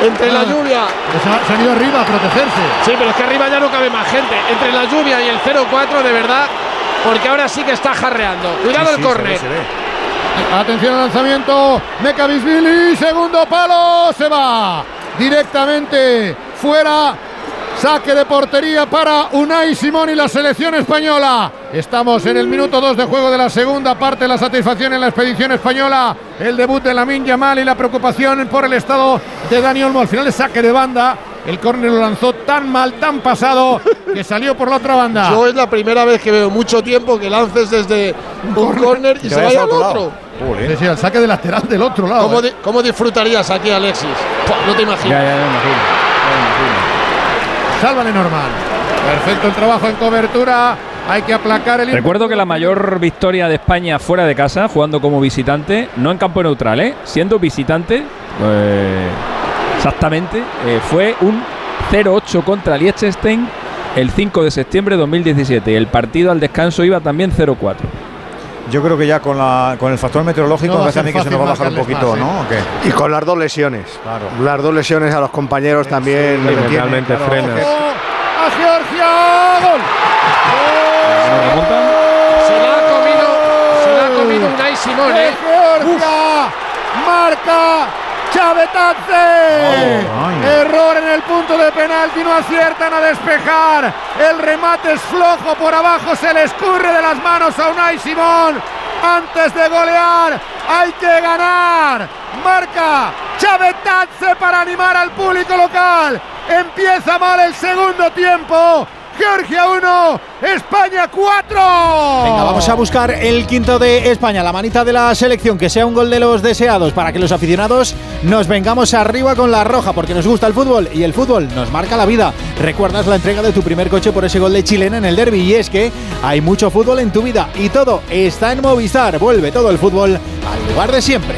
Entre la Ah. lluvia. Se, ha- se han ido arriba a protegerse. Sí, pero es que arriba ya no cabe más gente. Entre la lluvia y el 0-4, de verdad. Porque ahora sí que está jarreando. Cuidado el córner. Atención al lanzamiento. Mekabisvili. Segundo palo. Se va directamente fuera. Saque de portería para Unai Simón y la selección española. Estamos en el minuto 2 de juego de la segunda parte. La satisfacción en la expedición española. El debut de Lamin Yamal y la preocupación por el estado de Dani Olmo. Al final el saque de banda. El córner lo lanzó tan mal, tan pasado, que salió por la otra banda. Yo es la primera vez que veo mucho tiempo que lances desde un córner y se vaya al otro otro. sí, el saque de lateral del otro lado. ¿Cómo, eh. di- cómo disfrutarías aquí, Alexis? Pua, No te Sálvale normal. Perfecto el trabajo en cobertura. Hay que aplacar el Recuerdo que la mayor victoria de España fuera de casa, jugando como visitante, no en campo neutral, ¿eh? siendo visitante, eh, exactamente, eh, fue un 0-8 contra Liechtenstein el 5 de septiembre de 2017. Y el partido al descanso iba también 0-4. Yo creo que ya con, la, con el factor meteorológico No me a parece a ser mí que se nos va a bajar un poquito, ¿no? más, ¿O qué? Y con las dos lesiones. Las dos lesiones a los compañeros también. Sí, realmente claro. frenas. a Georgia. ¡Gol! Se la ha comido, se la ha comido Unai Simón, de ¿eh? Georgia. Marca Chavetadze. Error en el punto de penalti. No aciertan a despejar. El remate es flojo por abajo. Se le escurre de las manos a Unai Simón. Antes de golear, hay que ganar. Marca Chavetadze para animar al público local. Empieza mal el segundo tiempo. Georgia 1, España 4. Venga, vamos a buscar el quinto de España, la manita de la selección, que sea un gol de los deseados para que los aficionados nos vengamos arriba con la roja, porque nos gusta el fútbol y el fútbol nos marca la vida. Recuerdas la entrega de tu primer coche por ese gol de chilena en el derby y es que hay mucho fútbol en tu vida y todo está en Movistar. Vuelve todo el fútbol al lugar de siempre.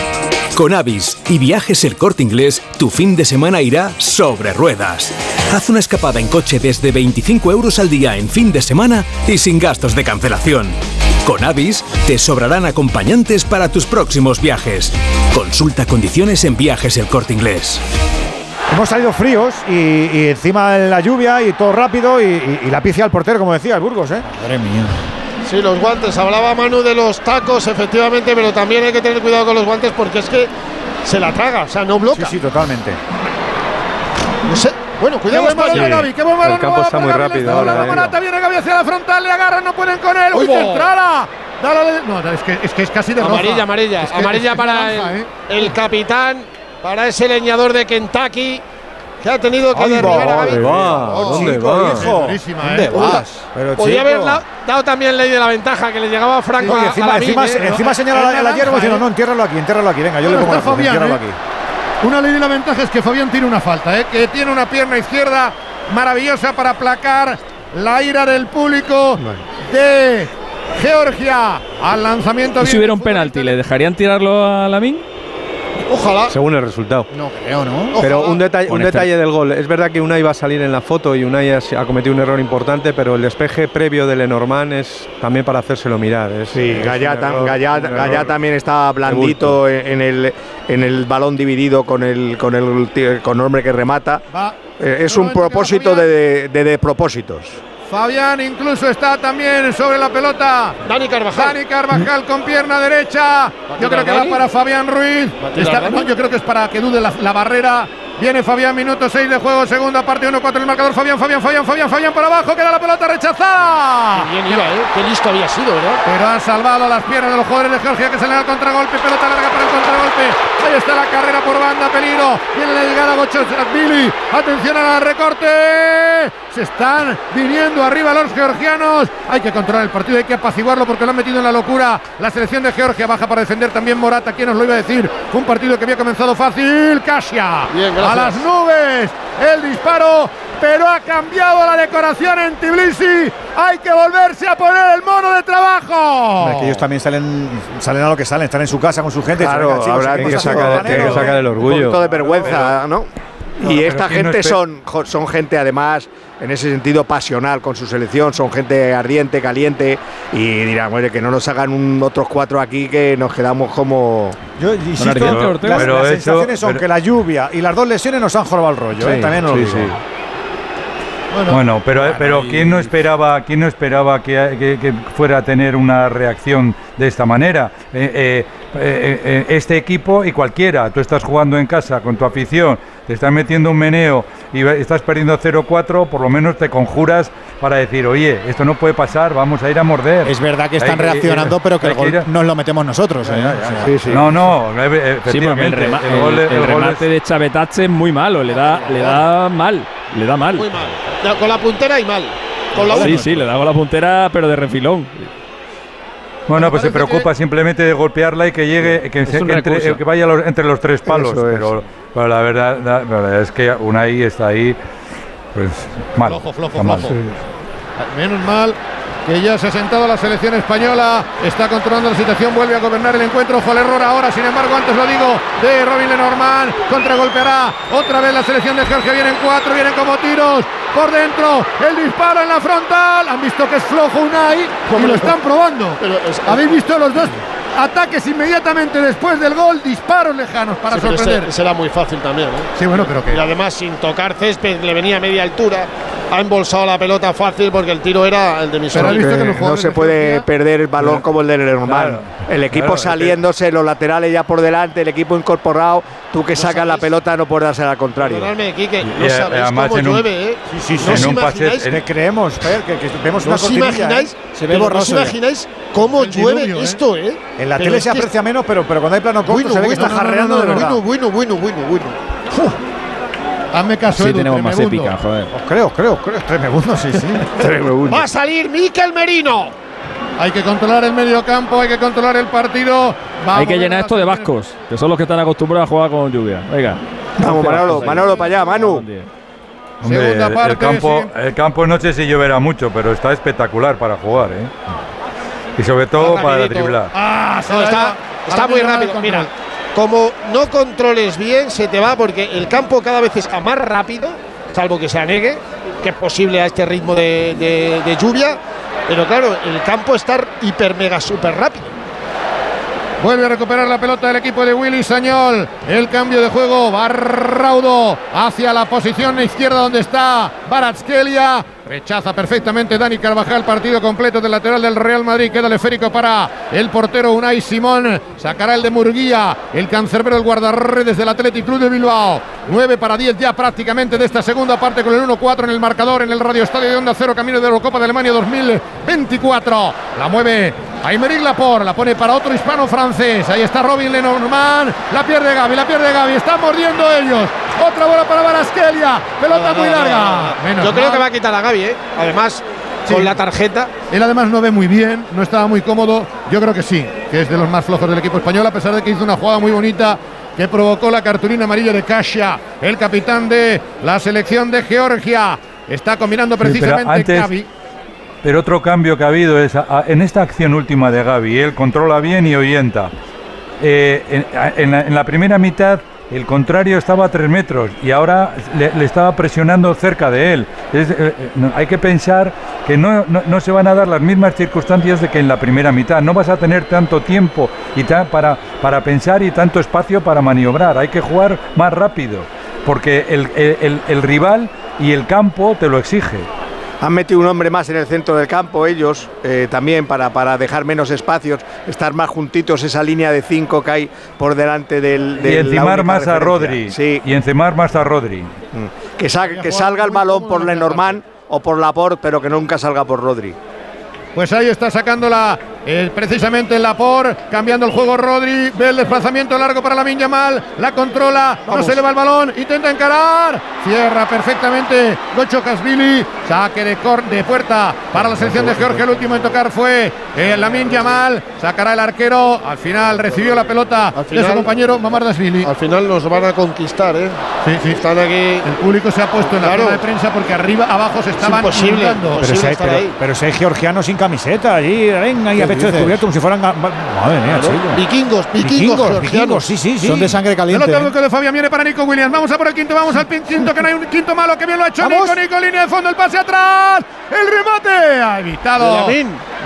Con Avis y Viajes El Corte Inglés, tu fin de semana irá sobre ruedas. Haz una escapada en coche desde 25 euros al día en fin de semana y sin gastos de cancelación. Con Avis te sobrarán acompañantes para tus próximos viajes. Consulta condiciones en Viajes El Corte Inglés. Hemos salido fríos y, y encima la lluvia y todo rápido y, y- y la picia al portero, como decía, el Burgos, ¿eh? Madre mía. Sí, los guantes. Hablaba Manu de los tacos, efectivamente, pero también hay que tener cuidado con los guantes porque es que se la traga, o sea, no bloca. Sí, sí, totalmente. No sé. Bueno, Qué cuidado buen balón de Gaby, qué buen balón El campo está muy Gaby, rápido ahora. Morata, viene Gaby hacia la frontal, le agarran, no pueden con él. ¡Uy, Uy, centrala! Dale, no, es que, es que es casi de roja. Amarilla, amarilla. Es que- amarilla es que para el, ¿eh? el capitán para ese leñador de Kentucky que ha tenido que va, derribar a ¿dónde Gaby. va? Oh, ¿Dónde chico, va? hijo. ¿Dónde ¿eh? vas? Pero, Podía chico. haber da- dado también ley de la ventaja que le llegaba a Franco Oye, a- a encima, encima, ¿eh? encima señala Es la, la naranja, hierba diciendo, no, entiérralo aquí, entiérralo aquí. Venga, yo le pongo la Fabián, entiérralo ¿eh? aquí. Una ley de la ventaja es que Fabián tiene una falta, ¿eh? que tiene una pierna izquierda maravillosa para aplacar la ira del público de Georgia al lanzamiento. ¿Y si hubiera un penalti, le dejarían tirarlo a Lamin? Ojalá. Según el resultado. No creo, ¿no? Pero un, detalle, un detalle del gol. Es verdad que Unai va a salir en la foto y Unai ha, ha cometido un error importante, pero el despeje previo de Lenormand es también para hacérselo mirar. Es, Sí, es Gallá, un tam- error- Gallá- un error Gallá también está blandito en el, en el balón dividido con el, con el, tío- con el hombre que remata. Va. Eh, es un propósito de, de, de despropósitos. Fabián incluso está también sobre la pelota. Dani Carvajal. Dani Carvajal con pierna derecha. Yo creo que va para Fabián Ruiz. No, yo creo que es para que dude la, la barrera. Viene Fabián, minuto 6 de juego, segunda parte, 1-4 el marcador. Fabián, Fabián, Fabián, Fabián, Fabián para abajo, queda la pelota rechazada. Bien iba, ¿eh? Qué listo había sido, ¿verdad? Pero han salvado las piernas de los jugadores de Georgia que salen al contragolpe. Pelota larga para el contragolpe. Ahí está la carrera por banda, peligro. Viene la llegada Gochosvili. Atención al recorte. Se están viniendo arriba los georgianos. Hay que controlar el partido, hay que apaciguarlo porque lo han metido en la locura. La selección de Georgia baja para defender también Morata. ¿Quién nos lo iba a decir? Un partido que había comenzado fácil. Bien, gracias. a las nubes. El disparo. Pero ha cambiado la decoración en Tbilisi. Hay que volverse a poner el mono de trabajo. Que ellos también salen, salen a lo que salen, están en su casa con su gente. Claro, chicos, habrá ¿qué que sacar- Tiene que sacar el Un orgullo. poquito de vergüenza, ¿no? Y esta ¿quién no gente son, son gente además en ese sentido pasional con su selección, son gente ardiente, caliente y dirán, oye, que no nos hagan un, otros cuatro aquí que nos quedamos como... Yo insisto, las, Pero las sensaciones son pero- que la lluvia y las dos lesiones nos han jorobado el rollo, ¿eh? También os lo sí, digo. sí. Bueno, pero, pero ¿quién no esperaba, quién no esperaba que, que- que fuera a tener una reacción de esta manera? Eh, eh, eh, eh, este equipo y cualquiera, tú estás jugando en casa con tu afición, te estás metiendo un meneo y estás perdiendo 0-4, por lo menos te conjuras para decir, oye, esto no puede pasar, vamos a ir a morder. Es verdad que están Hay que- reaccionando, pero que el que gol a- nos lo metemos nosotros. ¿eh? O sea, No, no, eh, Sí, el, rema- el gol- el- el el gol remate de Chavetache es muy malo, le da, le da mal, le da mal. Muy mal. Ya, Con la puntera y mal. Con la Sí, uno. sí, le da con la puntera, pero de refilón. Bueno, pues se preocupa simplemente de golpearla y que llegue, que, se- entre- recurso. que vaya los- entre los tres palos. Eso es. Pero, pero la, verdad, la, la verdad es que Unai está ahí, pues mal. Flojo, flojo, mal. flojo. Menos mal que ya se ha sentado la selección española, está controlando la situación, vuelve a gobernar el encuentro. Ojo al error ahora, sin embargo, antes lo digo, de Robin Lenormand. Contragolpeará otra vez la selección de Georgia. Vienen cuatro, vienen como tiros por dentro. El disparo en la frontal. Han visto que es flojo Unai y lo están probando. Pero es- Habéis visto los dos ataques inmediatamente después del gol, disparos lejanos para Sí, sorprender. ese- Será muy fácil también, ¿eh? Sí, bueno, pero que Y además sin tocar césped, le venía a media altura. Ha embolsado la pelota fácil porque el tiro era el de mis Pero has visto que los no se de puede perder el balón como el del. Claro, el equipo claro, es que- saliéndose, los laterales ya por delante, el equipo incorporado. Tú que sacas la pelota no puedes darse al contrario. Quique, no eh, sabéis cómo en un- llueve, ¿eh? Sí, sí, sí. ¿No os en un pase- imagináis? en- Te creemos, Fer, que, que vemos ¿No una os cortinilla, imagináis? ¿eh? Se ve pero ¿no os borroso. ya. imagináis cómo llueve diluvio, ¿eh? esto, eh? En la Pero tele se que- aprecia menos, pero, pero cuando hay plano corto Bueno, se ve que está jarreando no, de verdad. Bueno, bueno, bueno, bueno, bueno. Hazme caso, Sí, Edu, tenemos más épica, joder. Os creo, creo, creo. Tremebundo, sí, sí. Va a salir Miquel Merino. Hay que controlar el medio campo, hay que controlar el partido. Hay que llenar esto de vascos, que son los que están acostumbrados a jugar con lluvia. Venga. Vamos, Manolo, Manolo para allá, Manu. Hombre, Segunda el- parte, el, campo, sí. el campo no sé si lloverá mucho, pero está espectacular para jugar, ¿eh? Y sobre todo para driblar. Ah, No, está, muy rápido. Mira, como no controles bien, se te va porque el campo cada vez está más rápido, salvo que se anegue, que es posible a este ritmo de, de- de lluvia. Pero claro, el campo está hiper mega super rápido. Vuelve a recuperar la pelota del equipo de Willy Sañol. El cambio de juego. Va Raudo hacia la posición izquierda donde está Baratskelia. Rechaza perfectamente Dani Carvajal, partido completo del lateral del Real Madrid. Queda el esférico para el portero Unai Simón. Sacará el de Murguía, el cancerbero, el guardarredes del Athletic Club de Bilbao. 9 para 10 ya prácticamente de esta segunda parte con el 1-4 en el marcador en el Radio Estadio de Onda Cero, camino de la Eurocopa de Alemania 2024. La mueve Aymeric Laporte, la pone para otro hispano francés. Ahí está Robin Lenormand, la pierde Gaby, la pierde Gaby, están mordiendo ellos. Otra bola para Baraskelia, pelota muy larga. Menos Yo creo mal. que va a quitar a Gaby, ¿eh? Además, Sí. con la tarjeta. Él además no ve muy bien, no estaba muy cómodo. Yo creo que sí, que es de los más flojos del equipo español, a pesar de que hizo una jugada muy bonita que provocó la cartulina amarilla de Kasia, el capitán de la selección de Georgia. Está combinando Sí, pero precisamente antes- Gaby. Pero otro cambio que ha habido es a- a- en esta acción última de Gaby, él controla bien y oyenta. Eh, en, a- en la, en la primera mitad el contrario estaba a tres metros y ahora le, estaba presionando cerca de él. Eh, eh, hay que pensar que no, no- se van a dar las mismas circunstancias de que en la primera mitad. No vas a tener tanto tiempo y para, para pensar y tanto espacio para maniobrar. Hay que jugar más rápido porque el- el- el rival y el campo te lo exige. Han metido un hombre más en el centro del campo ellos, eh, también para, para dejar menos espacios, estar más juntitos, esa línea de cinco que hay por delante del... y del- encimar más a. Rodri. Sí, Y encimar más a Rodri. que, sal- que salga el balón por Lenormand o por Laporte, pero que nunca salga por Rodri. Pues ahí está sacándola eh, precisamente el Lapor, cambiando el juego Rodri, ve el desplazamiento largo para la Yamal, la controla, no se le va el balón, intenta encarar, cierra perfectamente Gocho Kasvili, saque de, cor- de puerta para la selección de Georgia, el último en tocar fue eh, Lamin Yamal, sacará el arquero, al final recibió la pelota de su final- compañero Mamardashvili. Al final nos van a conquistar, ¿eh? Sí, sí. Están aquí. El público se ha puesto en la zona de prensa porque arriba, abajo se estaban imposible. inundando. Pero si, hay, pero, pero si hay georgianos sin camiseta allí, venga, y a ¿Qué pecho descubierto como si fueran. Madre mía, chico. Vikingos, vikingos, Vikingos, sí, sí, sí. Son de sangre caliente. Pelota de Fabián viene para Nico Williams. Vamos a por el quinto, vamos al pin- quinto, que no hay un quinto malo, que bien lo ha hecho Vamos. Nico, Nico, línea de fondo, el pase atrás, el remate, ha evitado.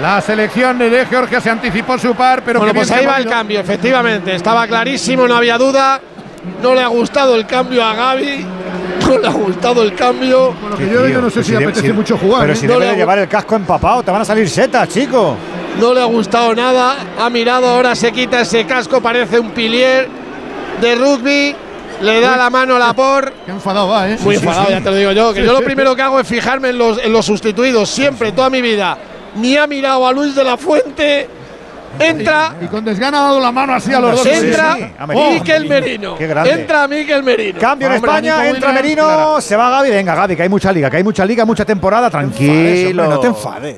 La selección de Georgia se anticipó su par, pero bueno, que pues ahí va el cambio, efectivamente. Estaba clarísimo, no había duda. No le ha gustado el cambio a Gaby. No le ha gustado el cambio. Lo que yo, yo no sé si, debe- apetece si- mucho jugar. Pero ¿eh? si No debe de llevar el casco empapado, te van a salir setas, chico. No le ha gustado nada. Ha mirado, ahora se quita ese casco, parece un pilier de rugby. Le da la mano a la por. Qué enfadado va, ¿eh? Muy Sí, enfadado, sí. ya te lo digo yo. Que Sí, yo lo primero que hago es fijarme en los, en los sustituidos, siempre, toda mi vida. Ni ha mirado a Luis de la Fuente. Entra, Y con desgana ha dado la mano así a los dos. entra sí, sí. A Merino. Miquel Merino. Qué grande. Entra Miquel Merino. Cambio en Hombre, España, Nico entra Merino, se va Gaby. Venga, Gaby, que hay mucha liga, que hay mucha liga, mucha temporada. Tranquilo, hombre, no te enfades.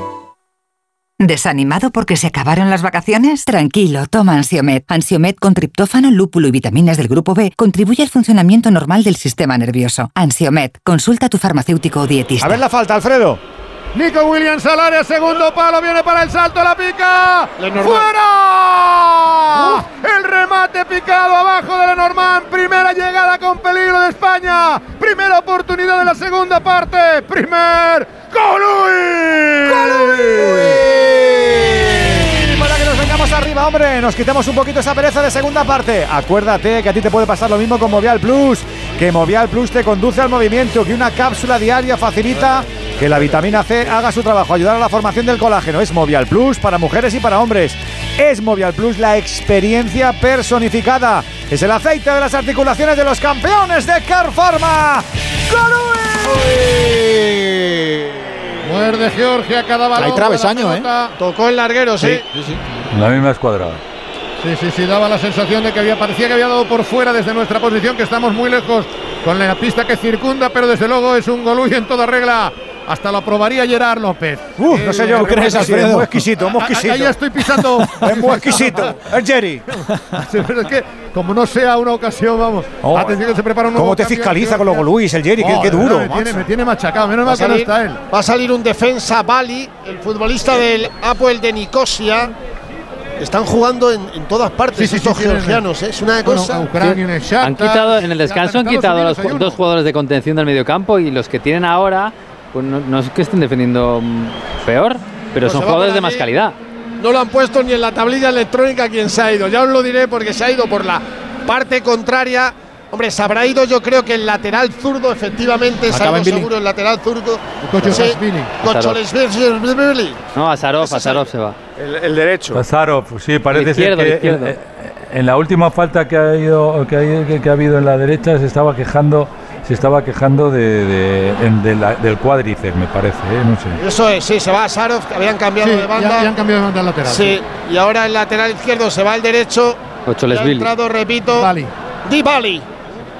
¿Desanimado porque se acabaron las vacaciones? Tranquilo, toma Ansiomet. Ansiomet con triptófano, lúpulo y vitaminas del grupo B contribuye al funcionamiento normal del sistema nervioso. Ansiomet, consulta a tu farmacéutico o dietista. A ver la falta, Alfredo. Nico Williams al área, segundo palo, viene para el salto, la pica. ¡Fuera! El remate picado abajo de Lenormand. Primera llegada con peligro de España. Primera oportunidad de la segunda parte. Primer. ¡Golui! Para que nos vengamos arriba, hombre, nos quitemos un poquito esa pereza de segunda parte. Acuérdate que a ti te puede pasar lo mismo con Movial Plus, que Movial Plus te conduce al movimiento, que una cápsula diaria facilita que la vitamina C haga su trabajo, ayudar a la formación del colágeno. Es Movial Plus para mujeres y para hombres. Es Movial Plus la experiencia personificada. Es el aceite de las articulaciones de los campeones de Carpharma. Muerde Georgia cada balón. Hay travesaño, pelota. Tocó el larguero, sí. La misma escuadra. Sí, sí, sí, daba la sensación de que había, parecía que había dado por fuera desde nuestra posición, que estamos muy lejos con la pista que circunda, pero desde luego es un Golui en toda regla hasta lo probaría Gerard López. Uh, no sé yo, ¿qué crees, Alfredo? Muy exquisito, muy exquisito. Ahí estoy pisando. es muy exquisito. Es Jerry. es que, como no sea una ocasión, vamos. Oh, atención que se prepara un nuevo ¿Cómo te fiscaliza con luego Luis, el Jerry? qué, Oh, qué de verdad, duro. Me tiene, me tiene machacado. Menos mal que no está él. va a salir un defensa Bali, el futbolista del Apoel de Nicosia. Están jugando en, en todas partes Sí, sí, estos sí, georgianos, ¿eh? es una Bueno, cosa. a Ucrania, en el Shakhtar, Han quitado, en el descanso han quitado Unidos los dos jugadores de contención del mediocampo y los que tienen ahora, pues no, no es que estén defendiendo mm, peor, pero Pues son jugadores de más calidad. No lo han puesto ni en la tablilla electrónica quien se ha ido. Ya os lo diré porque se ha ido por la parte contraria. Hombre, se habrá ido yo creo que el lateral zurdo, efectivamente, se ha ido seguro el lateral zurdo. Kocholesvili. No, Azarov, Azarov se va. El, el derecho. Lazarov, sí, parece ser que eh, eh, en la última falta que ha, ido, que, ha, que- que ha habido en la derecha se estaba quejando se estaba quejando de, de- en- de la- del cuádriceps, me parece, ¿eh? no sé. Eso es, sí, se va a Sarov, que habían cambiado Sí, de banda. ya han cambiado de banda al lateral. Sí, y ahora el lateral izquierdo se va al derecho. Y ha entrado, repito, Bali. Dybali,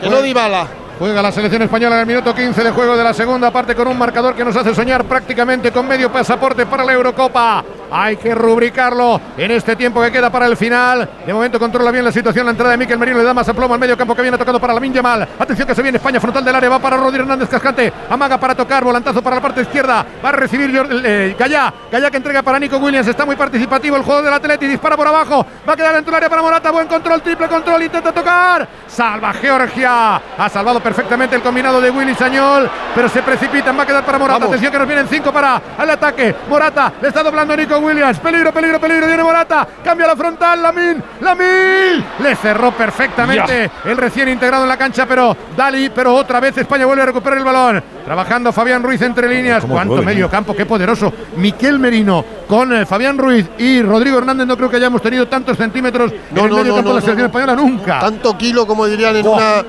que no Dybala. Juega la selección española en el minuto 15 de juego de la segunda parte con un marcador que nos hace soñar prácticamente con medio pasaporte para la Eurocopa. Hay que rubricarlo en este tiempo que queda para el final. De momento controla bien la situación. La entrada de Miquel Merino le da más aplomo al medio campo que viene tocando para la Yamal. Atención que se viene España frontal del área. Va para Rodri Hernández Cascante. Amaga para tocar. Volantazo para la parte izquierda. Va a recibir Jor- eh, Gallá. Gallá que entrega para Nico Williams. Está muy participativo el juego del Atleti. Dispara por abajo. Va a quedar dentro del área para Morata. Buen control. Triple control. Intenta tocar. Salva Georgia. Ha salvado perfectamente el combinado de Willy Sañol. Pero se precipitan. Va a quedar para Morata. Vamos. Atención que nos vienen cinco para el ataque. Morata. Le está doblando Nico Williams. Peligro, peligro, peligro. Viene Morata. Cambia la frontal. Lamin. Lamin. Le cerró perfectamente el recién integrado en la cancha. Pero Dali. Pero otra vez España vuelve a recuperar el balón. Trabajando Fabián Ruiz entre líneas. ¿Cómo Cuánto duele, medio eh? campo. Qué poderoso. Miquel Merino con eh, Fabián Ruiz y Rodrigo Hernández. No creo que hayamos tenido tantos centímetros No, en el no, medio no, campo de la selección española nunca. Tanto kilo como dirían en Oh. una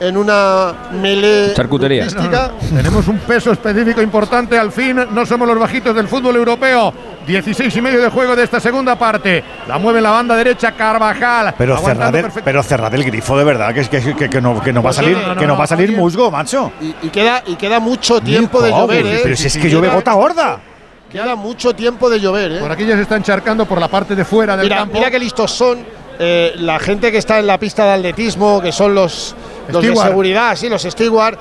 en una melee Charcutería. artística. Tenemos un peso específico importante al fin. No somos los bajitos del fútbol europeo. 16 y medio de juego de esta segunda parte. La mueve en la banda derecha Carvajal. Pero cerrad, el, pero cerrad el grifo de verdad, que, es que, que, que no, que no va a Pues salir, no, no, que no no, va a salir musgo, macho. Y, y queda y queda mucho tiempo de llover, ¿eh? Pero si es que llueve gota gorda. Queda mucho tiempo de llover, ¿eh? Por aquí ya se está encharcando por la parte de fuera del Mira, campo. mira qué listos son eh, la gente que está en la pista de atletismo, que son los, los de seguridad, sí, los steward,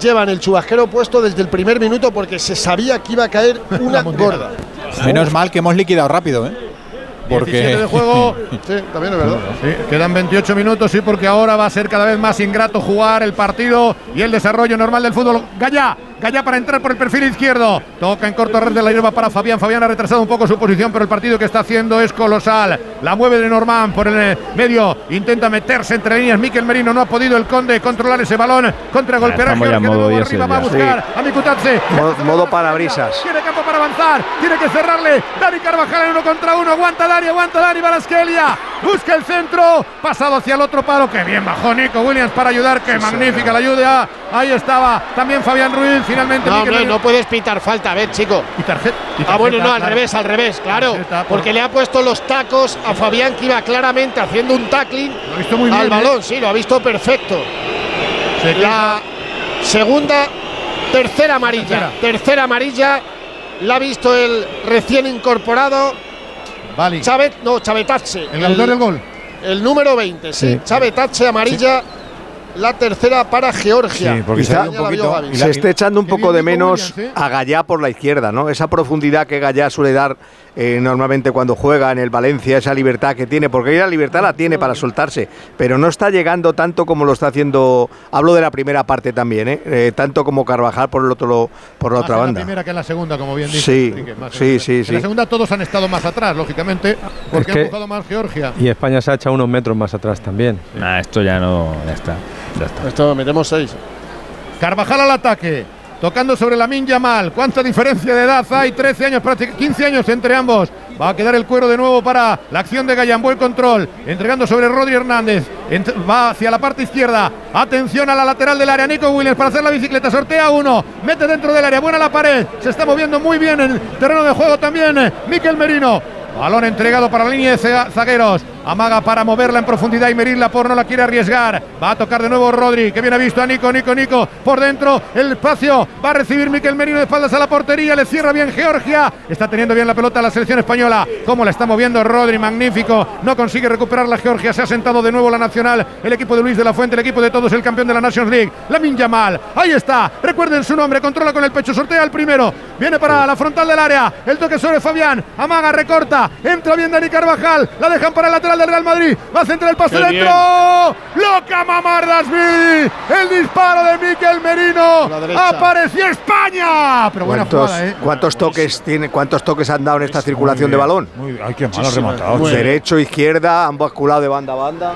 llevan el chubasquero puesto desde el primer minuto porque se sabía que iba a caer una gorda. Menos mal que hemos liquidado rápido, ¿eh? 17 de juego. Sí, también es verdad. Sí, quedan 28 minutos, sí, porque ahora va a ser cada vez más ingrato jugar el partido y el desarrollo normal del fútbol. Gallá, Gallá para entrar por el perfil izquierdo. Toca en corto red de la hierba para Fabián. Fabián ha retrasado un poco su posición, pero el partido que está haciendo es colosal. La mueve de Normán por el eh, medio. Intenta meterse entre líneas. Miquel Merino no ha podido el Conde controlar ese balón. Contra golpear a de modo nuevo 10 arriba. Va a buscar a Mikutatse. Modo, modo parabrisas. Tiene campo para avanzar, tiene que cerrarle. Dani Carvajal en uno contra uno. Aguanta Dani, aguanta Dani Barasquelia. Busca el centro, pasado hacia el otro palo. Que bien bajó Nico Williams para ayudar. Qué magnífica la ayuda. Ahí estaba también Fabián Ruiz. Finalmente No, Merino. no puedes pitar falta, a ver, chico. Y tarjeta. y Ah, bueno, no, al revés, al revés, claro. Tarjeta por- Porque le ha puesto los tacos a Fabián que iba claramente haciendo un tackling Lo ha visto muy bien. al ¿eh? balón, sí, lo ha visto perfecto. Se. La segunda, tercera amarilla. Tercera. Tercera amarilla. La ha visto el recién incorporado. Vale. Chavet, no, Chavetache. El autor del gol. El número 20, sí. Sí. Chavetache amarilla. La tercera para Georgia. Sí, porque se Quizá un poquito. Está echando un poco de menos ¿eh? a Gallá por la izquierda, ¿no? Esa profundidad que Gallá suele dar eh, normalmente cuando juega en el Valencia, esa libertad que tiene, porque ahí la libertad la tiene para soltarse, pero no está llegando tanto como lo está haciendo, hablo de la primera parte también, ¿eh? Eh, tanto como Carvajal por el otro por la Más otra en banda. la primera que en la segunda, como bien dice. Sí, en sí, la- sí, En la sí. segunda todos han estado más atrás, lógicamente, porque Es que- ha empujado más Georgia. Y España se ha echado unos metros más atrás también. Nah, esto ya no. Ya está. Ya está. Esto metemos seis. Carvajal al ataque. Tocando sobre la Yamal. ¿Cuánta diferencia de edad hay? 13 años, prácti- 15 años entre ambos. Va a quedar el cuero de nuevo para la acción de Gallambo. El control. Entregando sobre Rodri Hernández. Va hacia la parte izquierda. Atención a la lateral del área. Nico Williams para hacer la bicicleta. Sortea uno. Mete dentro del área. Buena la pared. Se está moviendo muy bien en terreno de juego también. eh, Miquel Merino. Balón entregado para la línea de za- zagueros. Amaga para moverla en profundidad y merirla por no la quiere arriesgar. Va a tocar de nuevo Rodri, que viene ha visto a Nico, Nico, Nico. Por dentro, el espacio. Va a recibir Miquel Merino de espaldas a la portería. Le cierra bien Georgia. Está teniendo bien la pelota la selección española. Como la está moviendo Rodri, magnífico. No consigue recuperar la Georgia. Se ha sentado de nuevo la nacional. El equipo de Luis de la Fuente, el equipo de todos, el campeón de la Nations League. La Yamal. Ahí está. Recuerden su nombre. Controla con el pecho. Sortea el primero. Viene para la frontal del área. El toque sobre Fabián. Amaga, recorta. Entra bien Dani Carvajal. La dejan para el lateral del Real Madrid. Va a centrar el pase Qué dentro. Loca Mamardasvili. El disparo de Miquel Merino. Apareció España. Pero buena ¿Cuántos, jugada, ¿eh? cuántos toques tiene, cuántos toques han dado en esta circulación de balón? Ay, qué rematado. Muy Derecho, izquierda, han basculado de banda a banda.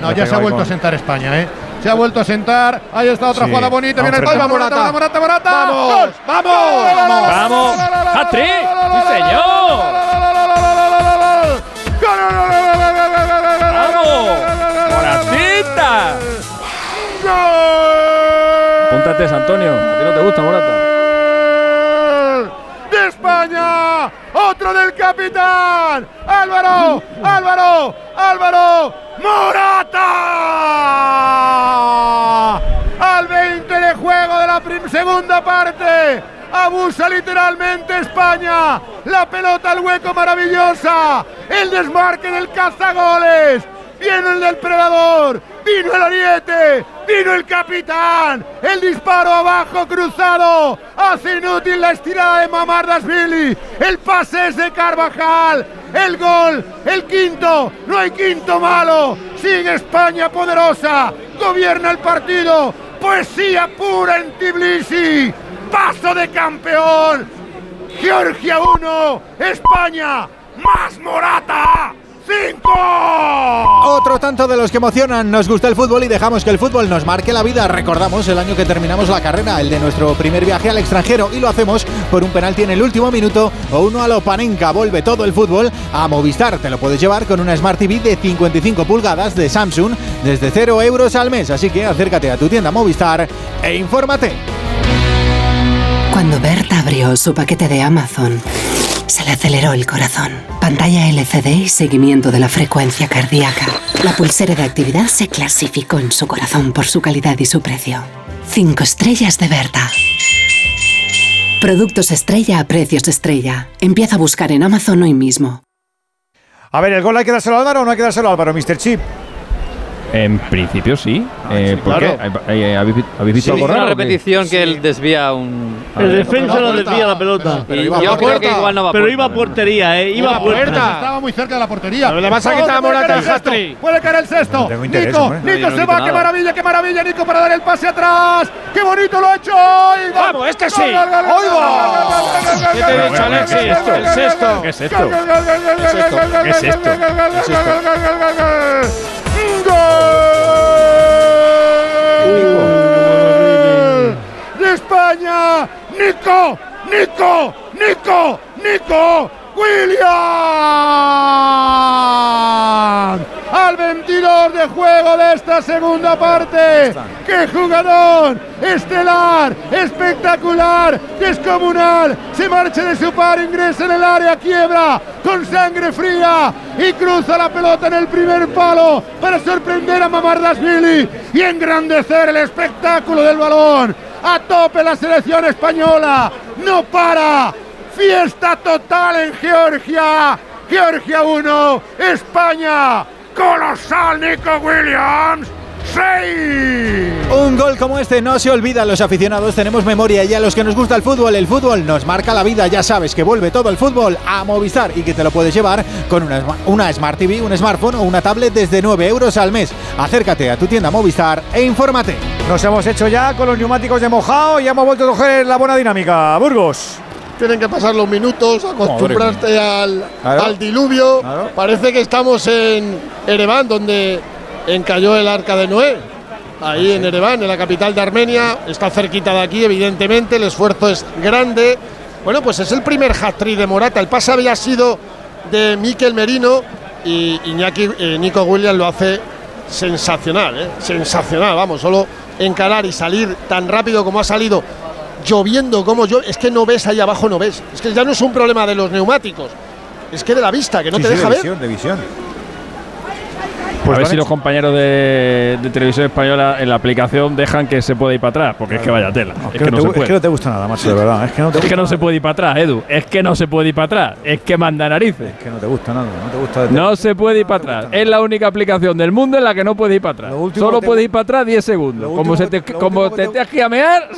No, ya se ha vuelto a sentar España, ¿eh? Se ha vuelto a sentar. Ahí está otra Sí. jugada bonita. Viene el Vamos, palo. Morata. Morata, Morata, Morata. Vamos, ¡Gol! vamos, ¡Vamos! ¡Hat-trick! ¡Sí, señor! Antonio. ¿A ti no te gusta, Morata? de España. Otro del capitán. Álvaro, Álvaro, Álvaro. Morata. Al 20 de juego de la segunda parte. Abusa literalmente España. La pelota al hueco maravillosa. El desmarque del cazagoles. Viene el del predador. Vino el ariete. Vino el capitán. El disparo abajo cruzado. Hace inútil la estirada de Mamardasvili. El pase es de Carvajal. El gol. El quinto. No hay quinto malo. Sigue España poderosa. Gobierna el partido. Poesía pura en Tbilisi. Paso de campeón. Georgia 1. España. Más Morata. 5. Otro tanto de los que emocionan. Nos gusta el fútbol y dejamos que el fútbol nos marque la vida. Recordamos el año que terminamos la carrera, el de nuestro primer viaje al extranjero, y lo hacemos por un penalti en el último minuto o uno a lo. Vuelve todo el fútbol a Movistar. Te lo puedes llevar con una Smart TV de 55 pulgadas de Samsung desde 0 euros al mes. Así que acércate a tu tienda Movistar e infórmate. Cuando Berta abrió su paquete de Amazon, se le aceleró el corazón. Pantalla LCD y seguimiento de la frecuencia cardíaca. La pulsera de actividad se clasificó en su corazón por su calidad y su precio. Cinco estrellas de Berta. Productos estrella a precios estrella. Empieza a buscar en Amazon hoy mismo. A ver, ¿el gol hay que dárselo a Álvaro o no hay que dárselo a Álvaro, Mr. Chip? En principio sí. Eh, ¿Por claro. qué? ¿Hay- hay- ¿Habéis, vi- habéis visto algo una raro? qué? repetición que él desvía un. El defensa lo desvía la pelota. Pero iba a yo creo que igual no va a Pero iba a portería, ¿eh? Iba a puerta. Estaba muy cerca de la portería. Pero le pasa que Ojo, estaba puede Morata el sexto, hat-trick. Puede caer el sexto. Nico, hombre. Nico No, no se va. Qué maravilla, qué maravilla, Nico, para dar el pase atrás. Qué bonito lo ha hecho. Vamos, este sí. Gol, ¿Qué te he dicho, Alexis? gol, gol, ¿Qué es esto? ¿Qué es esto? ¿Qué es esto? Gol, de España. Nico, Nico, Nico, Nico. William. Al 22 de juego de esta segunda parte. ¡Qué jugador! Estelar, espectacular, descomunal. Se marcha de su par, ingresa en el área, quiebra con sangre fría y cruza la pelota en el primer palo para sorprender a Mamardasvili y engrandecer el espectáculo del balón. A tope la selección española. No para. Fiesta total en Georgia. Georgia 1, España. Colosal Nico Williams. 6. Un gol como este no se olvida. Los aficionados tenemos memoria y a los que nos gusta el fútbol, el fútbol nos marca la vida. Ya sabes que vuelve todo el fútbol a Movistar y que te lo puedes llevar con una, una Smart TV, un smartphone o una tablet desde 9 euros al mes. Acércate a tu tienda Movistar e infórmate. Nos hemos hecho ya con los neumáticos de mojado y hemos vuelto a coger la buena dinámica. Burgos. Tienen que pasar los minutos, acostumbrarte al, Claro. al diluvio. Parece que estamos en Ereván, donde encalló el arca de Noé. Ahí en Ereván, en la capital de Armenia. Está cerquita de aquí, evidentemente. El esfuerzo es grande. Bueno, pues es el primer hat-trick de Morata. El pase había sido de Miquel Merino y Iñaki, eh, Nico Williams lo hace sensacional, ¿eh? sensacional. Vamos, solo encarar y salir tan rápido como ha salido, lloviendo como yo, es que no ves ahí abajo, no ves. Es que ya no es un problema de los neumáticos, es que de la vista, que no Sí, te sí, deja de ver. visión, de visión. A ver si los compañeros de, de televisión española en la aplicación dejan que se pueda ir para atrás, porque es que vaya tela. es, que no te, se gu- puede. es que no te gusta nada, macho, de verdad. Es que no te Es que gusta no se puede ir para atrás, Edu. Es que no se puede ir para atrás. Es que manda narices. Es que no te gusta nada, no te gusta. No se puede ir para atrás. Es la única aplicación del mundo en la que no puede ir para atrás. Solo puede ir para atrás 10 segundos. Como, se te, como te que amear,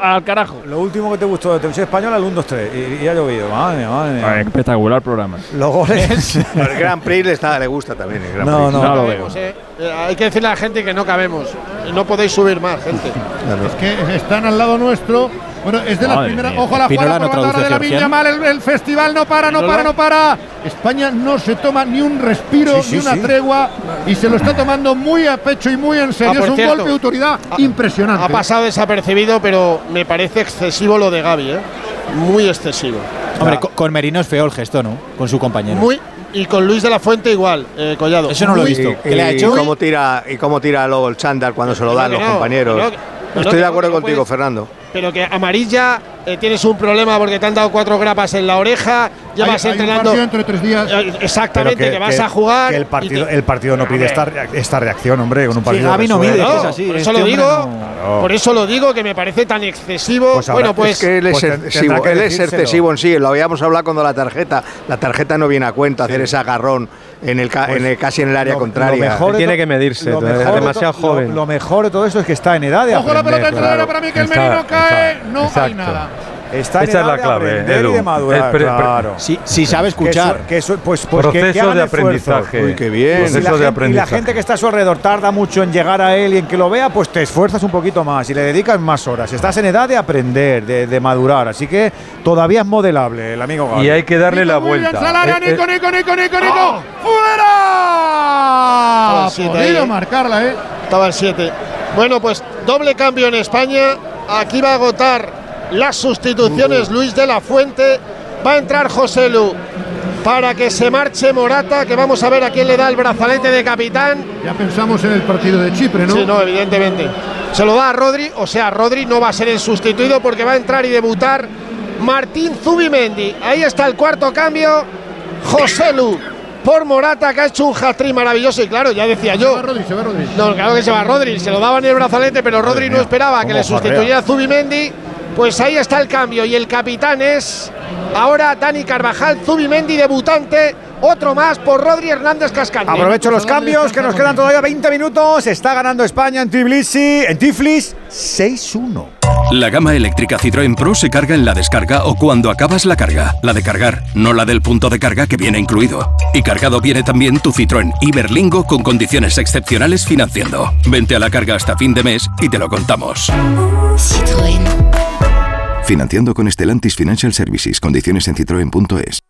al carajo. Lo último que te gustó de televisión española, el 1, 2, 3. Y, y ha llovido. Madre mía, madre mía. Ah, espectacular programa. Los goles. El Grand Prix le, está, le gusta también. No, Prix. no, No lo cabemos, eh. Eh, Hay que decirle a la gente que no cabemos. No podéis subir más, gente. Es que están al lado nuestro. Bueno, es de las primeras. Ojo a la jugada no por de la georgiano. Mal. El, el festival no para, no para, no para. España no se toma ni un respiro, Sí, sí, ni una sí. tregua. Y se lo está tomando muy a pecho y muy en serio. Ah, es un cierto, golpe de autoridad ha- impresionante. Ha pasado desapercibido, pero me parece excesivo lo de Gaby, ¿eh? Muy excesivo. Hombre, co- con Merino es feo el gesto, ¿no? Con su compañero. Muy, y con Luis de la Fuente igual, eh, Collado. Eso no lo he visto. Y, ¿Qué le ha y hecho? cómo tira y cómo tira luego el chándal cuando se lo dan los no, compañeros. Estoy de acuerdo contigo, puedes- Fernando. Pero que amarilla, eh, tienes un problema porque te han dado cuatro grapas en la oreja, llevas Hay- hay un entrenando. partido entre tres días. Eh, Exactamente, Pero que, vas a jugar. que el partido, te- el partido no pide esta, esta reacción, hombre, con un partido. Gaby no que mide, suele- que No, es así, por este eso lo hombre digo, no. por eso lo digo que me parece tan excesivo. Pues bueno, pues es que él es pues excesivo, que él es excesivo en sí, lo habíamos hablado cuando la tarjeta, la tarjeta no viene a cuenta hacer ese agarrón en el, ca- Pues en el- casi en el área Lo- contraria. Lo mejor de Tiene to- que medirse, lo es mejor de to- demasiado lo- joven. Lo, mejor de todo eso es que está en edad de Ojo la pelota aprender, entre la área para Miquel Está- Merino cae. No hay nada. Está Esa es la clave, aprender Edu. y de madurar, Es pre- pre- claro. Si, si sabe escuchar. Que eso, que eso- pues, pues que- que, Proceso de aprendizaje. Uy, qué bien. Y si la de gente- y la aprendizaje. gente que está a su alrededor tarda mucho en llegar a él y en que lo vea, pues te esfuerzas un poquito más y le dedicas más horas. Estás en edad de aprender, de, de madurar. Así que todavía es modelable el amigo Gaby. Y hay que darle la Nico vuelta. al área, Eh, eh, Nico, Nico, Nico, Nico, Nico. ¡Oh! Oh, podido eh. marcarla, ¿eh? Estaba el 7. Bueno, pues doble cambio en España. Aquí va a agotar las sustituciones Luis de la Fuente. Va a entrar José Lu para que se marche Morata, que vamos a ver a quién le da el brazalete de capitán. Ya pensamos en el partido de Chipre, ¿no? Sí, no, evidentemente. Se lo da a Rodri, o sea, Rodri no va a ser el sustituido porque va a entrar y debutar Martín Zubimendi. Ahí está el cuarto cambio. José Lu por Morata, que ha hecho un hat-trick maravilloso. Y claro, ya decía Se yo, va Rodri, se va Rodri. no, claro que se va Rodri, se lo daban en el brazalete, pero Rodri no esperaba que le sustituyera a Zubimendi. Pues ahí está el cambio y el capitán es ahora Dani Carvajal, Zubimendi debutante, otro más por Rodri Hernández Cascante. Aprovecho los cambios que nos quedan todavía 20 minutos. Está ganando España en Tbilisi, en Tiflis, 6-1. La gama eléctrica Citroën Pro se carga en la descarga o cuando acabas la carga. La de cargar, no la del punto de carga que viene incluido. Y cargado viene también tu Citroën Iberlingo con condiciones excepcionales financiando. Vente a la carga hasta fin de mes y te lo contamos. Financiando con Stellantis Financial Services. Condiciones en citroen.es.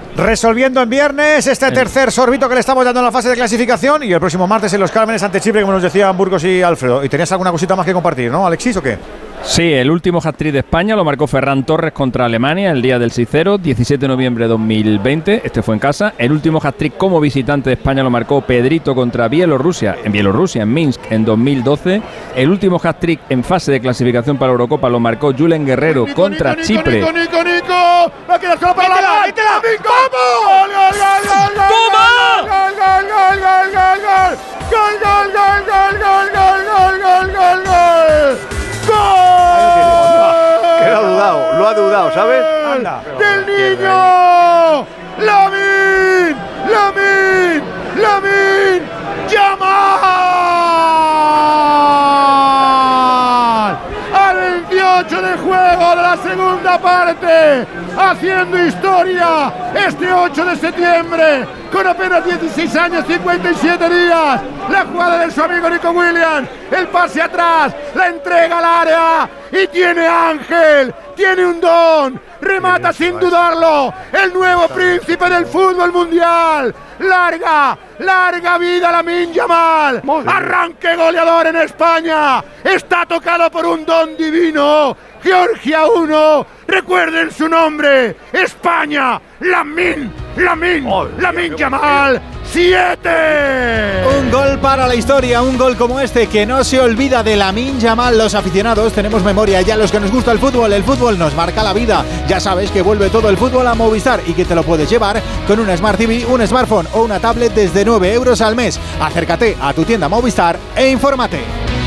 Resolviendo en viernes este tercer sorbito que le estamos dando en la fase de clasificación y el próximo martes en los Cármenes ante Chipre, como nos decían Burgos y Alfredo. ¿Y tenías alguna cosita más que compartir, no, Alexis, o qué? Sí, el último hat-trick de España lo marcó Ferran Torres contra Alemania el día del 6-0, 17 de noviembre de 2020. Este fue en casa. El último hat-trick como visitante de España lo marcó Pedrito contra Bielorrusia, en Bielorrusia, en Minsk, en 2012. El último hat-trick en fase de clasificación para la Eurocopa lo marcó Julen Guerrero contra Nico, Chipre. Nico, Nico, Nico. Va a quedar solo para la ¡Métela, métela! Nico. ¡Gol, gol, gol, gol, gol! ¡Toma! ¡Gol, gol, gol, gol, gol, gol! ¡Gol, gol, gol, gol, gol, gol, gol, gol, dudado, ¿sabes? Anda. ¡Del niño! ¡Lamin! ¡Lamin! ¡Lamin! ¡Yamal! Al 28 de juego de la segunda parte, haciendo historia este 8 de septiembre, con apenas 16 años, 57 días, La jugada de su amigo Nico Williams. El pase atrás. La entrega al área. Y tiene Ángel. Tiene un don. Remata sin dudarlo. El nuevo príncipe del fútbol mundial. Larga, larga vida la Yamal. Arranque goleador en España. Está tocado por un don divino. Georgia 1. Recuerden su nombre. España. Lamin, Lamin, Lamin Yamal. 7. Un gol para la historia, un gol como este que no se olvida de Lamin Yamal. Los aficionados tenemos memoria, ya los que nos gusta el fútbol, el fútbol nos marca la vida. Ya sabes que vuelve todo el fútbol a Movistar y que te lo puedes llevar con una Smart TV, un smartphone o una tablet desde 9 euros al mes. Acércate a tu tienda Movistar e infórmate.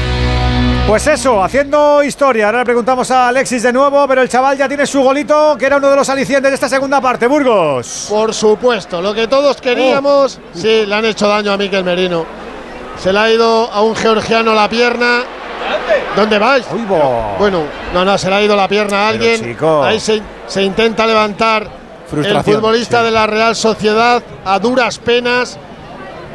Pues eso, haciendo historia. Ahora le preguntamos a Alexis de nuevo, pero el chaval ya tiene su golito, que era uno de los alicientes de esta segunda parte. Burgos. Por supuesto, lo que todos queríamos. Oh. Sí, le han hecho daño a Miquel Merino. Se le ha ido a un georgiano la pierna. ¿Dónde vais? Bueno, no, no, se le ha ido la pierna a alguien. chico. Ahí se, se intenta levantar el futbolista sí. de la Real Sociedad a duras penas.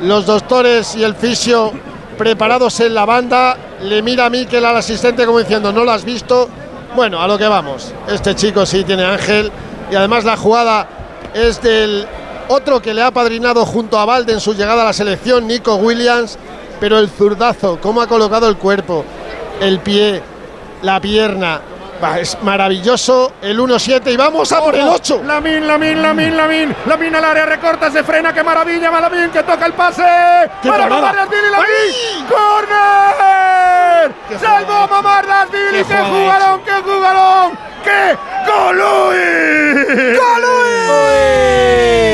Los doctores y el fisio preparados en la banda. Le mira a Miquel al asistente como diciendo, ¿no lo has visto? Bueno, a lo que vamos. Este chico sí tiene ángel. Y además la jugada es del otro que le ha padrinado junto a Valde en su llegada a la selección, Nico Williams. Pero el zurdazo, cómo ha colocado el cuerpo, el pie, la pierna. Va, es maravilloso el 1-7 y vamos a por el 8. Lamin, Lamin, Lamin, Lamin. Lamin al área, recorta, se frena. ¡Qué maravilla! Lamin que toca el pase. ¡Qué para! Mamardas Lamin. ¡Corner! ¡Salvó Mamardas ¡Qué jugadón, qué jugadón! ¡Qué golui! ¡Golui!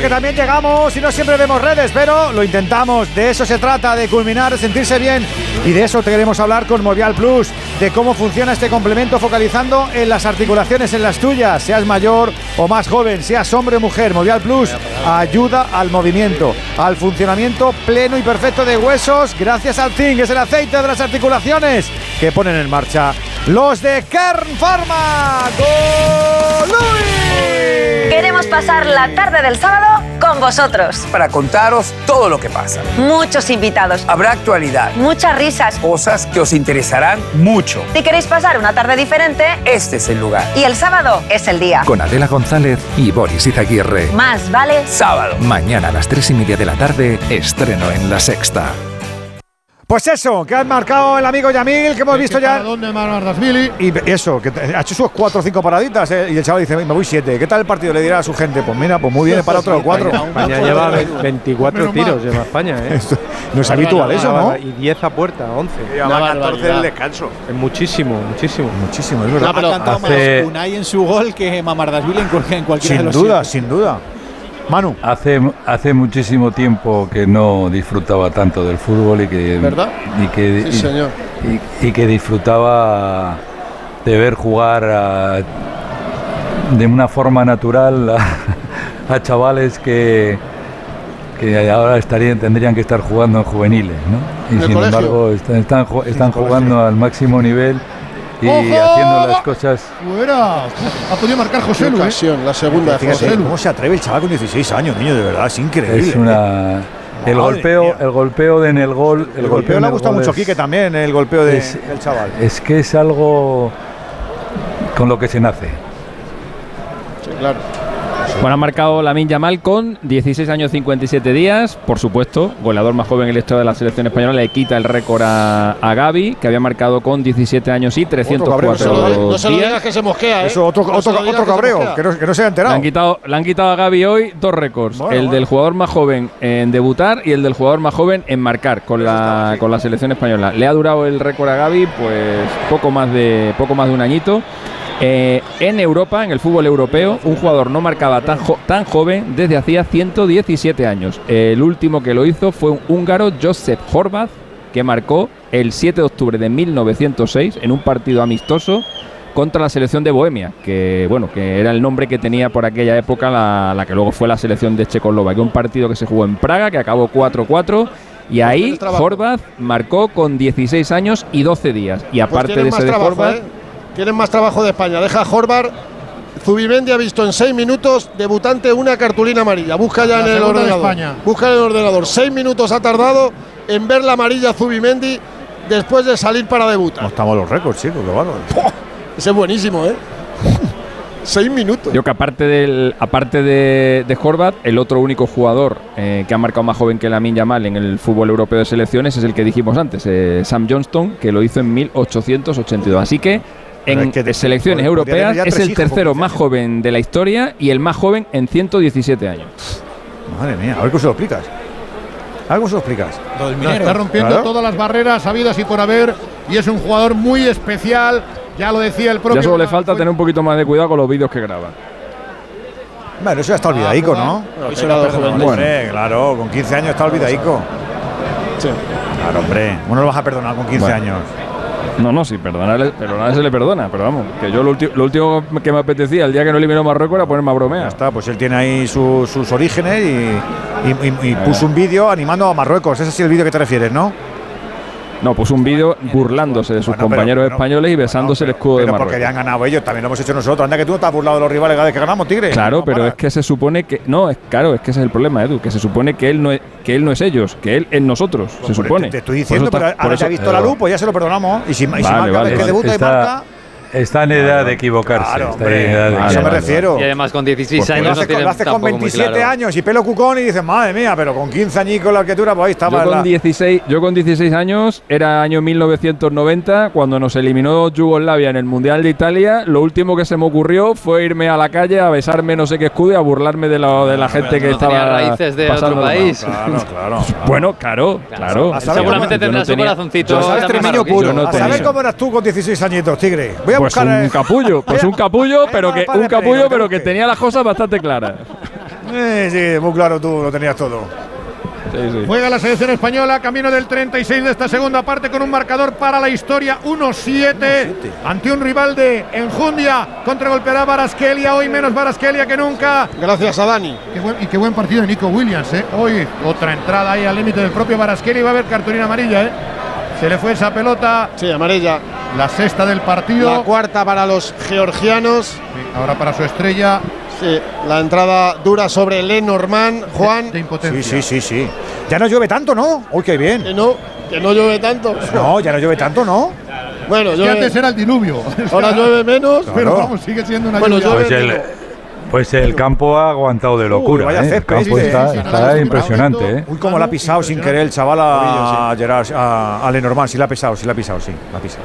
Porque también llegamos y no siempre vemos redes, pero lo intentamos. De eso se trata, de culminar, de sentirse bien. Y de eso te queremos hablar con Movial Plus, de cómo funciona este complemento focalizando en las articulaciones, en las tuyas, seas mayor o más joven, seas hombre o mujer. Movial Plus ayuda al movimiento, al funcionamiento pleno y perfecto de huesos, gracias al zinc, es el aceite de las articulaciones que ponen en marcha los de Kern Pharma. ¡Golui! Queremos pasar la tarde del sábado con vosotros. Para contaros todo lo que pasa. Muchos invitados. Habrá actualidad. Muchas risas. Cosas que os interesarán mucho. Si queréis pasar una tarde diferente, Este es el lugar. y el sábado es el día. Con Adela González y Boris Izaguirre. Más vale Sábado. Mañana a las tres y media de la tarde, estreno en La Sexta. Pues eso, que han marcado el amigo Yamil, que hemos visto ya. ¿Dónde Mardasvili? Y eso, que ha hecho sus cuatro o cinco paraditas eh, y el chaval dice, me voy siete. ¿Qué tal el partido? Le dirá a su gente, pues mira, pues muy bien, para otro cuatro. España lleva ve- 24 Menos tiros, lleva España, ¿eh? Esto no es habitual eso, ¿no? Y 10 a puerta, 11. Lleva 14 del descanso. Es muchísimo, muchísimo. Muchísimo, es verdad. verdad. Ha cantado Hace- más Unai en su gol que Mamardashvili en, cual- en cualquiera de Sin los duda, sitios. sin duda. Manu. Hace, hace muchísimo tiempo que no disfrutaba tanto del fútbol y que, ¿Verdad? y que, Sí, y- señor. y- y que disfrutaba de ver jugar a- de una forma natural a, a chavales que, que ahora estarían, tendrían que estar jugando en juveniles. ¿no? ¿En Y sin colegio? embargo están, están, colegio. jugando al máximo nivel y ¡Ojo! haciendo las cosas Fuera. Ha podido marcar José Lu, ¿eh? la segunda de José Lu. ¿cómo se atreve el chaval con 16 años, niño? De verdad, es increíble. es una el Madre golpeo mía. el golpeo de en el gol El, golpeo en le ha el gustado mucho a Quique también, el golpeo de- es- del chaval. es que es algo con lo que se nace Sí, claro. Bueno, ha marcado Lamin Yamal con 16 años 57 días. Por supuesto, goleador más joven en la historia de la selección española. Le quita el récord a, a Gaby, que había marcado con 17 años y cabreo, 304 No se lo, no se lo días. digas que se mosquea, ¿eh? Eso, otro, No que cabreo, que no, que no se ha Le enterado. han, quitado, le han quitado a Gaby hoy dos récords. Bueno, el bueno. del jugador más joven en debutar y el del jugador más joven en marcar con la, con la selección española. Le ha durado el récord a Gaby pues poco más de, poco más de un añito. Eh, en Europa, en el fútbol europeo, un jugador no marcaba tan, jo- tan joven desde hacía 117 años. El último que lo hizo fue un húngaro, Josep Horvath, que marcó el 7 de octubre de 1906 en un partido amistoso contra la selección de Bohemia, que bueno, que era el nombre que tenía por aquella época la, la que luego fue la selección de Checoslovaquia, un partido que se jugó en Praga, que acabó 4-4. Y ahí. Horvath marcó con 16 años y 12 días. Y aparte de ese de Horvath, ¿eh? Tienen más trabajo de España. Deja a Horvath Zubimendi ha visto en seis minutos debutante una cartulina amarilla. Busca ya La en el ordenador. España. Busca en el ordenador. Seis minutos ha tardado en ver la amarilla Zubimendi después de salir para debutar. Estamos los récords, chicos, qué bárbaro. Ese es buenísimo, ¿eh? seis minutos. Yo que aparte del aparte de, de Horvat, el otro único jugador eh, que ha marcado más joven que Lamin Yamal en el fútbol europeo de selecciones es el que dijimos antes, eh, Sam Johnston, que lo hizo en 1882. Así que en es que de- selecciones europeas es el tercero 15 más joven de la historia y el más joven en 117 años. Madre mía, a ver cómo se lo explicas. A ver cómo se lo explicas. Está rompiendo Claro. todas las barreras habidas y por haber. Y es un jugador muy especial. Ya lo decía el propio. Ya solo le falta tener un poquito más de cuidado con los vídeos que graba. Bueno, eso ya está olvidaico, ¿no? Eso. Hombre, claro, con 15 años está olvidaico. Sí. Claro, hombre. ¿Cómo no lo vas a perdonar con 15 Bueno. años? No, no, sí, perdonarle, perdonarle se le perdona, pero vamos, que yo lo, lo último que me apetecía el día que no eliminó Marruecos era ponerme a bromear. Ya está, pues él tiene ahí su- sus orígenes y, y- y- y puso un vídeo animando a Marruecos. Ese es el vídeo que te refieres, ¿no? No, puso un vídeo burlándose de sus Bueno, compañeros pero- españoles y besándose el escudo de Pero porque Marruecos. ya han ganado ellos, también lo hemos hecho nosotros. Anda que tú no te has burlado de los rivales cada vez que ganamos, Tigre. Claro, No pero es que se supone que no, es claro, es que ese es el problema, Edu, que se supone que él no es, que él no es ellos, que él es nosotros, se Pues supone. Te, te estoy diciendo, eso pero ahora ya ha visto la luz, pues ya se lo perdonamos. Y si, y si Vale, marca vale, que vale. debuta y Está, marca, está en edad de equivocarse. Claro, está hombre, en edad de a eso me equivocarse. refiero. Y además con 16 Pues años lo no haces, con, tiene lo haces con tampoco muy 27 claro. años y pelo cucón y dices, madre mía, pero con 15 añicos la arquitectura, pues ahí estaba. Yo con, la- 16, yo con 16 años, era año 1990, cuando nos eliminó Yugoslavia en el Mundial de Italia, lo último que se me ocurrió fue irme a la calle a besarme no sé qué escudo y a burlarme de, la, de la gente que no estaba tenía raíces de pasando otro país. Claro, claro. Bueno, claro, claro. Seguramente Yo no tendrá su tenía- corazoncito. No a saber cómo eras tú con 16 añitos, Tigre. Voy a Pues buscar. un capullo, pues un capullo, pero que un capullo, pero que tenía las cosas bastante claras. Eh, sí, muy claro tú, lo tenías todo. Sí, sí. Juega la selección española, camino del 36 de esta segunda parte con un marcador para la historia 1-7 ante un rival de Enjundia. Contragolpeará Baraskelia, hoy menos Baraskelia que nunca. Gracias a Dani. Qué buen- y qué buen partido de Nico Williams, ¿eh? Hoy otra entrada ahí al límite del propio Baraskelia y va a haber cartulina amarilla, ¿eh? Se le fue esa pelota, Sí, amarilla. la sexta del partido. La cuarta para los georgianos. Sí, ahora para su estrella Sí, la entrada dura sobre Lenormand. Juan. de impotencia. Sí, sí, sí, sí. Ya no llueve tanto, ¿no? Uy, qué bien. Que no, que no llueve tanto. No, ya no llueve tanto, ¿no? Bueno, Es que llueve- antes era el diluvio. ahora llueve menos. Pero vamos, sigue siendo una Bueno, lluvia. llueve Pues el, pues el campo ha aguantado de locura. vaya ¿eh? El campo está, sí, sí, está impresionante. ¿eh? Uy, cómo la ha pisado sin querer el chaval a Gerard, a, a Lenormand. Sí la ha pisado, sí la ha pisado, sí, la ha pisado.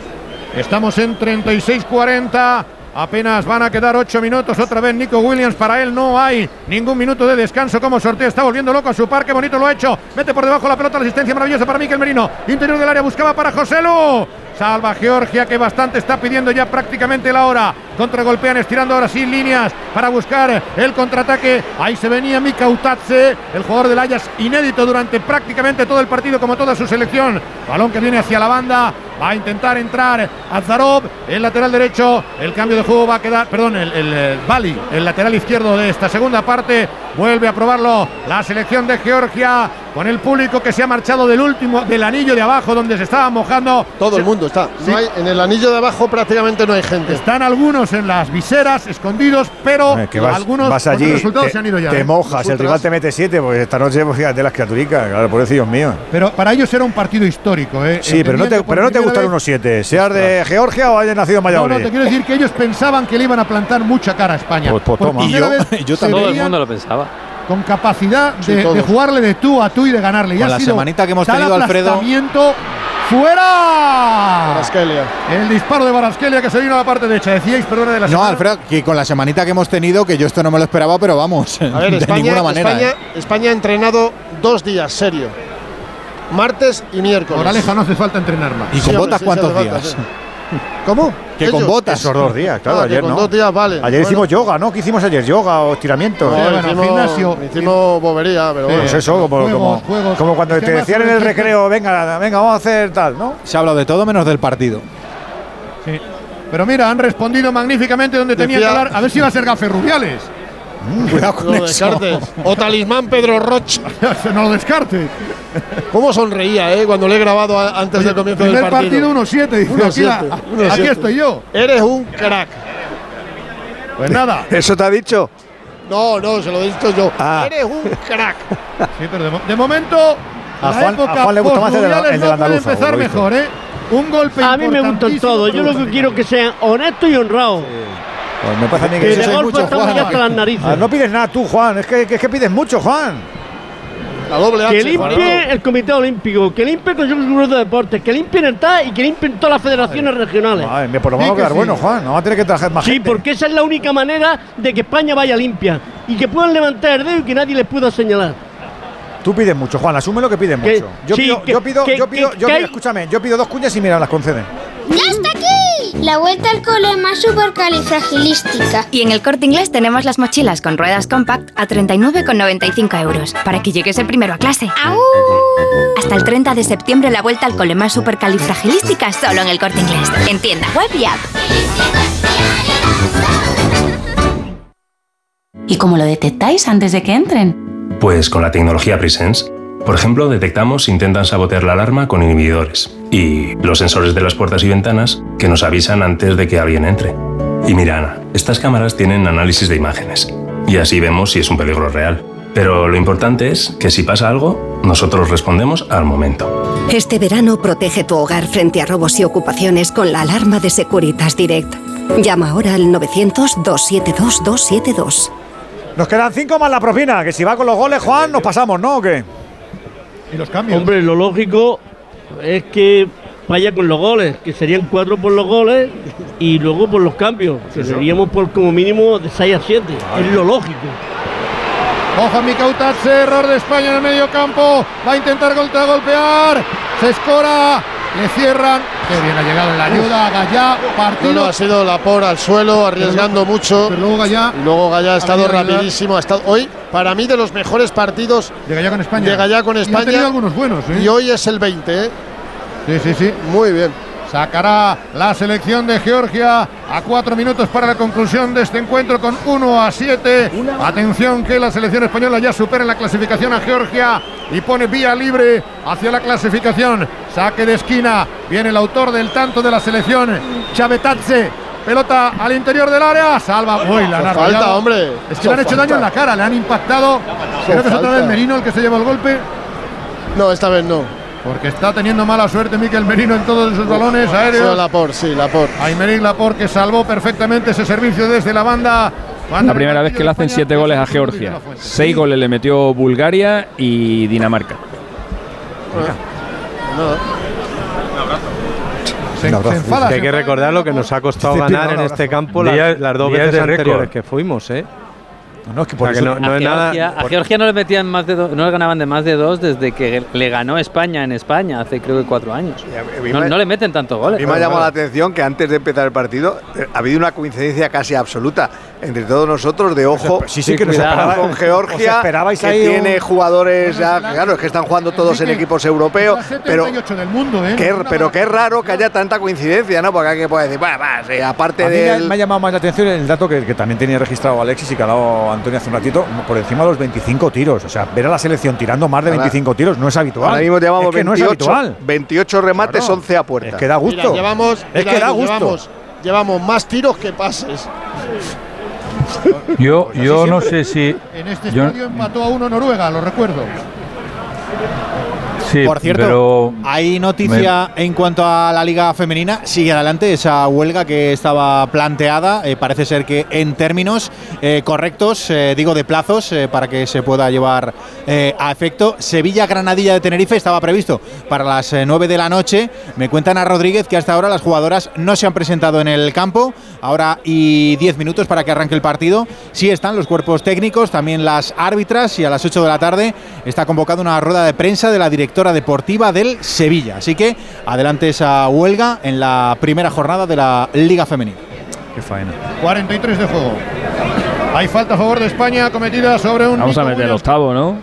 Estamos en 36-40. Apenas van a quedar 8 minutos. Otra vez Nico Williams. Para él no hay ningún minuto de descanso como sorteo. Está volviendo loco a su par. Qué bonito lo ha hecho. Mete por debajo la pelota. La asistencia maravillosa para Miquel Merino. Interior del área buscaba para Joselu. Salva Georgia que bastante está pidiendo ya prácticamente la hora. Contragolpean estirando ahora sí líneas para buscar el contraataque. Ahí se venía Mika Utatze, el jugador del Ajax inédito durante prácticamente todo el partido como toda su selección. Balón que viene hacia la banda. Va a intentar entrar Azarov, el lateral derecho. El cambio de juego va a quedar, perdón, el, el, eh, Bali, el lateral izquierdo de esta segunda parte. Vuelve a probarlo la selección de Georgia con el público que se ha marchado del último, del anillo de abajo donde se estaba mojando. Todo el mundo está. Sí. No hay- en el anillo de abajo prácticamente no hay gente. Están algunos en las viseras, escondidos, pero Eh, que vas, algunos vas allí, los resultados te, se han ido ya. te ¿eh? mojas, el rival te mete siete, pues esta noche, pues fíjate las criaturicas, claro, pobrecillos míos. Pero para ellos era un partido histórico, ¿eh? Sí, pero no te, por pero no te gustan vez- unos siete, seas de Georgia o hayas nacido en No, Valladolid. no, te quiero decir que ellos pensaban que le iban a plantar mucha cara a España. Pues- pues Por toma. Y yo- yo también. Todo el mundo lo pensaba. Con capacidad Sí, de, jugarle de tú a tú y de ganarle. Y Con ha la sido semanita que hemos tenido, Alfredo. ¡Fuera! Baraskelia. El disparo de Baraskelia que se vino a la parte derecha. Decíais, perdona, de la No, semana. Alfredo, que con la semanita que hemos tenido, que yo esto no me lo esperaba, pero vamos, A ver, de España, ninguna manera. España, ¿eh? España ha entrenado dos días, serio. Martes y miércoles. Moraleja no hace falta entrenar más. ¿Y Sí, con hombre, botas sí, cuántos sí días? falta, sí. ¿Cómo? Que con botas. Esos dos días, claro, Ah, ayer con no. dos días vale. Ayer Bueno. hicimos yoga, ¿no? ¿Qué hicimos ayer? Yoga o estiramientos. No, Sí, bueno, hicimos, gimnasio. hicimos bobería, pero bueno. Pues eso, como, Juegos, como, juegos. como cuando Es que te decían en el recreo, venga, venga, vamos a hacer tal, ¿no? Se ha hablado de todo menos del partido. Sí. Pero mira, han respondido magníficamente donde tenían que hablar. A ver si va a ser Gafe Rubiales. Cuidado con No lo eso. descartes. O talismán Pedro Roch. no lo descarte. ¿Cómo sonreía, eh? Cuando le he grabado antes del comienzo del Primer partido. partido 1-7. Dice, 1-7, aquí, 1-7. aquí estoy yo. Eres un crack. Pues nada. ¿Eso te ha dicho? No, no, se lo he dicho yo. Ah. Eres un crack. Sí, pero de, mo- de momento, A la Juan- época a Juan le gusta más el de la- postmundiales el de no la puede empezar mejor, ¿eh? Un golpe A mí me gustan importantísimo todos. Yo lo que quiero que sean honestos y honrados. Pues me parece a mí Que que de eso es golpe mucho, estamos Juan. ya hasta las narices. Ah, no pides nada tú, Juan. Es que, que, es que pides mucho, Juan. La doble Que H. limpie Juanito. el Comité Olímpico, que limpie el Consejo Superior de Deportes, que limpien el TAS y que limpien todas las federaciones regionales. Madre mía, por lo Sí menos que quedar sí. bueno, Juan. No va a tener que traer más Sí, gente. porque esa es la única manera de que España vaya limpia y que puedan levantar el dedo y que nadie les pueda señalar. Tú pides mucho, Juan. Asume lo que pides Que- mucho. Yo sí, pido, que- yo pido, que- yo pido, que- yo que pido- escúchame, yo pido dos cuñas y mira, las conceden. ¡Ya está! La vuelta al cole más supercalifragilística. Y en el corte inglés tenemos las mochilas con ruedas compact a 39,95 euros para que llegues el primero a clase. Hasta el 30 de septiembre la vuelta al cole más supercalifragilística solo en el corte inglés. En tienda web y app. ¿Y cómo lo detectáis antes de que entren? Pues con la tecnología Presence. Por ejemplo, detectamos si intentan sabotear la alarma con inhibidores y los sensores de las puertas y ventanas que nos avisan antes de que alguien entre. Y mira, Ana, estas cámaras tienen análisis de imágenes y así vemos si es un peligro real. Pero lo importante es que si pasa algo, nosotros respondemos al momento. Este verano protege tu hogar frente a robos y ocupaciones con la alarma de Securitas Direct. Llama ahora al 900-272-272. Nos quedan cinco más la propina. Que si va con los goles, Juan, nos pasamos, ¿no? ¿O qué? Y los cambios. Hombre, lo lógico es que vaya con los goles, que serían cuatro por los goles y luego por los cambios, que seríamos por como mínimo de 6 a 7. Es lo lógico. Ojo a Mikautatse, error de España en el medio campo. Va a intentar golpear, golpear. Se escora. Le cierran. Qué bien ha llegado la ayuda. Gallá, No, partido. no, ha sido la por al suelo, arriesgando mucho. Pero luego Gallá. Y luego Gallá ha estado a rapidísimo. Ha estado, hoy, para mí, de los mejores partidos De Gallá con España. de Gallá con Y ha España. tenido algunos buenos, ¿eh? Y hoy es el 20, ¿eh? Sí, sí, sí. Muy bien. Sacará la selección de Georgia a cuatro minutos para la conclusión de este encuentro con 1 a 7. Atención que la selección española ya supera en la clasificación a Georgia y pone vía libre hacia la clasificación. Saque de esquina. Viene el autor del tanto de la selección, Chavetatze. Pelota al interior del área. Salva. Uy, la han Falta, arrollado. hombre. Es que le han hecho Falta. daño en la cara, le han impactado. Creo que es otra vez Merino el que se lleva el golpe. No, esta vez no. Porque está teniendo mala suerte Miquel Merino en todos esos balones aéreos. Sí, Laporte, sí, Laporte. Aymeric Laporte que salvó perfectamente ese servicio desde la banda. La primera vez que le hacen siete goles a Georgia. Seis goles le metió Bulgaria y Dinamarca. Se, se enfada. Que hay que recordar lo que nos ha costado ganar en este campo las, las dos veces anteriores que fuimos, ¿eh? No, no, es que O por sea, que no, no a, es nada. Georgia, a por- Georgia no le metían más de do- no le ganaban de más de dos desde que le ganó España en España hace creo que cuatro años. me- no le meten tantos A goles. mí me ha llamado la atención que antes de empezar el partido eh, ha habido una coincidencia casi absoluta entre todos nosotros de ojo Sí, sí, que nos esperaba- con os Georgia, esperabais que ahí un- tiene jugadores ya, claro, es que están jugando todos en equipos europeos, pero 78 del mundo, ¿eh? qué, pero qué raro que haya tanta coincidencia, ¿no? Porque alguien puede decir, bueno, va, sí, aparte A mí me ha- del... me ha llamado más la atención el dato que, que también tenía registrado Alexis y que ha dado Antonio hace un ratito, por encima de los 25 tiros. O sea, ver a la selección tirando más de Ahora- 25 tiros no es habitual. Ahora mismo llevamos es que no es 28, habitual. 28 remates, Claro. 11 a puerta. Es que da gusto. Mira, llevamos, es mira, que da gusto. Llevamos, llevamos más tiros que pases. Yo, Pues yo no sé si. En este yo- estadio empató a uno Noruega, lo recuerdo. Sí, Por cierto, hay noticia en cuanto a la Liga Femenina. Sigue adelante esa huelga que estaba planteada. Eh, parece ser que en términos eh, correctos, eh, digo de plazos, para que se pueda llevar a efecto. Sevilla-Granadilla de Tenerife estaba previsto para las eh, 9 de la noche. Me cuentan a Rodríguez que hasta ahora las jugadoras no se han presentado en el campo. Ahora y 10 minutos para que arranque el partido. Sí están los cuerpos técnicos, también las árbitras y a las 8 de la tarde está convocada una rueda de prensa de la directora deportiva del Sevilla. Así que adelante esa huelga en la primera jornada de la Liga Femenina. Qué faena. 43 de juego. Hay falta a favor de España cometida sobre un. Vamos a meter el Williams. octavo, ¿no?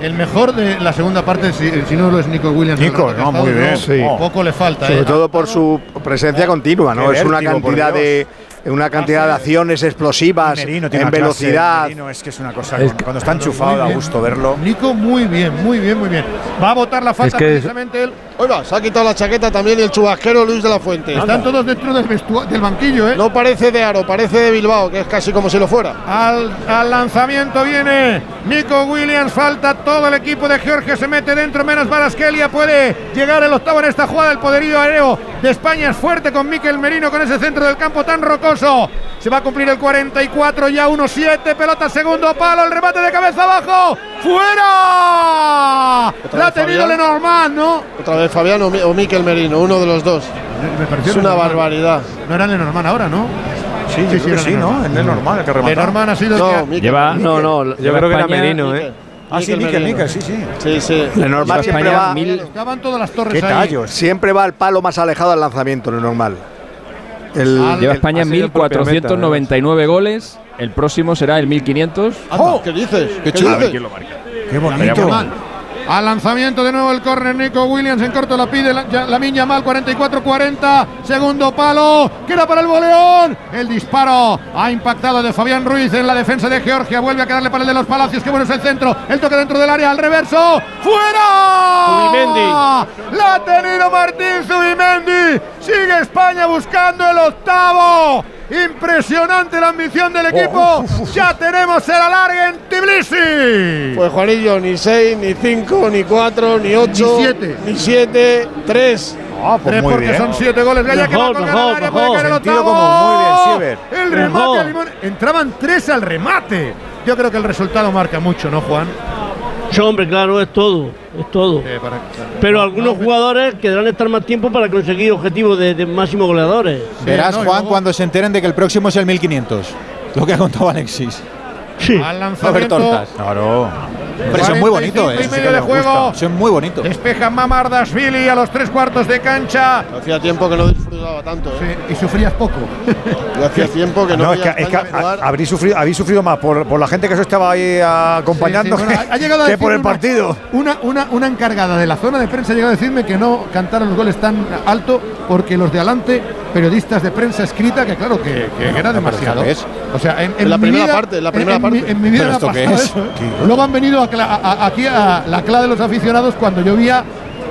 El mejor de la segunda parte, si, si no lo es Nico Williams. Nico, el no, muy bien. Sí. Poco le falta, Sobre ¿eh? todo por su presencia continua, ¿no? Qué Es una vértigo, cantidad de una cantidad de acciones explosivas Merino tiene en velocidad. Merino es que es una cosa. Es cuando está enchufado da gusto verlo. Nico, muy bien, muy bien, muy bien. Va a votar la falta Es que es- precisamente él. Oiga, se ha quitado la chaqueta también el chubasquero Luis de la Fuente. Están todos dentro del, del banquillo, ¿eh? No parece de Aro, parece de Bilbao, que es casi como si lo fuera. Al, al lanzamiento viene Nico Williams, falta todo el equipo de Georgia, se mete dentro, menos Baraskelia, puede llegar el octavo en esta jugada, el poderío aéreo de España es fuerte con Miquel Merino, con ese centro del campo tan rocoso. Se va a cumplir el 44, ya 1-7, pelota segundo palo, el remate de cabeza abajo, ¡fuera! La ha tenido. Lenormand, ¿no? Otra vez Fabián o, Mi- o Miquel Merino, uno de los dos. Es una barbaridad. No era Lenormand ahora, ¿no? Sí, que sí, ¿no? Es normal el que remata. Lenormand ha sido el que. Lleva, No, no, yo creo que era Merino, ¿eh? Ah, sí, Miquel, Merino. Miquel, sí, sí. Sí, sí. Lenormand siempre España va, mil- Estaban todas las torres Qué ahí. siempre va al palo más alejado del lanzamiento, lo normal. El, Lleva el- España ha sido el propio meta, 1499 goles. El próximo será el 1500. Oh, ¿Qué dices? ¿Qué, chulo. dices? Qué bonito. Al lanzamiento de nuevo el córner Nico Williams en corto la pide la, ya- Lamin Yamal 44-40 segundo palo queda para el boleón. El disparo ha impactado de Fabián Ruiz en la defensa de Georgia vuelve a quedarle para el de los Palacios que bueno es el centro el toque dentro del área al reverso fuera. Zubimendi. la ha tenido Martín Zubimendi sigue España buscando el octavo impresionante la ambición del equipo ya tenemos el alargue en Tbilisi Pues Juanillo, ni 6, ni 5, ni 4, ni 8, Ni siete. ni 7, 3. Ah, pues Tres muy porque bien. son siete goles. Gaya que va a colgar mejor, al área, puede mejor. caer el octavo. común, muy bien. El remate Mejor. a Limón. Entraban tres al remate. Yo creo que el resultado marca mucho, ¿no, Juan? Sí, hombre, claro, es todo, es todo. Eh, para- Pero algunos jugadores querrán estar más tiempo para conseguir objetivos de, de máximos goleadores. Verás, Juan, luego- cuando se enteren de que el próximo es el 1500. Lo que ha contado Alexis. Sí. Al lanzamiento. Tortas. Claro. Pero eso es muy bonito, 45 ¿eh? medio de juego. es muy bonito. Despeja Mamardashvili a los tres cuartos de cancha. Hacía tiempo que no disfrutaba tanto. ¿eh? Sí, y sufrías poco. Yo hacía tiempo que no, No, es que, es que España jugar. ha- habréis, sufrido, habéis sufrido más por, por la gente que os estaba ahí acompañando Sí, sí, bueno, que, ha llegado a que por decir el una- partido. Una, una, una encargada de la zona de prensa ha llegado a decirme que no cantaron los goles tan alto porque los de adelante, periodistas de prensa escrita, que claro, que, que era demasiado. O sea, en, En la primera vida- parte, en la en- primera en mi- parte. En mi vida ¿Pero me ha esto qué pasado es? eso. Luego han venido a a- a- aquí a la clave de los aficionados cuando llovía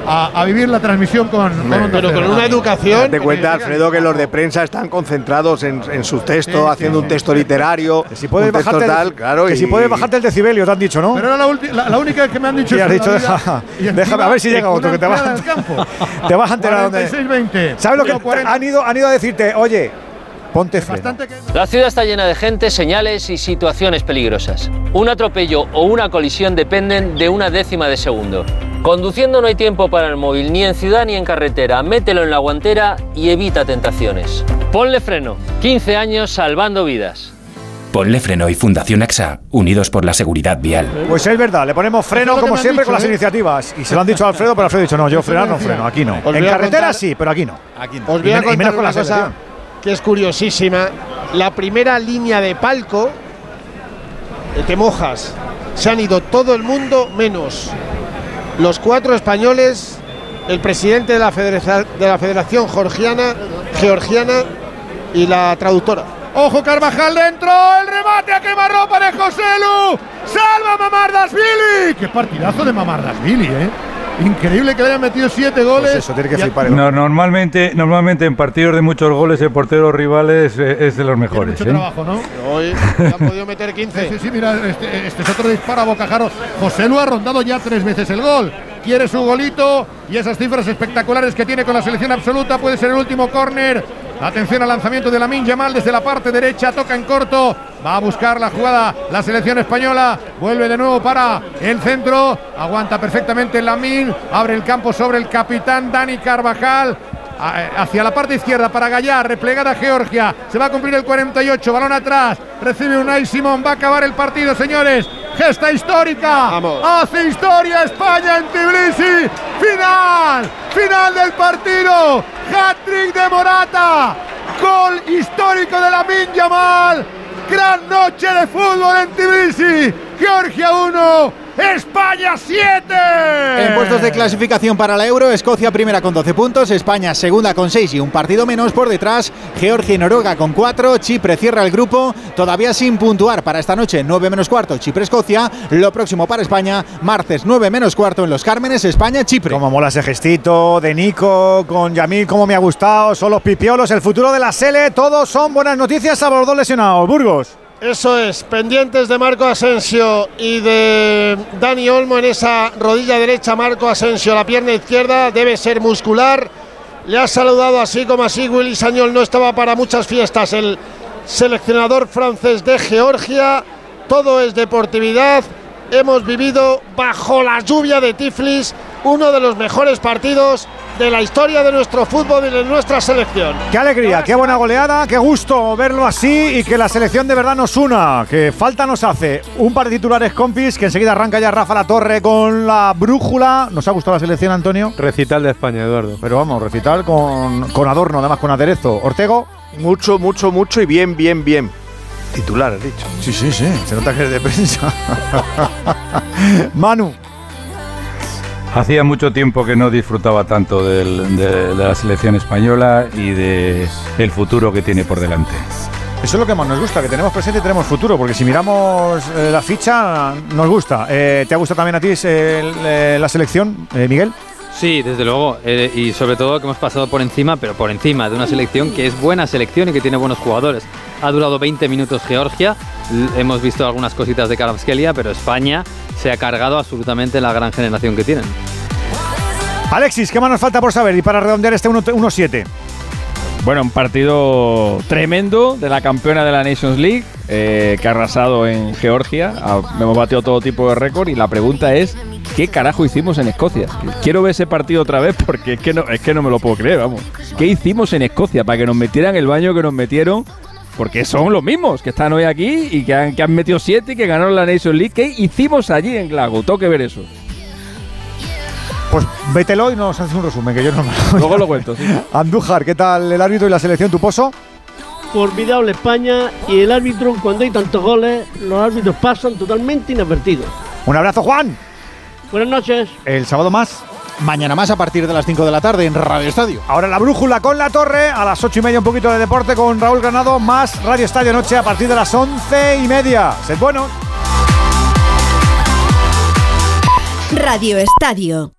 a, a vivir la transmisión con, con Pero con Cero. una educación. Date cuenta, Alfredo, que los de prensa están concentrados en, en su texto, Sí, haciendo sí. un texto literario, Si puedes bajarte, el- tal, claro. que y- si puedes bajarte el decibelio, te han dicho, ¿no? Pero era la, la, la única que me han dicho Sí, has dicho, deja- Y déjame, a ver si llega con otro, que te vas. Te vas a enterar dónde. 46-20. ¿Sabes lo que Yo 40. han ido, han ido a decirte? Oye, ponte freno. La ciudad está llena de gente, señales y situaciones peligrosas. Un atropello o una colisión dependen de una décima de segundo. Conduciendo no hay tiempo para el móvil, ni en ciudad ni en carretera. Mételo en la guantera y evita tentaciones. Ponle freno. 15 años salvando vidas. Ponle Freno y Fundación AXA, unidos por la seguridad vial. Pues es verdad, le ponemos freno como siempre dicho, con las ¿eh? iniciativas. Y se lo han dicho a Alfredo, pero Alfredo ha dicho, no, yo frenar no freno, aquí no. En carretera contar- sí, pero aquí no. Aquí no. Os voy a men- y contar menos con la cosa. Que es curiosísima. La primera línea de palco, eh, te mojas. Se han ido todo el mundo menos los cuatro españoles, el presidente de la, federación, de la Federación Georgiana, Georgiana y la traductora. Ojo Carvajal dentro, el remate a quemarropa de José Lu. Salva Mamardashvili. Qué partidazo de Mamardashvili, ¿eh? Increíble que le hayan metido siete goles. Pues eso, tiene que flipar el No, normalmente, normalmente en partidos de muchos goles el portero rival es, eh, es de los Tiene mejores. mucho ¿eh? trabajo, ¿no? Hoy han podido meter 15. Sí, sí, mira, este, este es otro disparo a Bocajaro. José Lu ha rondado ya tres veces el gol. Quiere su golito y esas cifras espectaculares que tiene con la selección absoluta. Puede ser el último córner. Atención al lanzamiento de Lamin Yamal desde la parte derecha. Toca en corto. Va a buscar la jugada la selección española. Vuelve de nuevo para el centro. Aguanta perfectamente Lamin. Abre el campo sobre el capitán Dani Carvajal hacia la parte izquierda para Gallar, replegada Georgia, se va a cumplir el 48, balón atrás, recibe Unai Simón, va a acabar el partido, señores, gesta histórica, Vamos. hace historia España en Tbilisi, final, final del partido, hat-trick de Morata, gol histórico de la Yamal, gran noche de fútbol en Tbilisi, Georgia 1, España 7. En puestos de clasificación para la Euro, Escocia primera con 12 puntos, España segunda con 6 y un partido menos por detrás, Georgia y Noruega con 4, Chipre cierra el grupo, todavía sin puntuar para esta noche 9 menos cuarto, Chipre-Escocia, lo próximo para España, martes 9 menos cuarto en Los Cármenes, España-Chipre. Como mola ese gestito de Nico con Yamil, como me ha gustado, son los pipiolos, el futuro de la Sele, todos son buenas noticias a los dos lesionados. Burgos. Eso es, pendientes de Marco Asensio y de Dani Olmo en esa rodilla derecha. Marco Asensio, la pierna izquierda debe ser muscular. Le ha saludado así como así. Willy Sañol no estaba para muchas fiestas. El seleccionador francés de Georgia. Todo es deportividad. Hemos vivido bajo la lluvia de Tiflis uno de los mejores partidos de la historia de nuestro fútbol y de nuestra selección. Qué alegría, qué buena goleada, qué gusto verlo así y que la selección de verdad nos una. Que falta nos hace un par de titulares compis, que enseguida arranca ya Rafa La Torre con la brújula. ¿Nos ha gustado la selección, Antonio? Recital de España, Eduardo. Pero vamos, recital con, con adorno, además con aderezo. Ortego. Mucho, mucho, mucho y bien, bien, bien. Titular, has dicho. Sí, sí, sí. Se nota que es de prensa. Manu. Hacía mucho tiempo que no disfrutaba tanto de, la selección española y de futuro que tiene por delante. Eso es lo que más nos gusta, que tenemos presente y tenemos futuro, porque si miramos eh, la ficha, nos gusta. Eh, ¿Te ha gustado también a ti eh, la selección, Miguel? Sí, desde luego. eh, y sobre todo que hemos pasado por encima, pero por encima de una selección que es buena selección y que tiene buenos jugadores. Ha durado 20 minutos Georgia. Hemos visto algunas cositas de Kvaratskhelia, pero España se ha cargado absolutamente la gran generación que tienen. Alexis, ¿qué más nos falta por saber? Y para redondear este 1 1-7. Bueno, un partido tremendo de la campeona de la Nations League, eh, que ha arrasado en Georgia. Hemos batido todo tipo de récord y la pregunta es, ¿qué carajo hicimos en Escocia? Quiero ver ese partido otra vez porque es que no, es que no me lo puedo creer, vamos. ¿Qué hicimos en Escocia para que nos metieran el baño que nos metieron? Porque son los mismos que están hoy aquí y que han, que han metido siete y que ganaron la Nations League. ¿Qué hicimos allí en Glasgow? Tengo que ver eso. Pues vételo y nos haces un resumen, que yo no me Luego lo cuento, sí. Andújar, ¿qué tal el árbitro y la selección, tu pozo? Formidable España y el árbitro, cuando hay tantos goles, los árbitros pasan totalmente inadvertidos. Un abrazo, Juan. Buenas noches. El sábado más. Mañana más a partir de las 5 de la tarde en Radio Estadio. Ahora la brújula con la torre, a las 8 y media un poquito de deporte con Raúl Granado, más Radio Estadio Noche a partir de las 11 y media. Sed buenos. Radio Estadio.